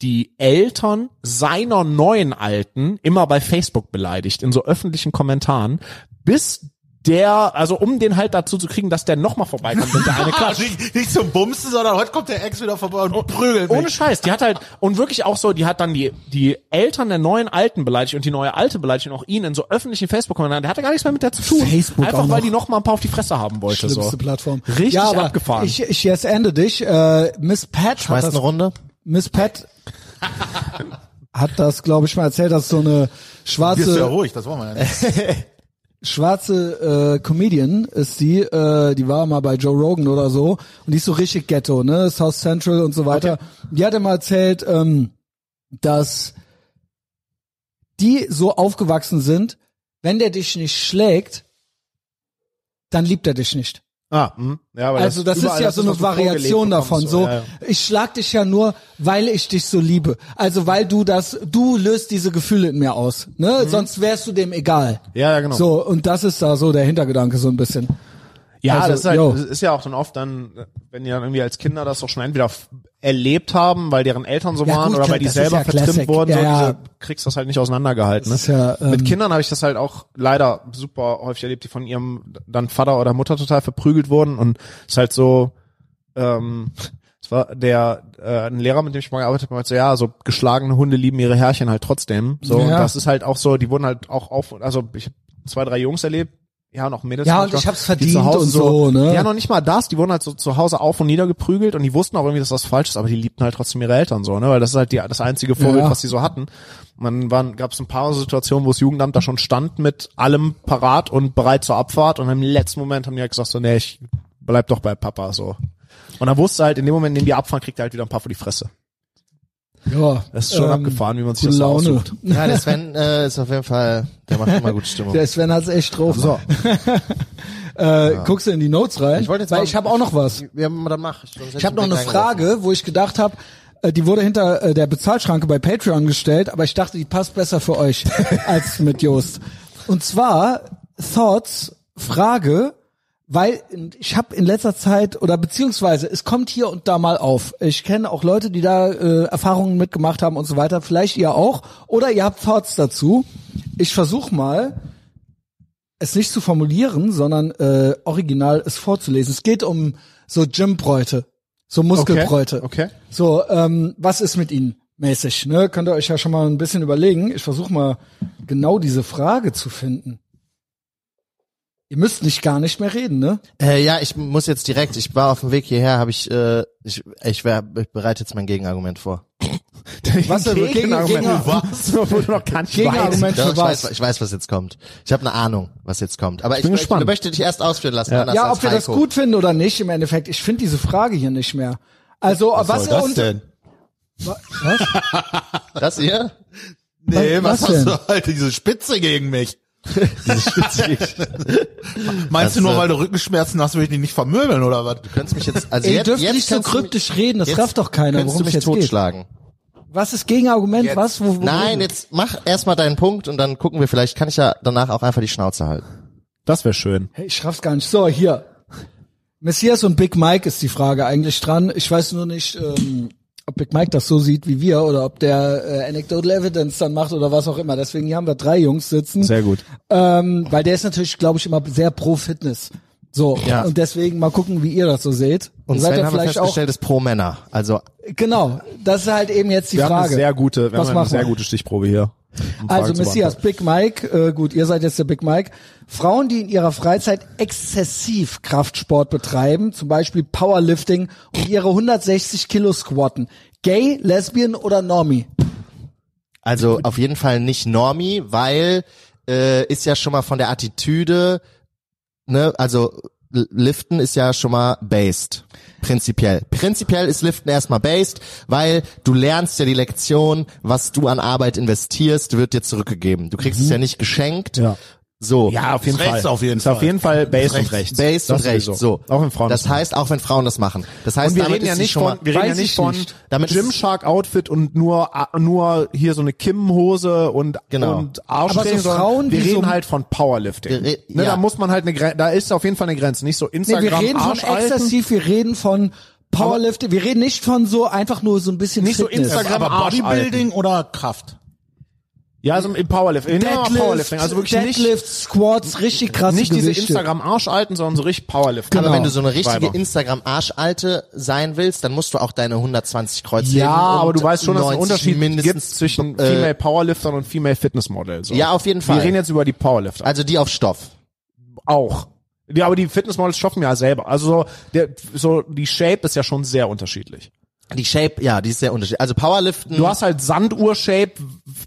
die Eltern seiner neuen Alten immer bei Facebook beleidigt, in so öffentlichen Kommentaren, bis der, also um den halt dazu zu kriegen, dass der nochmal vorbeikommt und der eine klatscht. nicht, nicht zum Bumsen, sondern heute kommt der Ex wieder vorbei und prügelt Ohne mich. Scheiß, die hat halt, und wirklich auch so, die hat dann die, die Eltern der neuen Alten beleidigt und die neue Alte beleidigt und auch ihn in so öffentlichen Facebook-Kommentaren. Der hatte gar nichts mehr mit der zu tun. Facebook Einfach weil noch. die noch mal ein paar auf die Fresse haben wollte. Schlimmste So. Plattform. Richtig ja, aber abgefahren. Ich, ich jetzt ende dich. Äh, Miss Pat hat Schmeißt das, eine Runde. Miss Pat hat das, glaube ich, mal erzählt, dass so eine Bist du ja schwarze ruhig, das wollen wir ja nicht. schwarze äh, Comedian ist die, äh, die war mal bei Joe Rogan oder so und die ist so richtig Ghetto, ne, South Central und so weiter. Die hat immer erzählt, ähm, dass die so aufgewachsen sind, wenn der dich nicht schlägt, dann liebt er dich nicht. Ah, hm. ja, weil Also das, überall ist ja so eine Variation davon. So, ja, ja. ich schlag dich ja nur, weil ich dich so liebe. Also weil du das, du löst diese Gefühle in mir aus. Ne? Sonst wärst du dem egal. Mhm. Ja, ja, genau. So und das ist da so der Hintergedanke so ein bisschen. Ja, Also, das ist, halt, yo. das ist ja auch dann oft dann, wenn die dann irgendwie als Kinder das auch schon entweder erlebt haben, weil deren Eltern so Ja, waren gut, oder weil die selber ja vertrimmt Classic. wurden, so Ja, ja. diese, kriegst das halt nicht auseinandergehalten. Ne? Ja, ähm, Mit Kindern habe ich das halt auch leider super häufig erlebt, die von ihrem dann Vater oder Mutter total verprügelt wurden und es ist halt so, ähm, es war der äh, ein Lehrer, mit dem ich mal gearbeitet habe, meinte so, ja, so geschlagene Hunde lieben ihre Herrchen halt trotzdem. So und Ja. das ist halt auch so, die wurden halt auch auf, also ich habe zwei, drei Jungs erlebt, ja, noch Mädels. Ja, und ich hab's die verdient und so, ne? Ja, noch nicht mal das, die wurden halt so zu Hause auf und nieder geprügelt und die wussten auch irgendwie, dass das falsch ist, aber die liebten halt trotzdem ihre Eltern so, ne, weil das ist halt die, das einzige Vorbild, Ja. was die so hatten. Man waren, gab es ein paar Situationen, wo das Jugendamt da schon stand mit allem parat und bereit zur Abfahrt und im letzten Moment haben die halt gesagt so, nee, ich bleib doch bei Papa so. Und dann wusste halt, in dem Moment, in dem die abfahren, kriegt er halt wieder ein paar vor die Fresse. Ja, Das ist schon ähm, abgefahren, wie man sich das so Laune. aussucht. Ja, der Sven äh, ist auf jeden Fall, der macht immer gute Stimmung. Der Sven hat's echt drauf. So. äh, Guckst du in die Notes rein? Ich wollte jetzt Weil mal- ich habe auch noch was. Ja, dann mach. Sonst Ich habe noch eine Frage, wo ich gedacht habe, äh, die wurde hinter äh, der Bezahlschranke bei Patreon gestellt, aber ich dachte, die passt besser für euch als mit Jost. Und zwar Thoughts Frage, weil ich habe in letzter Zeit oder beziehungsweise es kommt hier und da mal auf. Ich kenne auch Leute, die da äh, Erfahrungen mitgemacht haben und so weiter. Vielleicht ihr auch oder ihr habt Thoughts dazu. Ich versuche mal es nicht zu formulieren, sondern äh, original es vorzulesen. Es geht um so Gymbräute, so Muskelbräute. Okay. So, ähm, was ist mit ihnen mäßig? Ne? Könnt ihr euch ja schon mal ein bisschen überlegen. Ich versuche mal genau diese Frage zu finden. Ihr müsst nicht gar nicht mehr reden, ne? Äh, ja, ich muss jetzt direkt. Ich war auf dem Weg hierher, habe ich, äh, ich, ich, wär, ich bereite jetzt mein Gegenargument vor. Was? Gegen- Gegenargument? Gegen- Was? Wo du noch gar nicht Gegenargument weißt. für ich, was? weiß, ich weiß, was jetzt kommt. Ich habe eine Ahnung, was jetzt kommt. Aber ich, bin möchte, gespannt. ich möchte dich erst ausführen lassen. Ja, als ob wir das gut finden oder nicht, im Endeffekt. Ich finde diese Frage hier nicht mehr. Also, was, soll das und, denn? Das hier? Nee, was, Was hast denn? du halt diese Spitze gegen mich? Meinst Das, du nur, äh, weil du Rückenschmerzen hast, will ich dich nicht vermöbeln oder was? Du könntest mich jetzt, also Ey, ihr jetzt, dürft jetzt nicht so kannst du mich- kryptisch reden, das jetzt rafft doch keiner, Könntest worum du es mich jetzt geht. totschlagen? Was ist Gegenargument? Was? Wo, wo Nein, jetzt mach erstmal deinen Punkt und dann gucken wir, vielleicht kann ich ja danach auch einfach die Schnauze halten. Das wäre schön. Hey, ich raff's gar nicht. So, hier. Messias und Big Mike ist die Frage eigentlich dran. Ich weiß nur nicht, ähm, ob Big Mike das so sieht wie wir oder ob der äh, Anecdotal Evidence dann macht oder was auch immer. Deswegen hier haben wir drei Jungs sitzen. Sehr gut. Ähm, weil der ist natürlich, glaube ich, immer sehr pro Fitness. So, Ja. und deswegen mal gucken, wie ihr das so seht. Und ihr seid haben wir vielleicht auch, festgestellt, ist pro Männer. Also genau, das ist halt eben jetzt die Wir haben Frage. eine sehr gute, wir Was haben eine sehr gute Stichprobe hier. Um Also Messias. Big Mike, äh, gut, ihr seid jetzt der Big Mike. Frauen, die in ihrer Freizeit exzessiv Kraftsport betreiben, zum Beispiel Powerlifting und ihre 160 Kilo squatten. Gay, Lesbian oder Normie? Also auf jeden Fall nicht Normie, weil äh, ist ja schon mal von der Attitüde, ne, also Liften ist ja schon mal based. Prinzipiell. Prinzipiell ist Liften erstmal based, weil du lernst ja die Lektion, was du an Arbeit investierst, wird dir zurückgegeben. Du kriegst es ja nicht geschenkt. Ja. So. Ja, auf jeden Fall. rechts auf jeden ist auf Fall. jeden Fall Base und Rechts. Based und Das rechts. So. Auch wenn Frauen Das machen. heißt, auch wenn Frauen das machen. Das heißt, Und wir damit reden ja nicht von, wir reden ja nicht ich von. Damit Gymshark Outfit und nur nur hier so eine Kim-Hose und Genau. und Arschtraining, Aber so Frauen, wir die reden so- halt von Powerlifting. Ne, ja. Da muss man halt eine Grenze, da ist auf jeden Fall eine Grenze, nicht so Nee, Instagram wir reden von exzessiv, wir reden von Powerlifting, wir reden nicht von so einfach nur so ein bisschen Nicht so. Instagram- Aber. Bodybuilding oder Kraft? Ja, also im Powerlifting, Deadlift, Powerlifting, also wirklich Deadlift, Squats, richtig krasse nicht diese Gewichte. Instagram Arschalten, sondern so richtig Powerlifting. Aber Genau. wenn du so eine richtige. Instagram-Arschalte sein willst, dann musst du auch deine 120 Kreuz Ja, aber du weißt schon, dass es einen 90 Unterschied gibt mindestens zwischen äh, Female Powerliftern und Female Fitness Model. So. Ja, auf jeden Fall. Wir reden jetzt über die Powerlifter. Also die auf Stoff. auch. Ja, aber die Fitnessmodels schaffen ja selber. Also so, der, so die Shape ist ja schon sehr unterschiedlich. Die Shape, ja, die ist sehr unterschiedlich. Also Powerliften. Du hast halt Sanduhr-Shape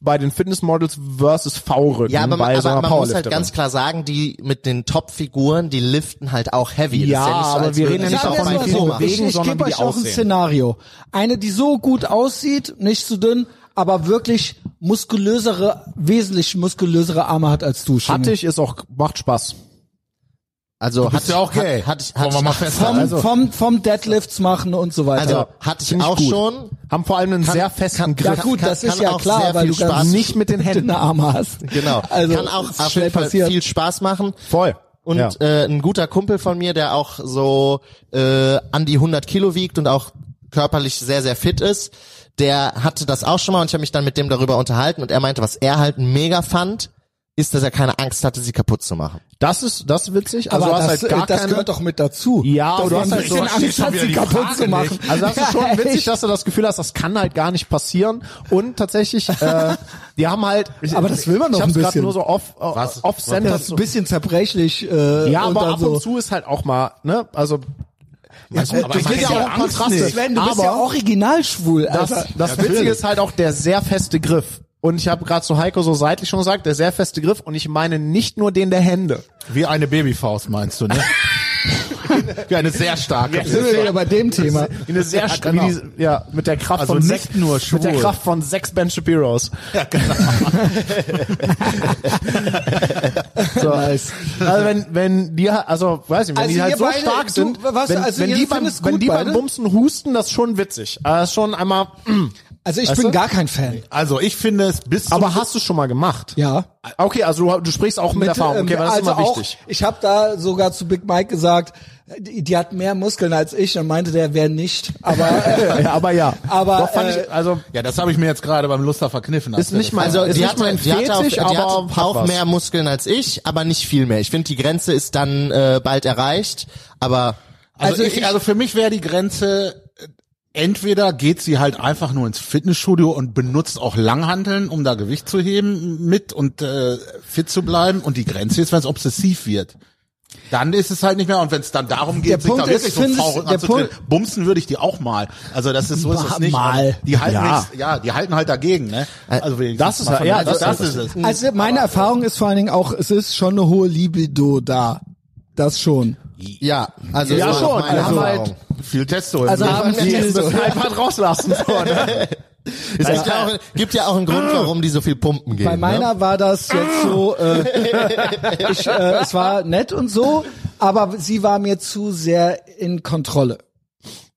bei den Fitnessmodels versus V-Rücken ja, aber, bei man- so aber man muss halt ganz klar sagen, die mit den Top-Figuren, die liften halt auch heavy. Ja, das ist ja nicht so, aber wir reden ja nicht das davon, wie viel so bewegen, ich ich sondern gebe euch auch ein. Szenario. Eine, die so gut aussieht, nicht zu dünn, aber wirklich muskulösere, wesentlich muskulösere Arme hat als du. Schinge. Hattig ist auch, macht Spaß. Also bist hatte ja auch gay. Hat, Wollen hatte wir mal Vom. Also- vom, vom Deadlifts machen und so weiter. also hatte ich auch gut. schon. Haben vor allem einen sehr festen kann- Griff. ja gut, kann- das ist kann ja auch klar, sehr weil viel du Spaß- Nicht mit den Händen. Arme hast. Genau. Also kann auch ist auf schnell jeden Fall viel Spaß machen. Voll. Und Ja. äh, ein guter Kumpel von mir, der auch so äh, an die 100 Kilo wiegt und auch körperlich sehr, sehr fit ist, der hatte das auch schon mal und ich habe mich dann mit dem darüber unterhalten und er meinte, was er halt mega fand, ist, dass er keine Angst hatte, sie kaputt zu machen. Das ist, das ist witzig. Also Aber du hast das, halt gar das keine, gehört doch mit dazu. Ja, aber du hast halt ein so- bisschen ich Angst hat, sie kaputt Frage zu machen. nicht. Also das ist schon Ja, witzig, dass du das Gefühl hast, das kann halt gar nicht passieren. Und tatsächlich, äh, die haben halt. Aber das will man doch ich ein hab's grad bisschen. nur so off, Was? off Das center. ist ein bisschen zerbrechlich. Äh, Ja, aber ab so. und zu ist halt auch mal, ne? Also Ja, gut, aber bist kennt ja ja auch Angst Kontraste. nicht. Sven, du bist Aber- ja original schwul. das, Alter. das Witzige ist halt auch der sehr feste Griff. Und ich habe gerade zu Heiko so seitlich schon gesagt, der sehr feste Griff. Und ich meine nicht nur den der Hände. Wie eine Babyfaust meinst du, ne? Wie eine sehr starke. Sind wir wieder bei dem Thema. Wie eine sehr Ja, st- genau. die, ja, mit der Kraft Also von nicht sechs, nur mit der schwul. Kraft von sechs Ben Shapiros. Ja, genau. So. Also wenn, wenn die, halt- also weiß ich, wenn Also die halt so beide- stark du, sind, was, wenn, also wenn ihr die beim, wenn die beim? Bumsen husten, das ist schon witzig. Aber das ist schon einmal, Also ich Weißt bin du? gar kein Fan. Also ich finde es bis zum aber hast du schon mal gemacht? Ja. Okay, also du, du sprichst auch mit, Erfahrung, okay, ähm, weil das also ist immer auch, wichtig. Ich habe da sogar zu Big Mike gesagt, die, die hat mehr Muskeln als ich und meinte, der wäre nicht. Aber äh, Ja, aber ja. Aber, Doch fand äh, ich, also Ja, das habe ich mir jetzt gerade beim Luster verkniffen. ist nicht mein, Also ist die nicht hatte, mein die hatte, auf, die hat auch was. mehr Muskeln als ich, aber nicht viel mehr. Ich finde, die Grenze ist dann äh, bald erreicht, aber Also, Also ich, ich- also für mich wäre die Grenze äh, entweder geht sie halt einfach nur ins Fitnessstudio und benutzt auch Langhanteln, um da Gewicht zu heben mit und äh, fit zu bleiben. Und die Grenze ist, wenn es obsessiv wird. Dann ist es halt nicht mehr. Und wenn es dann darum Der geht, sich Punkt da wirklich ist, so der anzudrehen, Punkt- bumsen würde ich die auch mal. Also das ist so ist es nicht. Mal. Die halten Ja. nichts, ja, die halten halt dagegen, ne? Also wenigstens das ist ja, der- das- das, das ist es. also meine Erfahrung ist vor allen Dingen auch, es ist schon eine hohe Libido da. Das schon. ja, also Ja, schon. meine Wir haben halt-. Viel Testo. Also haben so. einfach rauslassen. So, ne? Es gibt ja, auch, gibt ja auch einen Grund, warum die so viel pumpen gehen. Bei meiner war das jetzt so, äh, ich, äh, es war nett und so, aber sie war mir zu sehr in Kontrolle.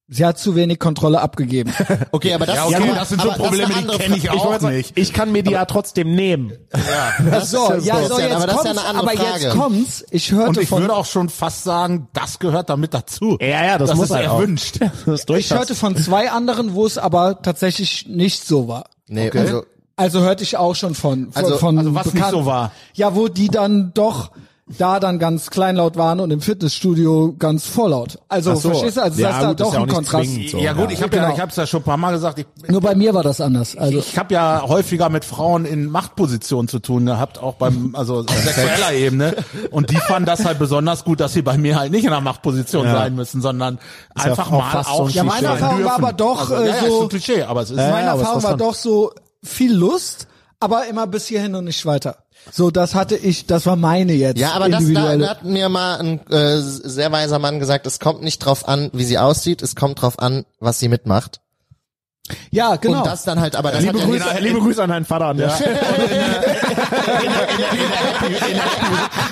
Sie hat zu wenig Kontrolle abgegeben. Okay, aber das, Ja, okay, das sind so Probleme, die kenne ich auch sagen, nicht. Ich kann mir die ja trotzdem nehmen. Das so, ist ja, so, so, jetzt aber das ist ja kommt's, eine andere aber Frage. jetzt kommt's. Ich hörte Und ich von, würde auch schon fast sagen, das gehört damit dazu. Ja, ja, das, Das muss ist halt erwünscht. Das ist ich hörte von zwei anderen, wo es aber tatsächlich nicht so war. Nee, also Also hörte ich auch schon von, von, Also- von also was nicht Bekannten. so war. Ja, wo die dann doch da dann ganz kleinlaut waren und im Fitnessstudio ganz vorlaut. Also so. verstehst du, also Ja, das ist da ist doch ja auch ein Kontrast. so. ja gut, ich habe Genau. ja, ich habe es ja schon ein paar Mal gesagt. Ich, Nur bei mir war das anders. Also ich habe ja häufiger mit Frauen in Machtpositionen zu tun gehabt, auch beim also auf sexueller Ebene. Und die fanden das halt besonders gut, dass sie bei mir halt nicht in einer Machtposition Ja. sein müssen, sondern ja einfach auch mal so auch ein Ja, meine Erfahrung war aber doch, also, äh, ja, ja, so- ist ein Klischee, aber es ist Ja, meine Erfahrung ist war doch so viel Lust, aber immer bis hierhin und nicht weiter. So, das hatte ich, das war meine jetzt. Ja, aber das da, da hat mir mal ein äh, sehr weiser Mann gesagt, es kommt nicht drauf an, wie sie aussieht, es kommt drauf an, was sie mitmacht. Ja, genau. Und das dann halt, aber das Liebe hat ja Grüße, liebe Grüße an deinen Vater an der Stelle.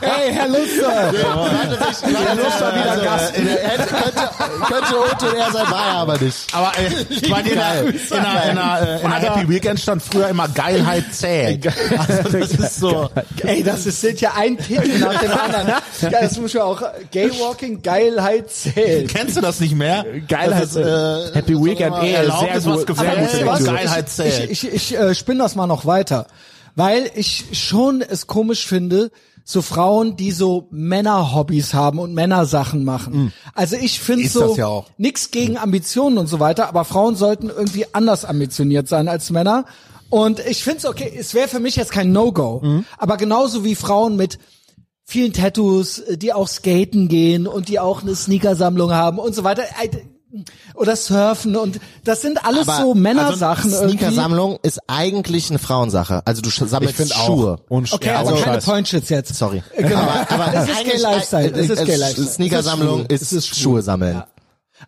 hey, Herr Luster. Ja, Luster wieder Gast. Hätte, könnte, könnte Otto er sein, war er aber nicht. Aber äh, ich meine, in der, in der, in der, äh, in der Happy Weekend stand früher immer Geilheit zählt. Also das ist so. Ey, das ist, sind ja ein Titel nach dem anderen. Ja, das muss ja auch Gaywalking, Geilheit zählen. Kennst du das nicht mehr? Geilheit Das ist, äh, Happy Weekend, eh, erlaubt sehr gut. Lektüre. Geilheit zählt. Ich, ich, ich äh, spinne das mal noch weiter, weil ich schon es komisch finde, so Frauen, die so Männerhobbys haben und Männersachen machen. Also ich finde so das ja nix gegen Ambitionen und so weiter, aber Frauen sollten irgendwie anders ambitioniert sein als Männer. Und ich finde es okay, es wäre für mich jetzt kein No-Go, aber genauso wie Frauen mit vielen Tattoos, äh, die auch skaten gehen und die auch eine Sneakersammlung haben und so weiter. Oder surfen und das sind alles Aber, so Männersachen also, irgendwie. Sneakersammlung ist eigentlich eine Frauensache. Also du sammelst Ich. Schuhe. Und Okay, ja, also keine. Pointshits jetzt. Sorry. Genau. Aber, aber es ist Gay Lifestyle. Es ist Gay Lifestyle. Sneakersammlung ist ist, Schuhe sammeln. Ja.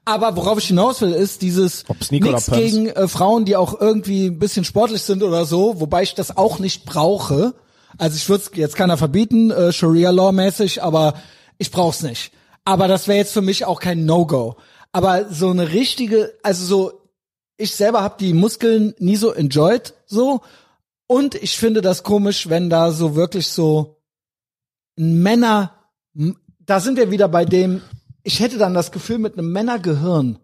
Aber worauf ich hinaus will, ist dieses nichts gegen äh, Frauen, die auch irgendwie ein bisschen sportlich sind oder so, wobei ich das auch nicht brauche. Also ich würde es jetzt keiner verbieten, äh, Sharia Law mäßig, aber Ich brauch's nicht. Aber das wäre jetzt für mich auch kein No-Go. Aber so eine richtige, also so, ich selber habe die Muskeln nie so enjoyed, so. Und ich finde das komisch, wenn da so wirklich so ein Männer, da sind wir wieder bei dem, ich hätte dann das Gefühl, mit einem Männergehirn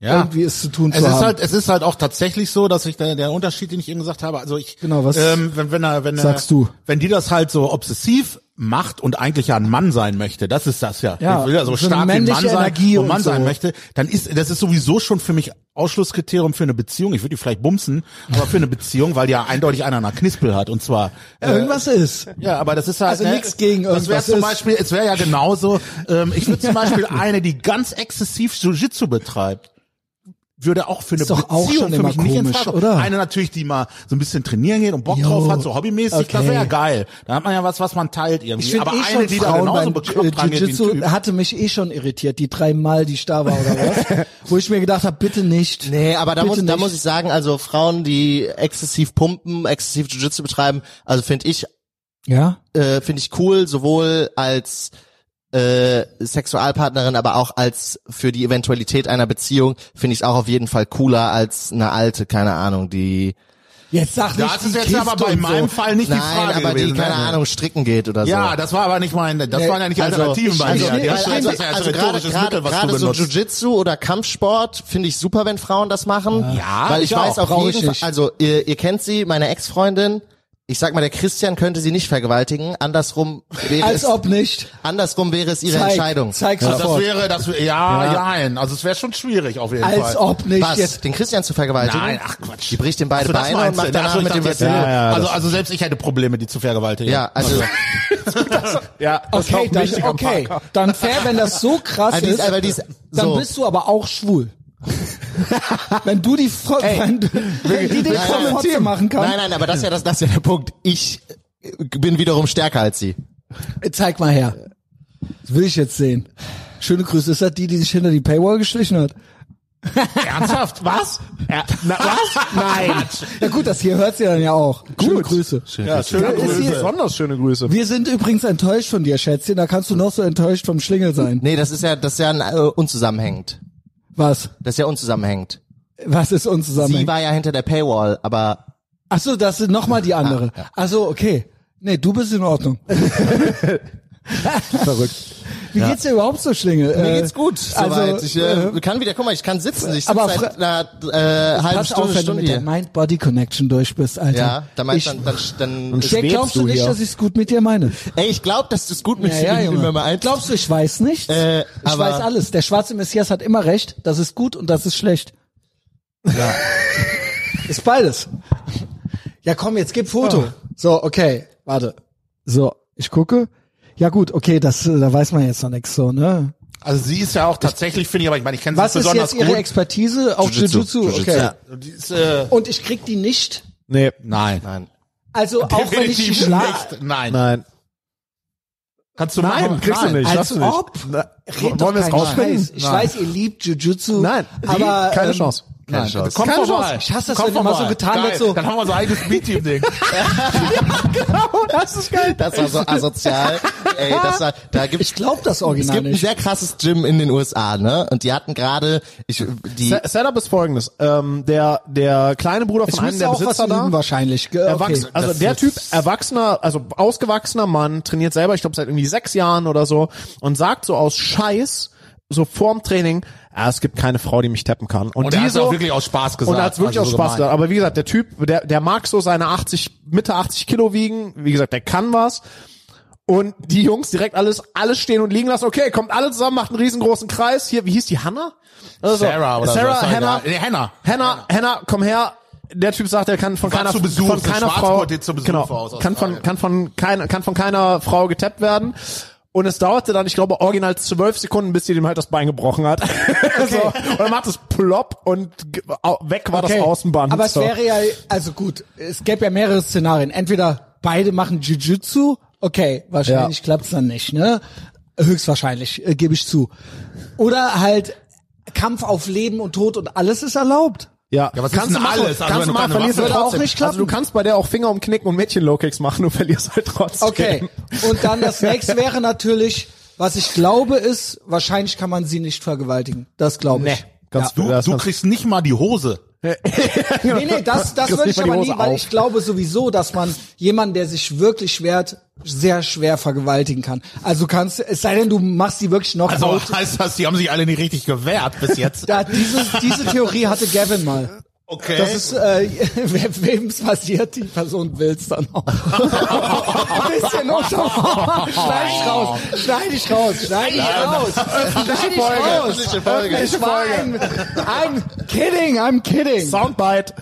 Ja. irgendwie es zu tun Es zu ist haben. halt, es ist halt auch tatsächlich so, dass ich der, der Unterschied, den ich eben gesagt habe, also ich, Genau, was ähm, wenn, wenn er, wenn er, sagst du? wenn die das halt so obsessiv macht und eigentlich ja ein Mann sein möchte, das ist das ja. Ja, ich will ja so so stark wie ein Mann sein Energie und Mann sein so. möchte, dann ist, das ist sowieso schon für mich Ausschlusskriterium für eine Beziehung. Ich würde die vielleicht bumsen, aber für eine Beziehung, weil die ja eindeutig einer nach Knispel hat und zwar, äh, Irgendwas ist. ja, aber das ist halt Also ne, nix gegen Das wäre irgendwas zum. Beispiel, es wäre ja genauso. Ähm, ich würde zum Beispiel eine, die ganz exzessiv Jiu-Jitsu betreibt, würde auch für eine Ist doch auch Beziehung schon für immer mich nicht in komisch, Frage. oder? Eine natürlich, die mal so ein bisschen trainieren geht und Bock Jo. drauf hat, so hobbymäßig, das Okay. wäre ja geil. Da hat man ja was, was man teilt irgendwie. Ich finde aber eh eine, schon die da Frauen genauso beim bekloppt äh, Jiu-Jitsu hatte mich eh schon irritiert, die dreimal, die ich da war oder was. Wo ich mir gedacht habe, bitte nicht. Nee, aber da Bitte muss, da nicht. muss ich sagen, also Frauen, die exzessiv pumpen, exzessiv Jiu-Jitsu betreiben, also finde ich, Ja? äh, finde ich cool, sowohl als äh, Sexualpartnerin, aber auch als für die Eventualität einer Beziehung, finde ich auch auf jeden Fall cooler als eine alte, keine Ahnung, die Jetzt sag nicht, Das ist die jetzt kifft aber bei meinem so. Fall nicht Nein, die Frage aber gewesen. die, keine ne? Ahnung, stricken geht oder so. Ja, das war aber nicht mein, das Nee, waren ja nicht Also, Alternativen bei mir. also, du also, jetzt als also gerade gerade Mittel, was gerade du so. Jiu-Jitsu oder Kampfsport finde ich super, wenn Frauen das machen. Ja, weil ich ich, weiß auch. Brauch jeden ich Fall, nicht. also ihr, ihr kennt sie, meine Ex-Freundin. Ich sag mal, der Christian könnte sie nicht vergewaltigen. Andersrum wäre Als es, ob nicht. andersrum wäre es ihre Zeig, Entscheidung. Zeig Also das sofort. wäre, das wäre, ja, ja, nein. Also es wäre schon schwierig auf jeden Fall. Als ob nicht. Was? Jetzt, Den Christian zu vergewaltigen? Nein, ach Quatsch. Die bricht ihm beide Ach so, das Beine und macht Ach danach so, ich mit dem das- Ja, ja, also, das- also selbst ich hätte Probleme, die zu vergewaltigen. Ja, also, Ja, das ist auch okay, dann, okay. Dann fair, wenn das so krass Also die ist- ist, aber die ist dann so. bist du aber auch schwul. wenn du die, Fro- wenn, du- wenn die den Fotze machen kann. nein, nein, aber das ist ja das, das ist ja der Punkt. Ich äh, bin wiederum stärker als sie. Zeig mal her. Das will ich jetzt sehen. Schöne Grüße. Ist das die, die sich hinter die Paywall geschlichen hat? Ernsthaft? Was? Ja, na, was? Nein. Ja gut, das hier hört sie dann ja auch. Schöne Grüße. Ja, schöne Ja, ist Grüße. hier- Besonders schöne Grüße. Wir sind übrigens enttäuscht von dir, Schätzchen. Da kannst du noch so enttäuscht vom Schlingel sein. Nee, das ist ja, das ist ja äh, unzusammenhängend. Was? Das ist ja unzusammenhängend. Was ist uns Sie war ja hinter der Paywall, aber Ach so, das ist nochmal die andere. Ach so, okay. Nee, du bist in Ordnung. Verrückt. Wie geht's dir überhaupt so, Schlingel? mir Äh, geht's gut. also, soweit. ich äh, äh, kann wieder, guck mal, ich kann sitzen. Ich sitze aber seit einer äh, halben Pass auf, Stunde, wenn du Stunde mit der hier. Mind-Body-Connection durch bist, Alter. Ja, da meinst ich, du dann, dann, dann Ja, schwebst glaubst du du nicht, hier. dass ich's gut mit dir meine? Ey, ich glaube, dass du es gut mit Ja, ja, dir Junge. immer mal ein. Glaubst du, ich weiß nichts? Äh, ich aber- weiß alles. Der schwarze Messias hat immer recht. Das ist gut und das ist schlecht. Ja. ist beides. Ja, komm, jetzt gib Foto. So, okay, warte. So, ich gucke. Ja gut, okay, das, äh, da weiß man jetzt noch nichts so, ne? Also sie ist ja auch tatsächlich, finde ich, aber ich meine, ich kenne sie Was ist besonders jetzt ihre gut. Expertise auf Jiu-Jitsu. Okay. Ja. Die ist, äh, Und ich krieg die nicht. Nee, nein. Nein. Also auch wenn ich die Definitiv schlage. nicht. Nein. nein. Kannst du Nein, machen? kriegst du nicht. Als schaffst du nicht. ob. Na, Red doch wollen wir es keinen rausfinden? Scheiß. Ich weiß, ihr liebt Jiu-Jitsu. Nein, aber keine ähm, Chance. Keine Nein. Chance. Komm Keine vorbei. Chance. Ich hasse das, Komm wenn immer so vorbei. getan Geil. wird, so- Dann haben wir so ein eigenes B-Team-Ding. das ist geil. Das war so asozial. Ey, das war, da gibt's Ich glaube das es Original gibt ein nicht. sehr krasses Gym in den USA, ne? Und die hatten gerade, ich, die, Se- Setup ist folgendes. Ähm, der, der kleine Bruder Ich von einem müsste der auch Besitzer da, wahrscheinlich. Okay. Erwachs also das der Typ, erwachsener, also ausgewachsener Mann, trainiert selber, ich glaube seit irgendwie sechs Jahren oder so und sagt so aus Scheiß, so vorm Training, ja, es gibt keine Frau, die mich tappen kann. Und, Und die so, auch wirklich aus Spaß gesagt. Und er hat's wirklich also aus Spaß gesagt. Aber wie gesagt, der Typ, der, der mag so seine 80, Mitte 80 Kilo wiegen. Wie gesagt, der kann was. Und die Jungs direkt alles, alles stehen und liegen lassen. Okay, kommt alle zusammen, macht einen riesengroßen Kreis. Hier, wie hieß die, Hannah? Also, Sarah oder Sarah, so. Hannah, Nee, Hannah. Hannah, Hannah, komm her. Der Typ sagt, er kann von War keiner, zu Besuch, von keiner Frau, genau, aus kann von, kann von keiner, kann von keiner Frau getappt werden. Und es dauerte dann, ich glaube, original zwölf Sekunden, bis sie dem halt das Bein gebrochen hat. so, und dann macht es plopp und weg war Okay. das Außenband. Aber es so. wäre ja, also gut, es gäbe ja mehrere Szenarien. Entweder beide machen Jiu-Jitsu, okay, wahrscheinlich Ja. klappt's dann nicht, ne? Höchstwahrscheinlich, äh, gebe ich zu. Oder halt Kampf auf Leben und Tod und alles ist erlaubt. Ja, Ja, was kannst du alles? Also kannst wenn du du machen, verlierst du Würde auch nicht klappen. Also du kannst bei der auch Finger umknicken und Mädchen Low Kicks machen, du verlierst halt trotzdem. Okay. Und dann das nächste wäre natürlich Was ich glaube ist, wahrscheinlich kann man sie nicht vergewaltigen. Das glaube ich. Nee, ganz Du, das- du das- kriegst nicht mal die Hose. Nee, nee, das, das würde ich aber nie, weil auf. ich glaube sowieso, dass man jemanden, der sich wirklich schwert, sehr schwer vergewaltigen kann. Also du kannst, es sei denn, du machst die wirklich noch Also out. heißt das, die haben sich alle nicht richtig gewehrt bis jetzt. Da, diese, diese Theorie hatte Gavin mal. Okay. Das ist, äh, we- wem es passiert, die Person will's dann auch. Ein bisschen unter. Schneid ich raus, schneid ich raus, schneid ich raus. Schneid ich raus. Öffentliche Folge. Ich war ein, I'm kidding, I'm kidding. Soundbite.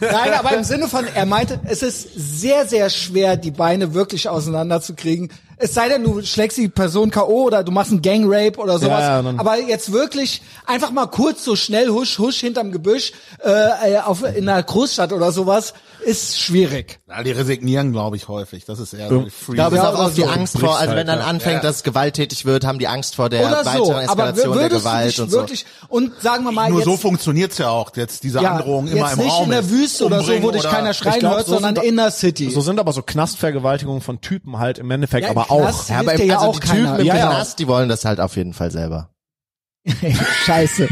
Nein, aber im Sinne von, er meinte, es ist sehr, sehr schwer, die Beine wirklich auseinanderzukriegen. Es sei denn, du schlägst die Person K.O. oder du machst einen Gang-Rape oder sowas. Ja, ja, aber jetzt wirklich einfach mal kurz so schnell husch, husch hinterm Gebüsch äh, äh, auf, in einer Großstadt oder sowas ist schwierig. Ja, die resignieren, glaube ich, häufig. Das ist eher so. Ich glaube, es ist Ja, auch oft die so. Angst vor, also wenn dann ja. anfängt, dass es gewalttätig wird, haben die Angst vor der Oder so. weiteren Aber Eskalation der Gewalt und so. wirklich, und sagen wir mal Nur jetzt, so funktioniert's ja auch. Jetzt diese ja, Androhung immer jetzt im nicht Raum. in der. Wüste oder so, wo dich keiner schreien glaub, hört, so sondern sind- in der City. So sind aber so Knastvergewaltigungen von Typen halt im Endeffekt Ja, aber Knast- auch. Ja, aber ja also auch die Typen keiner. im Ja, ja. Knast, die wollen das halt auf jeden Fall selber. Scheiße.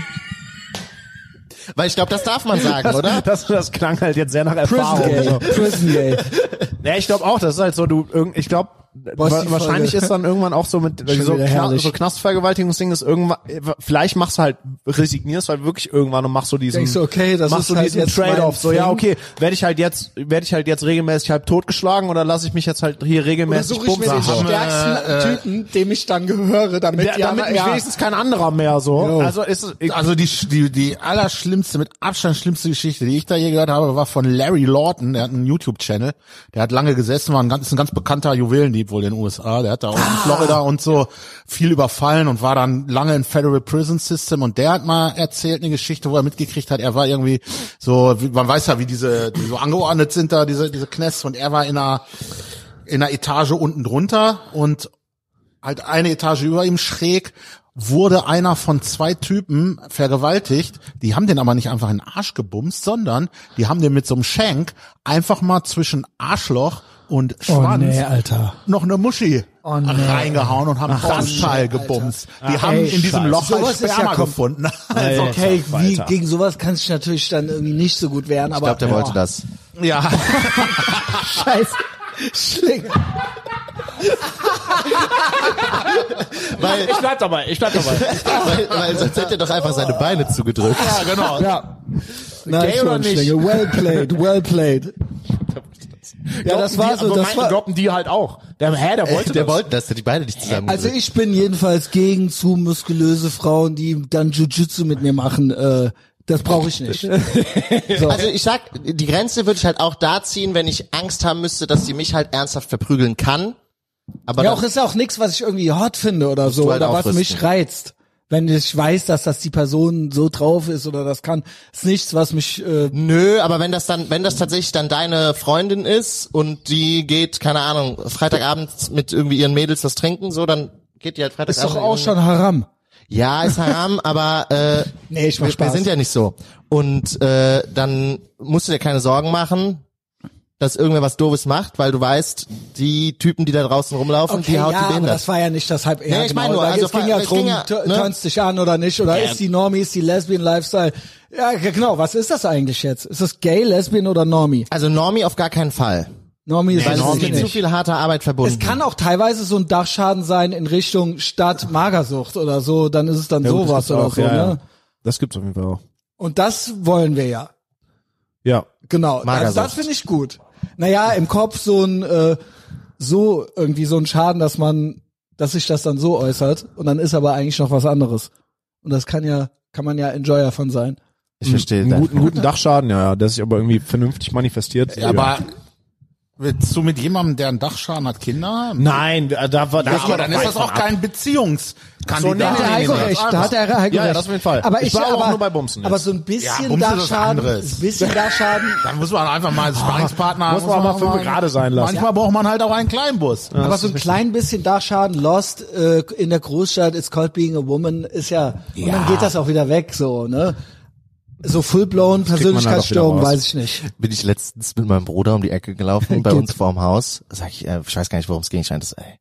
Weil ich glaube, das darf man sagen, oder? Das, das klang halt jetzt sehr nach Prison Erfahrung. Gay. So. Prison Gay. Ja, ich glaube auch, das ist halt so, du, irgend- ich glaube, Boah, wahrscheinlich Folge. ist dann irgendwann auch so mit so, Kna so Knastvergewaltigungsding ist irgendwann, vielleicht machst du halt, resignierst halt wirklich irgendwann und machst so diesen, Denkst du, okay, das machst ist so halt diesen Trade-off, so, ja, okay, werde ich halt jetzt, werde ich halt jetzt regelmäßig halb totgeschlagen oder lasse ich mich jetzt halt hier Oder regelmäßig suche ich mir den stärksten Typen, dem ich dann gehöre, damit Der, damit mich ja. wenigstens kein anderer mehr so. Jo. Also ist Also die, die, die allerschlimmste, mit Abstand schlimmste Geschichte, die ich da je gehört habe, war von Larry Lawton. Der hat einen YouTube-Channel. Der hat lange gesessen, war ein ganz, ist ein ganz bekannter Juwelendieb wohl in den USA. Der hat da auch in Florida und so viel überfallen und war dann lange in Federal Prison System. Und der hat mal erzählt eine Geschichte, wo er mitgekriegt hat, er war irgendwie so, man weiß ja, wie diese, die so angeordnet sind da, diese, diese Knäste. Und er war in einer, in einer Etage unten drunter und halt eine Etage über ihm schräg wurde einer von zwei Typen vergewaltigt. Die haben den aber nicht einfach in den Arsch gebumst, sondern die haben den mit so einem Schenk einfach mal zwischen Arschloch und Oh Schwanz nee, Alter. noch eine Muschi Oh nee. reingehauen und haben das shit, Teil Alter. gebumst. Die Ach, haben ey, in diesem Scheiße. Loch halt Sowas ja Sperma kom- gefunden. Also, Okay, wie, gegen sowas kann ich natürlich dann irgendwie nicht so gut wehren, Ich glaube, der boah, wollte das. ja. Scheiße. Schlinge. Weil, ich bleib dabei, ich bleib dabei. weil, weil sonst hätte er doch einfach seine Beine zugedrückt. ja, genau. Ja. Nein, Gay oder nicht? Schlinge. Well played, well played. Ja, das war so, das war, Gloppen die halt auch. Der, hä, der wollte der das. wollte das, die Beine nicht zusammen. also ich bin jedenfalls gegen zu muskulöse Frauen, die dann Jiu-Jitsu mit mir machen. Äh, das brauche ich nicht. So. Also ich sag, die Grenze würde ich halt auch da ziehen, wenn ich Angst haben müsste, dass sie mich halt ernsthaft verprügeln kann. Aber Ja, auch ist ja auch nichts, was ich irgendwie hot finde oder so, halt oder was mich reizt. Wenn ich weiß, dass das die Person so drauf ist oder das kann, ist nichts, was mich äh, Nö, aber wenn das dann, wenn das tatsächlich dann deine Freundin ist und die geht, keine Ahnung, Freitagabend mit irgendwie ihren Mädels was trinken, so, dann geht die halt ist Freitagabend. doch auch schon Haram. Ja, ist haram, aber äh, Nee, ich mach wir, wir Spaß. sind ja nicht so. Und äh, dann musst du dir keine Sorgen machen, dass irgendwer was Doofes macht, weil du weißt, die Typen, die da draußen rumlaufen, die haut ja, die behindert. das war ja nicht das halb ja, Nee, ich meine genau. nur, also es ging ja drum, ging ja, ne? turnst dich an oder nicht, oder Ja. ist die Normie, ist die Lesbian Lifestyle? Ja, genau, was ist das eigentlich jetzt? Ist das gay, Lesbian oder Normie? Also Normie auf gar keinen Fall. Normie ist Weil das ist mit zu viel harter Arbeit verbunden. Es kann auch teilweise so ein Dachschaden sein in Richtung Stadt Magersucht oder so, dann ist es dann sowas oder so, ja, ne? ja. Das gibt's auf jeden Fall auch. Und das wollen wir ja. Ja. Genau, also Magersucht. das finde ich gut. Naja, im Kopf so ein äh, so irgendwie so ein Schaden, dass man, dass sich das dann so äußert und dann ist aber eigentlich noch was anderes. Und das kann ja, kann man ja Enjoyer von sein. ich verstehe. Einen guten, guten Dachschaden, ja, ja, der sich aber irgendwie vernünftig manifestiert. Ja, aber willst du mit jemandem, der einen Dachschaden hat, Kinder haben? Nein, da da war Ja, aber dann ist das auch kein Beziehungskandidat. Da hat der Heiko recht, da hat der Heiko Ja, ja, recht. das auf jeden Fall. Aber Ich ich, war aber aber, auch nur bei Bumsen aber jetzt. so ein bisschen Ja, Dachschaden, ein bisschen Dachschaden. Dann muss man einfach mal als Sparringspartner. muss man mal fünf gerade sein lassen. Manchmal braucht man halt auch einen Kleinbus. aber so ein klein bisschen Dachschaden, Lost äh, in der Großstadt, It's Called Being a Woman, ist ja, und dann geht das auch wieder weg, so, ne? So full-blown halt Persönlichkeitsstörung, weiß ich nicht. bin ich letztens mit meinem Bruder um die Ecke gelaufen bei uns vorm Haus. Sag ich, äh, ich weiß gar nicht, worum es ging. Ich meinte, so, ey,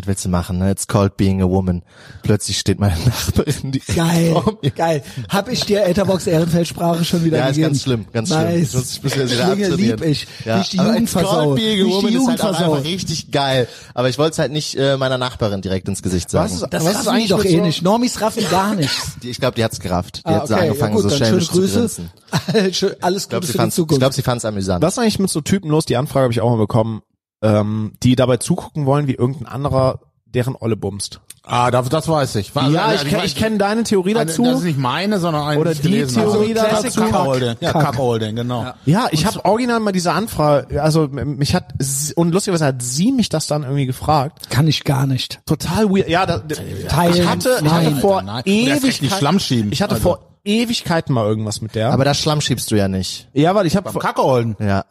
was willst du machen, ne? It's called being a woman. Plötzlich steht meine Nachbarin, die Geil, vor mir. geil. Hab ich dir Etherbox Ehrenfeldsprache schon wieder Ja, ist gegeben? ganz schlimm, ganz schlimm. nice. Ich muss- ich muss das wieder Schlinge lieb ich. Ja, Nicht die aber Jugend It's Called versauen. Being a Nicht die Woman ist Jugend halt richtig geil. Aber ich wollte es halt nicht äh, meiner Nachbarin direkt ins Gesicht sagen. Was ist- Das Was ist eigentlich doch eh so- nicht. Normis raffen gar nichts. Die- ich glaube, die hat's gerafft. Die Ah, hat so okay, angefangen, ja gut, so schelmisch zu grinsen. Alles Ich glaube, Gute sie für die fand's, ich Zukunft. glaub, sie fand's amüsant. Was ist eigentlich mit so Typen los? Die Anfrage habe ich auch mal bekommen, ähm, die dabei zugucken wollen, wie irgendein anderer deren Olle bumst. Ah, das, das weiß ich. War, ja, ich, kenn- ich kenne deine Theorie eine, dazu. Das ist nicht meine, sondern eine, Oder ich die habe. Theorie Also, dazu. Kackholding. Ja, Kack. Kackholding, genau. Ja, ich habe original mal diese Anfrage, also mich hat und lustigerweise hat sie mich das dann irgendwie gefragt. Kann ich gar nicht. Total weird. Ja, da, Teilen. ich hatte, ich Nein, hatte vor nein. Ewigkeiten, Schlamm schieben. ich hatte Also. vor Ewigkeiten mal irgendwas mit der. Aber das Schlamm schiebst du ja nicht. ja, weil ich habe Kackholden. Ja.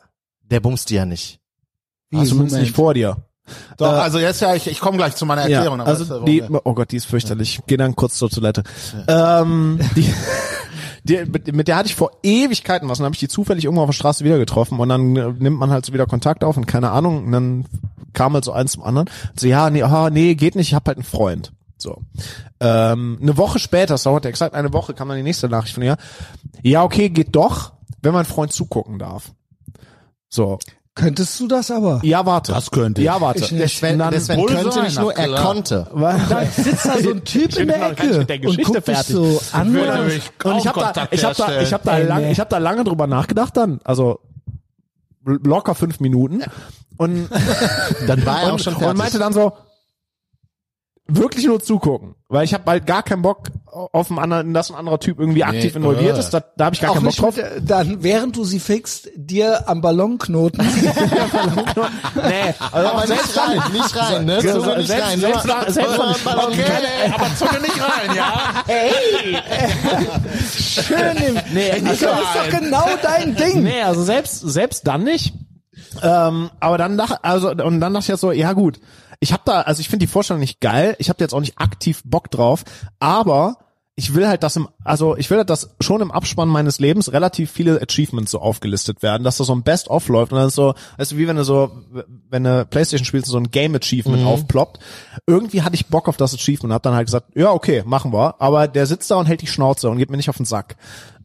Der bumst dir ja nicht. Wie, zumindest Moment. nicht vor dir. Doch, also jetzt ja, ich, ich komme gleich zu meiner Erklärung. Ja, also das, äh, die, oh Gott, die ist fürchterlich. Geh dann kurz zur Toilette. Ähm, die, die, mit, der hatte ich vor Ewigkeiten was und dann habe ich die zufällig irgendwo auf der Straße wieder getroffen und dann äh, nimmt man halt so wieder Kontakt auf und keine Ahnung und dann kam halt so eins zum anderen. So, ja, nee, aha, nee, geht nicht, ich habe halt einen Freund. So. Ähm, eine Woche später, das dauert exakt eine Woche, kam dann die nächste Nachricht von ihr. Ja, okay, geht doch, wenn mein Freund zugucken darf. So. Könntest du das aber? Ja, warte. Das könnte ich. Ja, warte. Ich nicht. Der Sven, dann- der Sven könnte nicht nur, er klar. konnte. Da sitzt da so ein Typ in der Ecke der und Geschichte guckt dich fertig. so an. und- Und ich habe da, ich habe da, ich habe da, lang, ich habe da lange drüber nachgedacht dann, also locker fünf Minuten und Dann war er auch und, schon und fertig. meinte dann so wirklich nur zugucken, weil ich habe halt gar keinen Bock auf einen anderen, dass ein anderer Typ irgendwie aktiv involviert äh. ist, da, da habe ich gar Auch keinen Bock drauf. mit, dann, während du sie fixt, dir am Ballonknoten. nee, also aber nicht rein, nicht rein, ne? Selbst- Zunge nicht selbst- rein. selbst- Nur- selbst- nur Ballon- Okay, aber Zunge nicht rein, ja? Schön im, Nee, das ist doch genau dein Ding. Nee, also selbst selbst dann nicht. Ähm, aber dann dachte also und dann dachte ich ja so, ja gut, ich habe da, also ich finde die Vorstellung nicht geil. Ich habe da jetzt auch nicht aktiv Bock drauf, aber ich will halt, dass im, also ich will halt, dass schon im Abspann meines Lebens relativ viele Achievements so aufgelistet werden, dass da so ein Best-of läuft und dann ist so, du, wie wenn du so, wenn du Playstation spielst, so ein Game-Achievement aufploppt. Irgendwie hatte ich Bock auf das Achievement und hab dann halt gesagt, ja, okay, machen wir. Aber der sitzt da und hält die Schnauze und geht mir nicht auf den Sack.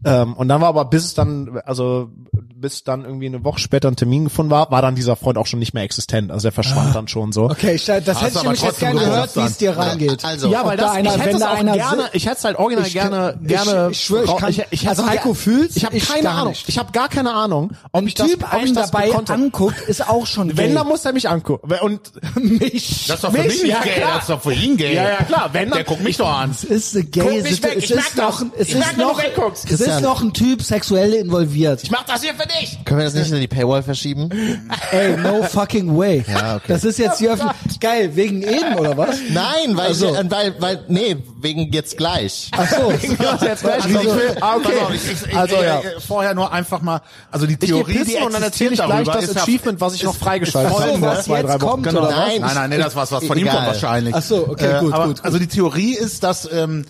Ähm, und dann war aber, bis es dann, also bis dann irgendwie eine Woche später ein Termin gefunden war, war dann dieser Freund auch schon nicht mehr existent. Also er verschwand dann schon so. Okay, ich, das hätte ich nämlich jetzt gerne gehört, wie es dir reingeht. Also, ja, weil ob da das, einer- ich hätte wenn es da auch einer gerne, ich hätte es halt original Ich- gerne, ich- gerne. ich schwöre, ich kann- ich, ich also hab Heiko fühlt's, Ich habe ich keine Ahnung. nicht. Ich habe gar keine Ahnung, ob Ein ich das, Typ ob ich einen das dabei anguckt, ist auch schon Wenn, dann muss er mich angucken. Und mich. Das ist doch für mich, nicht gay, das ist doch für ihn gay. Ja, ja, klar, wenn Der guckt mich doch an. Es ist gay Guck nicht weg, es ich ist merk noch, das. es Ich ist wenn du noch, wegguckst. es ist Christian. noch ein Typ sexuell involviert. ich mach das hier für dich. Können wir das nicht in die Paywall verschieben? Ey, no fucking way. Ja, okay. Das ist jetzt hier öffentlich. Geil, wegen eben, oder was? Nein, weil, Also. ich, äh, weil, weil, nee, wegen jetzt gleich. Ach so. jetzt gleich Also, ich will, Ah, okay. ich, ich, ich, Also, ja. äh, vorher nur einfach mal, also die Ich Theorie, die pissen und dann erzähle ich gleich das ist Achievement, was ich noch ist- freigeschaltet ist habe. folgendes. was jetzt kommt, Genau. oder was? Nein, Nein, nein, nee, das war's, was von ihm kommt wahrscheinlich. Ach so, okay, gut, aber, gut, gut. Also die Theorie ist, dass ähm,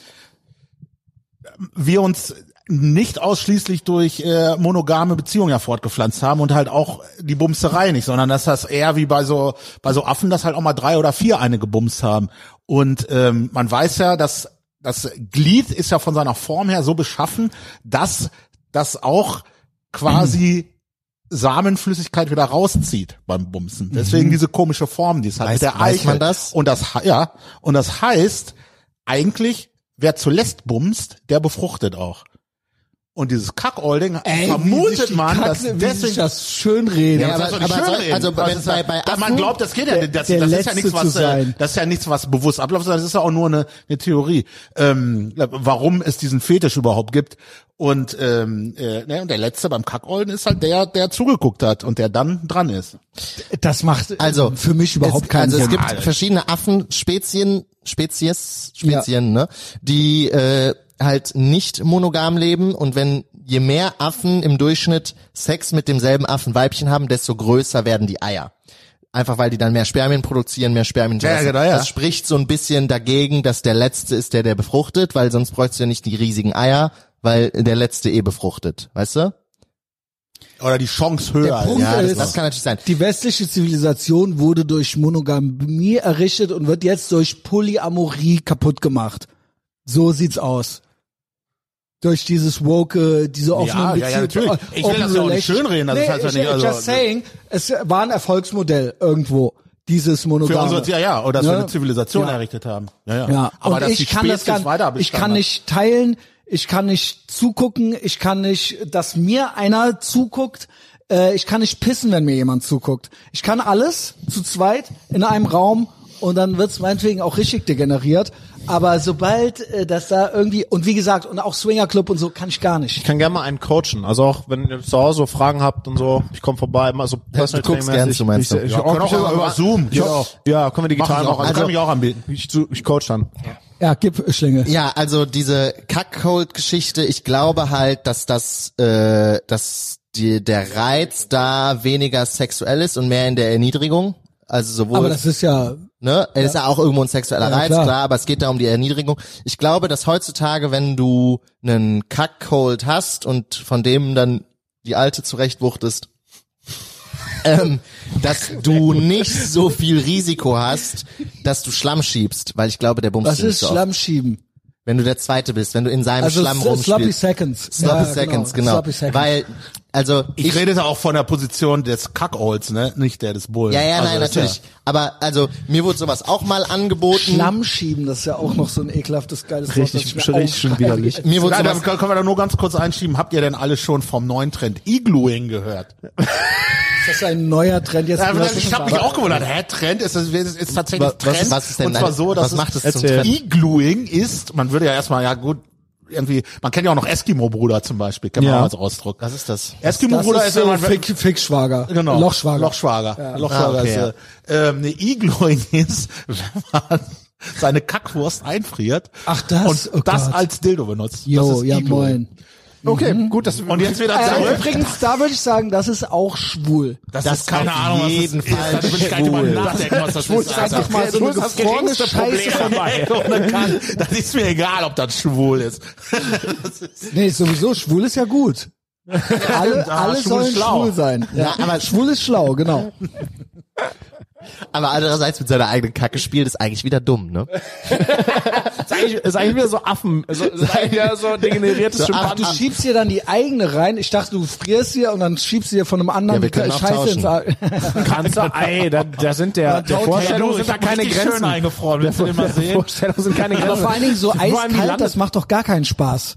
wir uns nicht ausschließlich durch äh, monogame Beziehungen ja fortgepflanzt haben und halt auch die Bumserei nicht, sondern dass das eher wie bei so bei so Affen, dass halt auch mal drei oder vier eine gebumst haben. Und ähm, man weiß ja, dass das Glied ist ja von seiner Form her so beschaffen, dass das auch quasi Samenflüssigkeit wieder rauszieht beim Bumsen. Deswegen diese komische Form, die es hat Weiß- mit der weiß Eichel. man das? Und das, ja, und das heißt, eigentlich, wer zuletzt bumst, der befruchtet auch. Und dieses Kackolding Ey, vermutet man, Kacke- dass deswegen das schön reden. Ja, das aber- nicht aber schön soll- reden. also Das bei- ja- bei da- man Affen- glaubt, das geht ja, der- das, der das ist ja nichts, was, äh, sein. das ist ja nichts, was bewusst abläuft, sondern das ist ja auch nur eine, eine Theorie, ähm, warum es diesen Fetisch überhaupt gibt. Und, ähm, äh, ne, und der letzte beim Kackolden ist halt der, der zugeguckt hat und der dann dran ist. Das macht Also für mich überhaupt es, keinen also Sinn. es gibt verschiedene Affenspezien, Spezies, Spezien, ne, die äh, halt nicht monogam leben und wenn je mehr Affen im Durchschnitt Sex mit demselben Affenweibchen haben, desto größer werden die Eier. Einfach weil die dann mehr Spermien produzieren, mehr Spermien. Ja, genau, ja. Das spricht so ein bisschen dagegen, dass der Letzte ist, der der befruchtet, weil sonst bräuchst du ja nicht die riesigen Eier, weil der Letzte eh befruchtet, weißt du? oder die Chance höher. Punkt Ja, das, ist, das kann natürlich sein. Die westliche Zivilisation wurde durch Monogamie errichtet und wird jetzt durch Polyamorie kaputt gemacht. So sieht's aus. Durch dieses woke, diese offenen ja, ja, Beziehungen. natürlich. Ich will das ja auch nicht schönreden, das nee, ist halt ja ich, nicht, also- just saying, es war ein Erfolgsmodell irgendwo, dieses Für Monogame. unsere, ja, ja, oder dass wir Ja. eine Zivilisation Ja. errichtet haben. Ja, ja. Ja, Aber dass ich kann das gar, weiter ich kann nicht teilen, ich kann nicht zugucken, ich kann nicht, dass mir einer zuguckt, äh, ich kann nicht pissen, wenn mir jemand zuguckt. Ich kann alles zu zweit in einem Raum und dann wird's meinetwegen auch richtig degeneriert. Aber sobald äh, das da irgendwie und wie gesagt und auch Swingerclub und so kann ich gar nicht. Ich kann gerne mal einen coachen. Also auch wenn ihr zu Hause so Fragen habt und so, ich komme vorbei, mal so personal du guckst Training-mäßig. gern zu, meinst ich, du? Ich, Ja, können auch über- über Zoom, geht auch. Ja, können wir digital ich auch, also kann mich auch anbieten. Ich, ich coach dann. Ja, gib Schlinge. Ja, also diese Cuckold-Geschichte, ich glaube halt, dass das, äh, dass die, der Reiz da weniger sexuell ist und mehr in der Erniedrigung. Also sowohl, Aber das ist ja ne, es ist ja auch irgendwo ein sexueller Ja, Reiz, klar. klar. aber es geht da um die Erniedrigung. Ich glaube, dass heutzutage, wenn du einen Cuckold hast und von dem dann die alte zurechtwuchtest, ähm, dass du nicht so viel Risiko hast, dass du Schlamm schiebst, weil ich glaube, der bumst was dir nicht ist so oft. Schlammschieben? Wenn du der Zweite bist, wenn du in seinem Also Schlamm s- Sloppy rumspielst. Seconds. Sloppy Ja, Seconds, genau. Sloppy Seconds. Weil, also, Ich, ich, rede da auch von der Position des Kackolds, ne? Nicht der des Bullen. ja, ja, Also nein, ist natürlich. Aber, also, mir wurde sowas auch mal angeboten. Schlammschieben, das ist ja auch noch so ein ekelhaftes, geiles Wort. Richtig, schon- richtig schon widerlich. Mir wurde Ja, sowas, dann können wir da nur ganz kurz einschieben. Habt ihr denn alle schon vom neuen Trend Iglooing gehört? Ist das ein neuer Trend jetzt? Ja, ich habe mich auch gewundert. Hä, Trend ist, das, ist, ist tatsächlich Was- Trend. was ist denn Und zwar so, dass was macht es zum. Trend? Iglooing ist, man würde ja erstmal, ja gut, irgendwie, man kennt ja auch noch Eskimo-Bruder zum Beispiel, kennt man Ja. auch als Ausdruck. Was ist das? Eskimo-Bruder ist, ist so wenn man, Fick, Fickschwager. genau, Lochschwager. Lochschwager. Lochschwager Ah, okay, ist, äh, ähm, ne, Iglooing ist, wenn man seine Kackwurst einfriert Ach, das? und Oh das Gott. als Dildo benutzt. Jo, das ist ja moin. Okay, gut, dass Und jetzt wieder Äh, zurück. übrigens, da würde ich sagen, das ist auch schwul. Das, Das ist keine auf Ahnung, was jeden das ist. Fall Da will ich gar nicht drüber schwul. nachdenken, was das ist. Sag doch mal so eine das gefrorene Scheiße dabei. Das ist mir egal, ob das schwul ist. Nee, sowieso, schwul ist ja gut. Alle, alle schwul sollen ist schlau. schwul sein. Ja, aber schwul ist schlau, genau. Aber andererseits mit seiner eigenen Kacke spielt, ist eigentlich wieder dumm, ne? ist eigentlich, ist eigentlich wieder so Affen, so, ist eigentlich wieder so degeneriertes So Schimpansen. Du schiebst dir dann die eigene rein. Ich dachte, du frierst sie und dann schiebst du dir von einem anderen Ja, wir Scheiße ins Kannst du, ey, da, da sind der, der Vorstellung sind da keine Grenzen. eingefroren. Willst du den mal Der sehen? Vorstellung sind keine Grenzen. Aber vor allen Dingen so eiskalt, das macht doch gar keinen Spaß.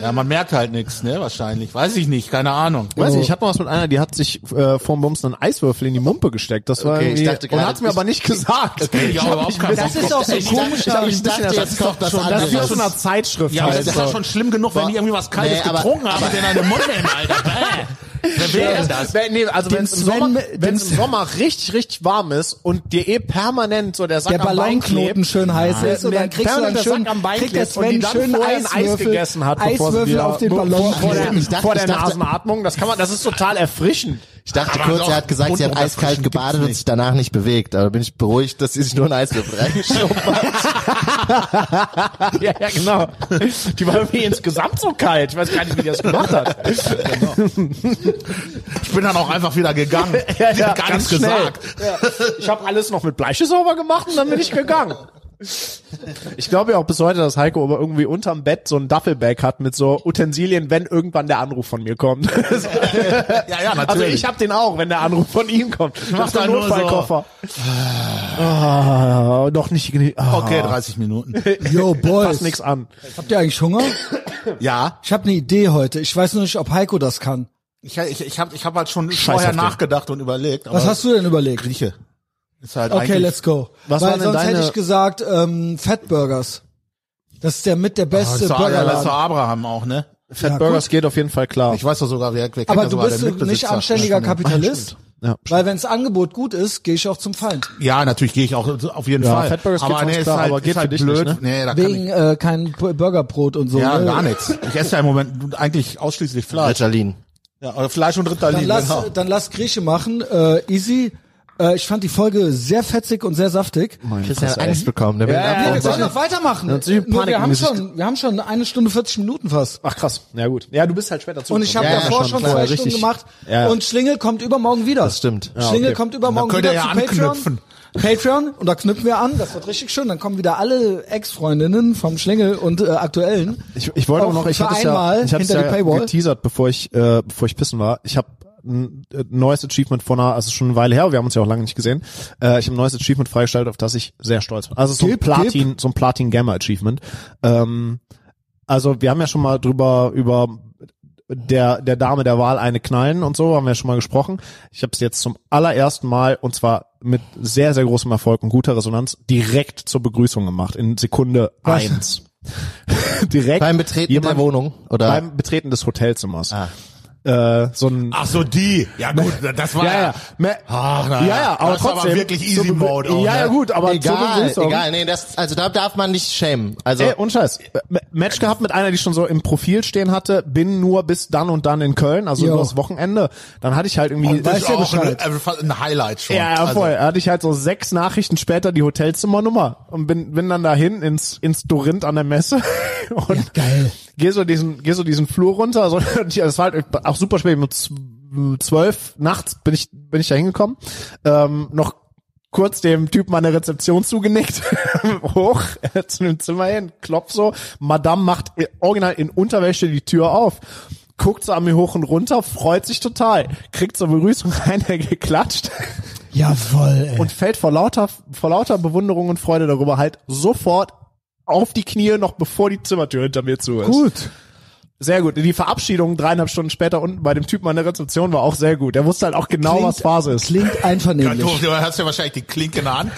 Ja, man merkt halt nichts, ne? Wahrscheinlich. Weiß ich nicht, keine Ahnung. Weiß ich, ich hatte mal was mit einer, die hat sich äh, vorm Bums einen Eiswürfel in die Mumpe gesteckt. Das war Okay, ich dachte und hat's mir ich- aber nicht gesagt. Okay, ich auch überhaupt keinen Das ist auch so Ich komisch. dachte, aber ich dachte, jetzt kommt das Das ist aus einer Zeitschrift Ja, aber halt. das ist ja schon schlimm genug, wenn die irgendwie was Kaltes Nee, aber- getrunken haben und in eine Mund nehmen, Alter. Wer will denn das? Wenn, nee, also wenn es im, Sommer, wenn's im Sommer richtig, richtig warm ist und dir eh permanent so der Sack der am Bein Ballonknoten klebt, schön heiß ist und dann kriegst du dann schön, Sack am Bein kriegt der klebt und die Sven dann schön ein Eis Eiswürfel, gegessen hat, bevor sie Eiswürfel auf den Ballon. vor der, Ich dachte- vor der ich Nasenatmung. Das kann man, das ist total erfrischend. Ich dachte Aber kurz, er hat gesagt, sie hat eiskalt gebadet und sich danach nicht bewegt. Aber bin ich beruhigt, dass sie sich nur ein Eiswürfel reingeschoben hat. ja, ja, genau. Die war irgendwie insgesamt so kalt. Ich weiß gar nicht, wie die das gemacht hat. Ich bin dann auch einfach wieder gegangen. Ja, Ich ja, hab gar nichts schnell. gesagt. Ich habe alles noch mit Bleiche sauber gemacht und dann bin ich gegangen. Ich glaube ja auch bis heute, dass Heiko aber irgendwie unterm Bett so ein Duffelbag hat mit so Utensilien, wenn irgendwann der Anruf von mir kommt. Ja, ja, natürlich. Also ich habe den auch, wenn der Anruf von ihm kommt. Ich mach da so- Notfallkoffer. Ah, noch nicht. Ah, Okay, 30 Minuten. Yo, Boys. Passt nix an. Habt ihr eigentlich Hunger? Ja, Ich habe eine Idee heute. Ich weiß nur nicht, ob Heiko das kann. ich, ich, ich habe ich hab halt schon Scheiß vorher nachgedacht und überlegt. Was hast du denn überlegt? Grieche. Ist halt Okay, let's go. Was Weil waren denn sonst hätte deine- ich gesagt, ähm, Fatburgers. Das ist der mit der Oh, beste das war, ja, das war Abraham auch, ne? Fat Burgers geht auf jeden Fall klar. Ich weiß doch sogar, wer, wer kennt Aber das du sogar, bist der du nicht anständiger Kapitalist. Ja. Weil wenns Angebot gut ist, gehe ich auch zum Feind. Ja, natürlich gehe ich auch auf jeden Ja, Fall. Fatburgers geht aber nee, ist klar, halt, aber geht ist halt für dich blöd. nicht, Nee, da kann Wegen ich, äh, kein Burgerbrot und so. ja, ne? gar nichts. Ich esse ja im Moment eigentlich ausschließlich Fleisch. Ritalin. Ja, oder Fleisch und Dann Ritalin, lass, genau. dann lass Grieche machen, äh, easy. Äh, ich fand die Folge sehr fetzig und sehr saftig. Christian hat Angst bekommen. Der will Ja, Ja, wir sollen so- noch weitermachen. Natürlich Nur wir haben schon, wir haben schon eine Stunde 40 Minuten fast. Ach krass. Ja gut. Ja, du bist halt später zu. Und ich habe Ja, ja, davor schon, schon klar, zwei richtig. Stunden gemacht. Ja, ja. Und Schlingel kommt übermorgen wieder. Das stimmt. Schlingel okay. kommt übermorgen Dann könnt wieder ihr zu ja Patreon. anknüpfen. Patreon und da knüpfen wir an. Das wird richtig schön. Dann kommen wieder alle Ex-Freundinnen vom Schlingel und äh, aktuellen. Ich, ich wollte Auch noch, ich hatte es ja, einmal ich hab's hinter ja geteasert, bevor ich, äh, bevor ich pissen war. Ich habe ein äh, neues Achievement von einer, also schon eine Weile her, wir haben uns ja auch lange nicht gesehen. Äh, ich habe ein neues Achievement freigestellt, auf das ich sehr stolz bin. Also so ein Platin, so ein Platin Gamma Achievement. Ähm, also wir haben ja schon mal drüber über der der Dame der Wahl eine knallen und so haben wir ja schon mal gesprochen. Ich habe es jetzt zum allerersten Mal und zwar mit sehr sehr großem Erfolg und guter Resonanz direkt zur Begrüßung gemacht in Sekunde Was? eins. direkt Beim Betreten jemand- der Wohnung oder beim Betreten des Hotelzimmers. Ah. Äh, so ein Ach so, die. Ja gut, das war ja, ja. Me- Ach, na, ja, ja, aber das war trotzdem. aber wirklich easy mode. auch, Ja, ne? ja, gut, aber egal, Begrüßung. egal, nee, das also da darf man nicht schämen. Also Ey, und Scheiß. Match gehabt mit einer, die schon so im Profil stehen hatte, bin nur bis dann und dann in Köln, also Jo. nur das Wochenende. Dann hatte ich halt irgendwie. weiß ist ja auch ein, Bescheid. ein Highlight schon. ja, ja, Also, voll. Da hatte ich halt so sechs Nachrichten später die Hotelzimmernummer und bin, bin dann dahin ins, ins Dorinth an der Messe und geil. Geh so diesen, geh so diesen Flur runter. So, und ich- das war halt auch super spät, mit z- zwölf nachts bin ich, bin ich da hingekommen. Ähm, noch kurz dem Typen an der Rezeption zugenickt, hoch äh, zu dem Zimmer hin, klopf so, Madame macht original in Unterwäsche die Tür auf, guckt so an mir hoch und runter, freut sich total, kriegt zur Begrüßung einer geklatscht Jawoll, ey. und fällt vor lauter, vor lauter Bewunderung und Freude darüber halt sofort auf die Knie, noch bevor die Zimmertür hinter mir zu ist. gut. Sehr gut. Die Verabschiedung dreieinhalb Stunden später unten bei dem Typen an der Rezeption war auch sehr gut. Der wusste halt auch genau, Klingt- was Phase ist. Klingt Ja, einvernehmlich. du, du hast ja wahrscheinlich die Klinke in der Hand.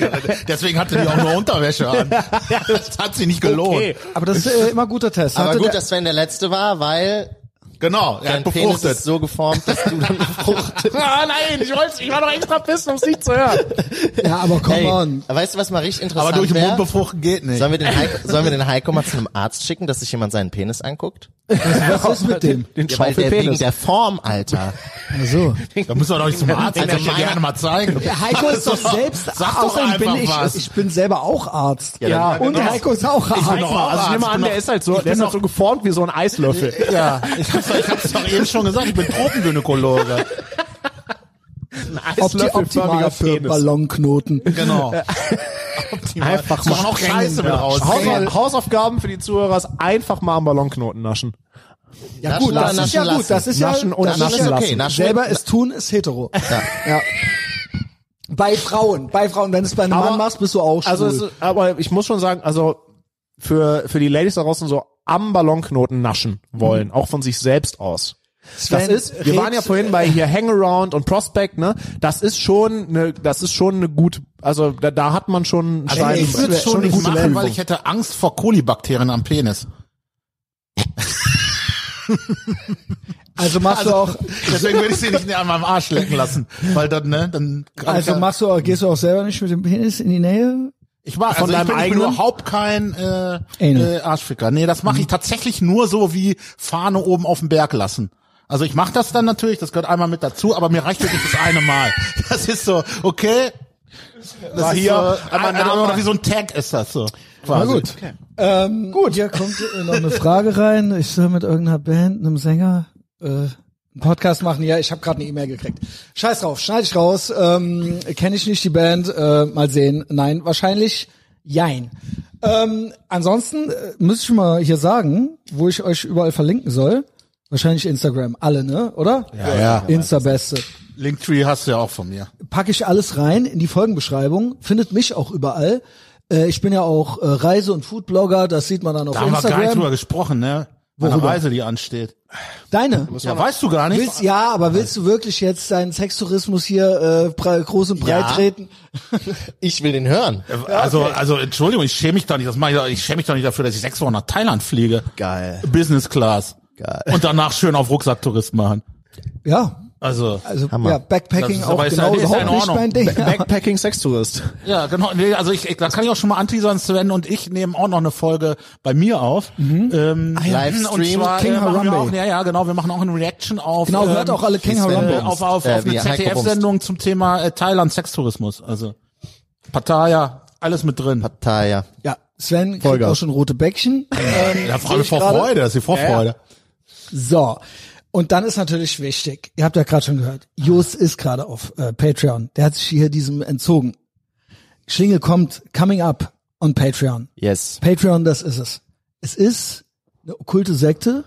Deswegen hatte die auch nur Unterwäsche an. Das hat sie nicht gelohnt. Okay. Aber das ist äh, immer guter Test. aber Hatte gut, der- dass Sven der letzte war, weil Genau, er dein hat Penis befruchtet. ist so geformt, dass du dann befruchtet. Ah, nein, ich wollte, ich war doch extra pissen, um es nicht zu hören. ja, aber come Hey, on. weißt du, was mal richtig interessant Aber durch den Mund befruchten geht nicht. Sollen wir, den Heiko, sollen wir den Heiko mal zu einem Arzt schicken, dass sich jemand seinen Penis anguckt? Was ist mit dem? Den Ja, weil der wegen der Form, Alter. Also. Da müssen wir doch nicht zum Arzt, Also kann ich gerne mal zeigen. Der Heiko ist doch selbst, Sag doch außerdem bin einfach ich, was. ich bin selber auch Arzt. Ja, und genau. Heiko ist auch Arzt. bin doch auch Also ich nehme Arzt, an, bin der ist halt so, ich der ist bin halt so geformt wie so ein Eislöffel. Ja, ich hab's, ich hab's doch eben schon gesagt, ich bin Tropengynäkologe. Opti optimal für Ballonknoten. Genau. Einfach Das machen auch Scheiße mit raus. Haus Hausaufgaben für die Zuhörer ist einfach mal am Ballonknoten naschen. Ja Naschen gut, das ist ja naschen gut, das ist ja, Naschen und das naschen ist ja lassen. okay. Naschen Selber es tun ist hetero. Ja. Bei Frauen, bei Frauen, wenn du es bei einem Aber- Mann machst, bist du auch schwul. Also, es ist, aber ich muss schon sagen, also für für die Ladies da draußen so am Ballonknoten naschen wollen, auch von sich selbst aus. Das Sven, ist, wir waren ja vorhin bei hier Hangaround und Prospect, ne? Das ist schon eine, das ist schon eine gut, also da, da hat man schon einen Also Stein ich würde schon schon eine nicht gute machen, Werbung. weil ich hätte Angst vor Kolibakterien am Penis. also machst du auch, Deswegen würde ich sie nicht an meinem Arsch lecken lassen, weil dann, ne, dann also machst du auch, gehst du auch selber nicht mit dem Penis in die Nähe? Ich war, Von also ich deinem bin, ich bin eigenen? überhaupt kein äh, äh, Arschficker. Nee, das mache ich tatsächlich nur so wie Fahne oben auf dem Berg lassen. Also ich mache das dann natürlich, das gehört einmal mit dazu, aber mir reicht wirklich das eine Mal. Das ist so, okay. Das War ist hier so, einmal ein- Name. oder wie so ein Tag ist das so. Na Quasi. gut. Ähm, gut. Hier kommt noch eine Frage rein. Ich soll mit irgendeiner Band, einem Sänger, äh, Podcast machen. Ja, ich habe gerade eine E-Mail gekriegt. Scheiß drauf, schneide ich raus. Ähm, Kenne ich nicht die Band. Äh, mal sehen. Nein, wahrscheinlich jein. Ähm, ansonsten äh, muss ich mal hier sagen, wo ich euch überall verlinken soll. Wahrscheinlich Instagram, alle, ne? Oder? Ja, ja. Insta-Beste. Linktree hast du ja auch von mir. packe ich alles rein in die Folgenbeschreibung. Findet mich auch überall. Äh, ich bin ja auch äh, Reise- und Foodblogger, das sieht man dann auf Da haben wir gar nicht Instagram. drüber gesprochen, ne? Worüber? Reise, die ansteht. Deine. Ja, weißt du gar nicht. Willst, ja, aber willst du wirklich jetzt deinen Sextourismus hier äh, groß und breit Ja. treten? Ich will den hören. Also, also Entschuldigung, ich schäme mich doch nicht. Das mache ich, ich schäme mich doch nicht dafür, dass ich sechs Wochen nach Thailand fliege. Geil. Business Class. Geil. Und danach schön auf Rucksacktourist machen. Ja, Also, Also Hammer. ja, Backpacking Das ist auch ist ja- genau ist ja überhaupt nicht Ordnung. mein Ding. Backpacking Sextourist. ja, genau. Nee, also ich, ich, da kann ich auch schon mal anteasern, Sven und ich nehmen auch noch eine Folge bei mir auf. Ähm, Livestream, und zwar King äh, Harambe. auch, ja, ja, genau, wir machen auch eine Reaction auf Genau, hört auch alle King äh, Harambe. auf, auf, Äh, auf eine ZDF-Sendung zum Thema äh, Thailand Sextourismus. Also Pattaya, alles mit drin. Pattaya. Ja, Sven kriegt Vollgas. auch schon rote Bäckchen. Ähm, Ja, Freude vor. Freude, das ist die Vorfreude. So. Und dann ist natürlich wichtig, ihr habt ja gerade schon gehört, Just ist gerade auf äh, Patreon. Der hat sich hier diesem entzogen. Schlingel kommt coming up on Patreon. Yes. Patreon, das ist es. Es ist eine okkulte Sekte.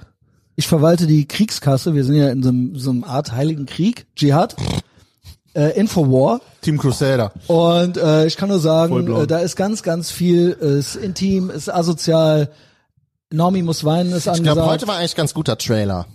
Ich verwalte die Kriegskasse. Wir sind ja in so einem, so einem Art heiligen Krieg, Dschihad, äh, Infowar. Team Crusader. Und äh, ich kann nur sagen, äh, da ist ganz, ganz viel, ist intim, ist asozial. Normi muss weinen, ist Ich glaube, angesagt. heute war eigentlich ganz guter Trailer.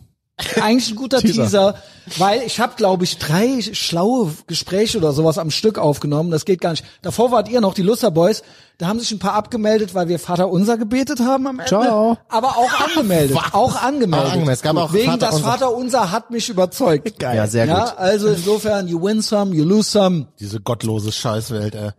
Eigentlich ein guter Teaser, weil ich habe, glaube ich, drei schlaue Gespräche oder sowas am Stück aufgenommen. Das geht gar nicht. Davor wart ihr noch, die Luster Boys. Da haben sich ein paar abgemeldet, weil wir Vater Unser gebetet haben am Ende. Ciao. Aber auch angemeldet. auch angemeldet. Auch angemeldet. Es gab auch Wegen Vater das Unser. Vater Unser hat mich überzeugt. Geil. Ja, sehr Ja, gut. also insofern, you win some, you lose some. Diese gottlose Scheißwelt, ey.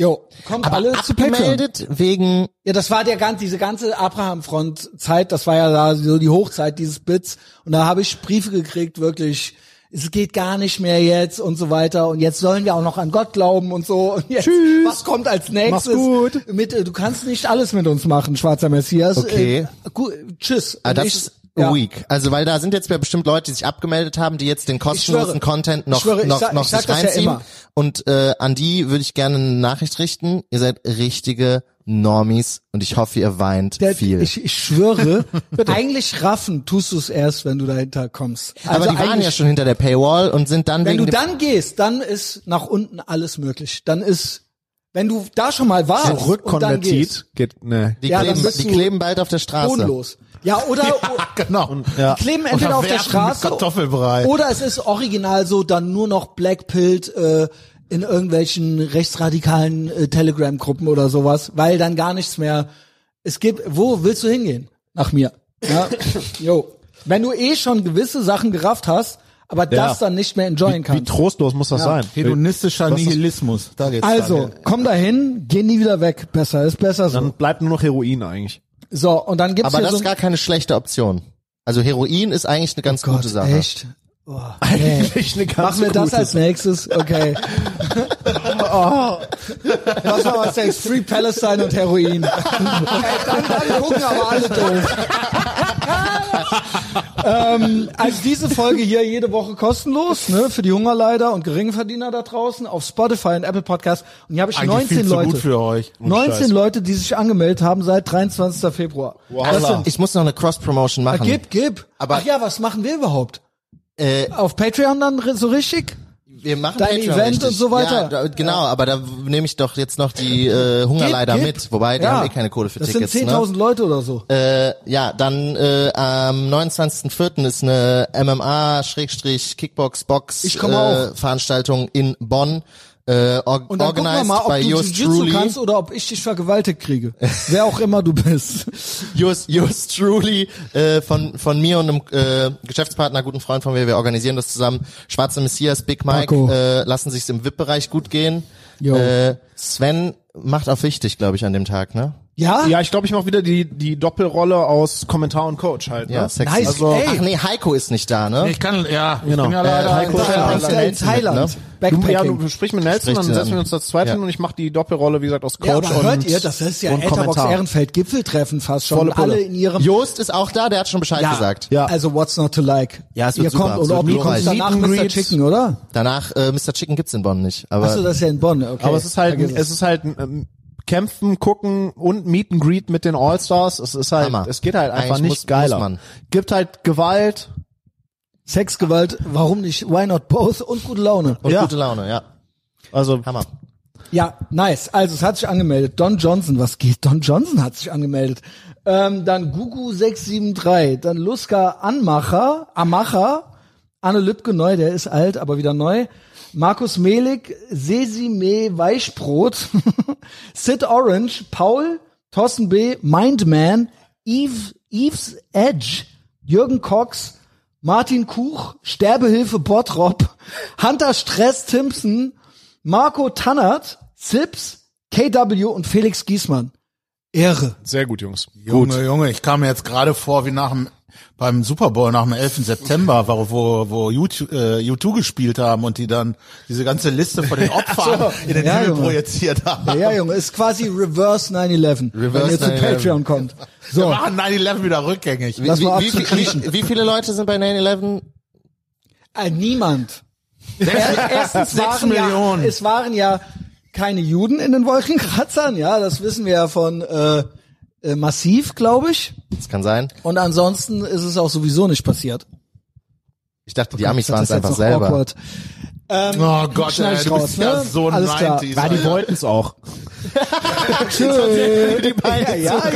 Jo, kommt Aber alle zu abgemeldet wegen Ja, das war der ganz, diese ganze Abraham-Front-Zeit, das war ja da so die Hochzeit dieses Bits. Und da habe ich Briefe gekriegt, wirklich, es geht gar nicht mehr jetzt und so weiter. Und jetzt sollen wir auch noch an Gott glauben und so. Und jetzt, Tschüss. was kommt als nächstes? Mach's gut. Mit, äh, du kannst nicht alles mit uns machen, schwarzer Messias. Okay. Äh, gu tschüss. Ah, das ich- ist ja. weak. Also weil da sind jetzt ja bestimmt Leute, die sich abgemeldet haben, die jetzt den kostenlosen schwöre. Content noch schwöre, noch sag- noch sich ja reinziehen. immer. und äh, an die würde ich gerne eine Nachricht richten. Ihr seid richtige Normies und ich hoffe, ihr weint Der, viel. ich, ich schwöre, eigentlich raffen tust du es erst, wenn du dahinter kommst. Aber Also die waren ja schon hinter der Paywall und sind dann Wenn wegen du dann gehst, dann ist nach unten alles möglich. Dann ist, wenn du da schon mal warst und dann gehst, Rückkonvertit geht, ne. die, Ja, dann kleben, bist die du kleben bald auf der Straße. bodenlos. Ja, oder Genau. Ja. die kleben entweder auf der Straße Kartoffelbrei. oder es ist original so dann nur noch blackpilled äh, in irgendwelchen rechtsradikalen äh, Telegram-Gruppen oder sowas, weil dann gar nichts mehr. Es gibt, wo willst du hingehen? Nach mir. Ja, jo. Wenn du eh schon gewisse Sachen gerafft hast, aber das dann nicht mehr enjoyen Wie kannst. trostlos muss das sein? Hedonistischer Was Nihilismus. Da geht's Also, dann. komm dahin, geh nie wieder weg. Besser ist besser so. Dann bleibt nur noch Heroin eigentlich. So, und dann gibt's Aber das so ist gar keine schlechte Option. Also Heroin ist eigentlich eine ganz gute Sache. Echt? Oh, nee. Eigentlich eine ganz Machen wir das als nächstes? Okay. oh. Was war was Sex? Free Palestine und Heroin. Ey, dann, dann gucken aber alle doof. ähm, also diese Folge hier jede Woche kostenlos, ne, für die Hungerleider und Geringverdiener da draußen auf Spotify und Apple Podcast. Und hier habe ich Eigentlich 19 viel zu Leute. gut für euch. 19 Scheiß. Leute, die sich angemeldet haben seit 23. Februar. Das sind, Ich muss noch eine Cross-Promotion machen. gib, gib. Aber- Ach ja, was machen wir überhaupt? Äh, Auf Patreon dann so richtig? Wir machen Dein Patreon Event richtig. und so weiter? Ja, da, genau, aber da nehme ich doch jetzt noch die äh, Hungerleider Gib, gib. mit. Wobei, die Ja. haben eh keine Kohle für das Tickets. sind ne? 10.000 Leute oder so. Äh, ja, dann äh, am 29.04. ist eine MMA-Kickbox-Box Ich komme äh, in Bonn. Äh, or Und dann organized mal, ob by du yours truly. kannst oder ob ich dich vergewaltigt kriege. Wer auch immer du bist. Yours, yours truly äh, von von mir und einem äh, Geschäftspartner, guten Freund von mir, wir organisieren das zusammen. Schwarze Messias, Big Mike Marco. äh, lassen sich's im VIP-Bereich gut gehen. Jo. Äh, Sven macht auf wichtig, glaube ich, an dem Tag, ne? Ja? Ja, ich glaube, ich mache wieder die die Doppelrolle aus Kommentar und Coach halt. Ja, ne? sexy. Nice, also, ey. Ach nee, Heiko ist nicht da, ne? Ich kann, ja, ich Genau. bin ja Äh, leider Heiko in ja Thailand. der in mit, Thailand. ne? Du, ja, Backpacking. du sprich mit Nelson, Sprich dann setzen wir uns das zweite Ja. hin und ich mache die Doppelrolle, wie gesagt, aus Coach Ja, aber und hört ihr, das ist ja Etherbox. Ehrenfeld Gipfeltreffen fast schon. Volle Pulle. Alle in ihrem Jost ist auch da, der hat schon Bescheid gesagt. Ja. Also what's not to like? Ja, es wird Ihr super, kommt oder ob ihr kommt danach Mr. Chicken, oder? Danach äh, Mr. Chicken gibt's in Bonn nicht, aber Achso, das ist ja in Bonn. Okay. Aber es ist halt, es ist halt ähm, kämpfen, gucken und Meet and Greet mit den All-Stars. Es ist halt, Hammer. es geht halt einfach Eigentlich nicht muss- geiler. muss man. Gibt halt Gewalt. Sexgewalt, warum nicht? Why not both? Und gute Laune. und Ja. gute Laune, ja. Also Hammer. Ja, nice. Also es hat sich angemeldet. Don Johnson, was geht? Don Johnson hat sich angemeldet. Ähm, dann Gugu673, dann Luska Anmacher, Amacher, Anne Lübke neu, der ist alt, aber wieder neu. Markus Mehlig, Sesime Weichbrot, Sid Orange, Paul, Thorsten B., Mindman, Eve, Eve's Edge, Jürgen Cox, Martin Kuch, Sterbehilfe Bottrop, Hunter Stress Timpson, Marco Tannert, Zips, KW und Felix Giesmann. Ehre. Sehr gut, Jungs. Junge, Junge, ich kam mir jetzt gerade vor wie nach dem beim Super Bowl nach dem 11. September, wo wo, wo U2, äh, U2 gespielt haben und die dann diese ganze Liste von den Opfern in den Ja, Himmel Junge. projiziert haben. Ja, ja, Junge, ist quasi Reverse 9-11, wenn Reverse ihr zu 9/11. Patreon kommt. Wir So, machen 9-11 wieder rückgängig. Lass mal wie, wie, wie, wie viele Leute sind bei 9-11? äh, niemand. Er- Erstens Sechs waren Millionen. Ja, es waren ja keine Juden in den Wolkenkratzern, ja, das wissen wir ja von äh, äh, Massiv, glaube ich. Das kann sein. Und ansonsten ist es auch sowieso nicht passiert. Ich dachte, die Amis Das waren es einfach selber. awkward. Oh Gott, ey, ich du raus, bist ja ne? so Alles klar. 90s. Ja, die Alter. wollten's auch. Tschö. Die Beine ja, ja,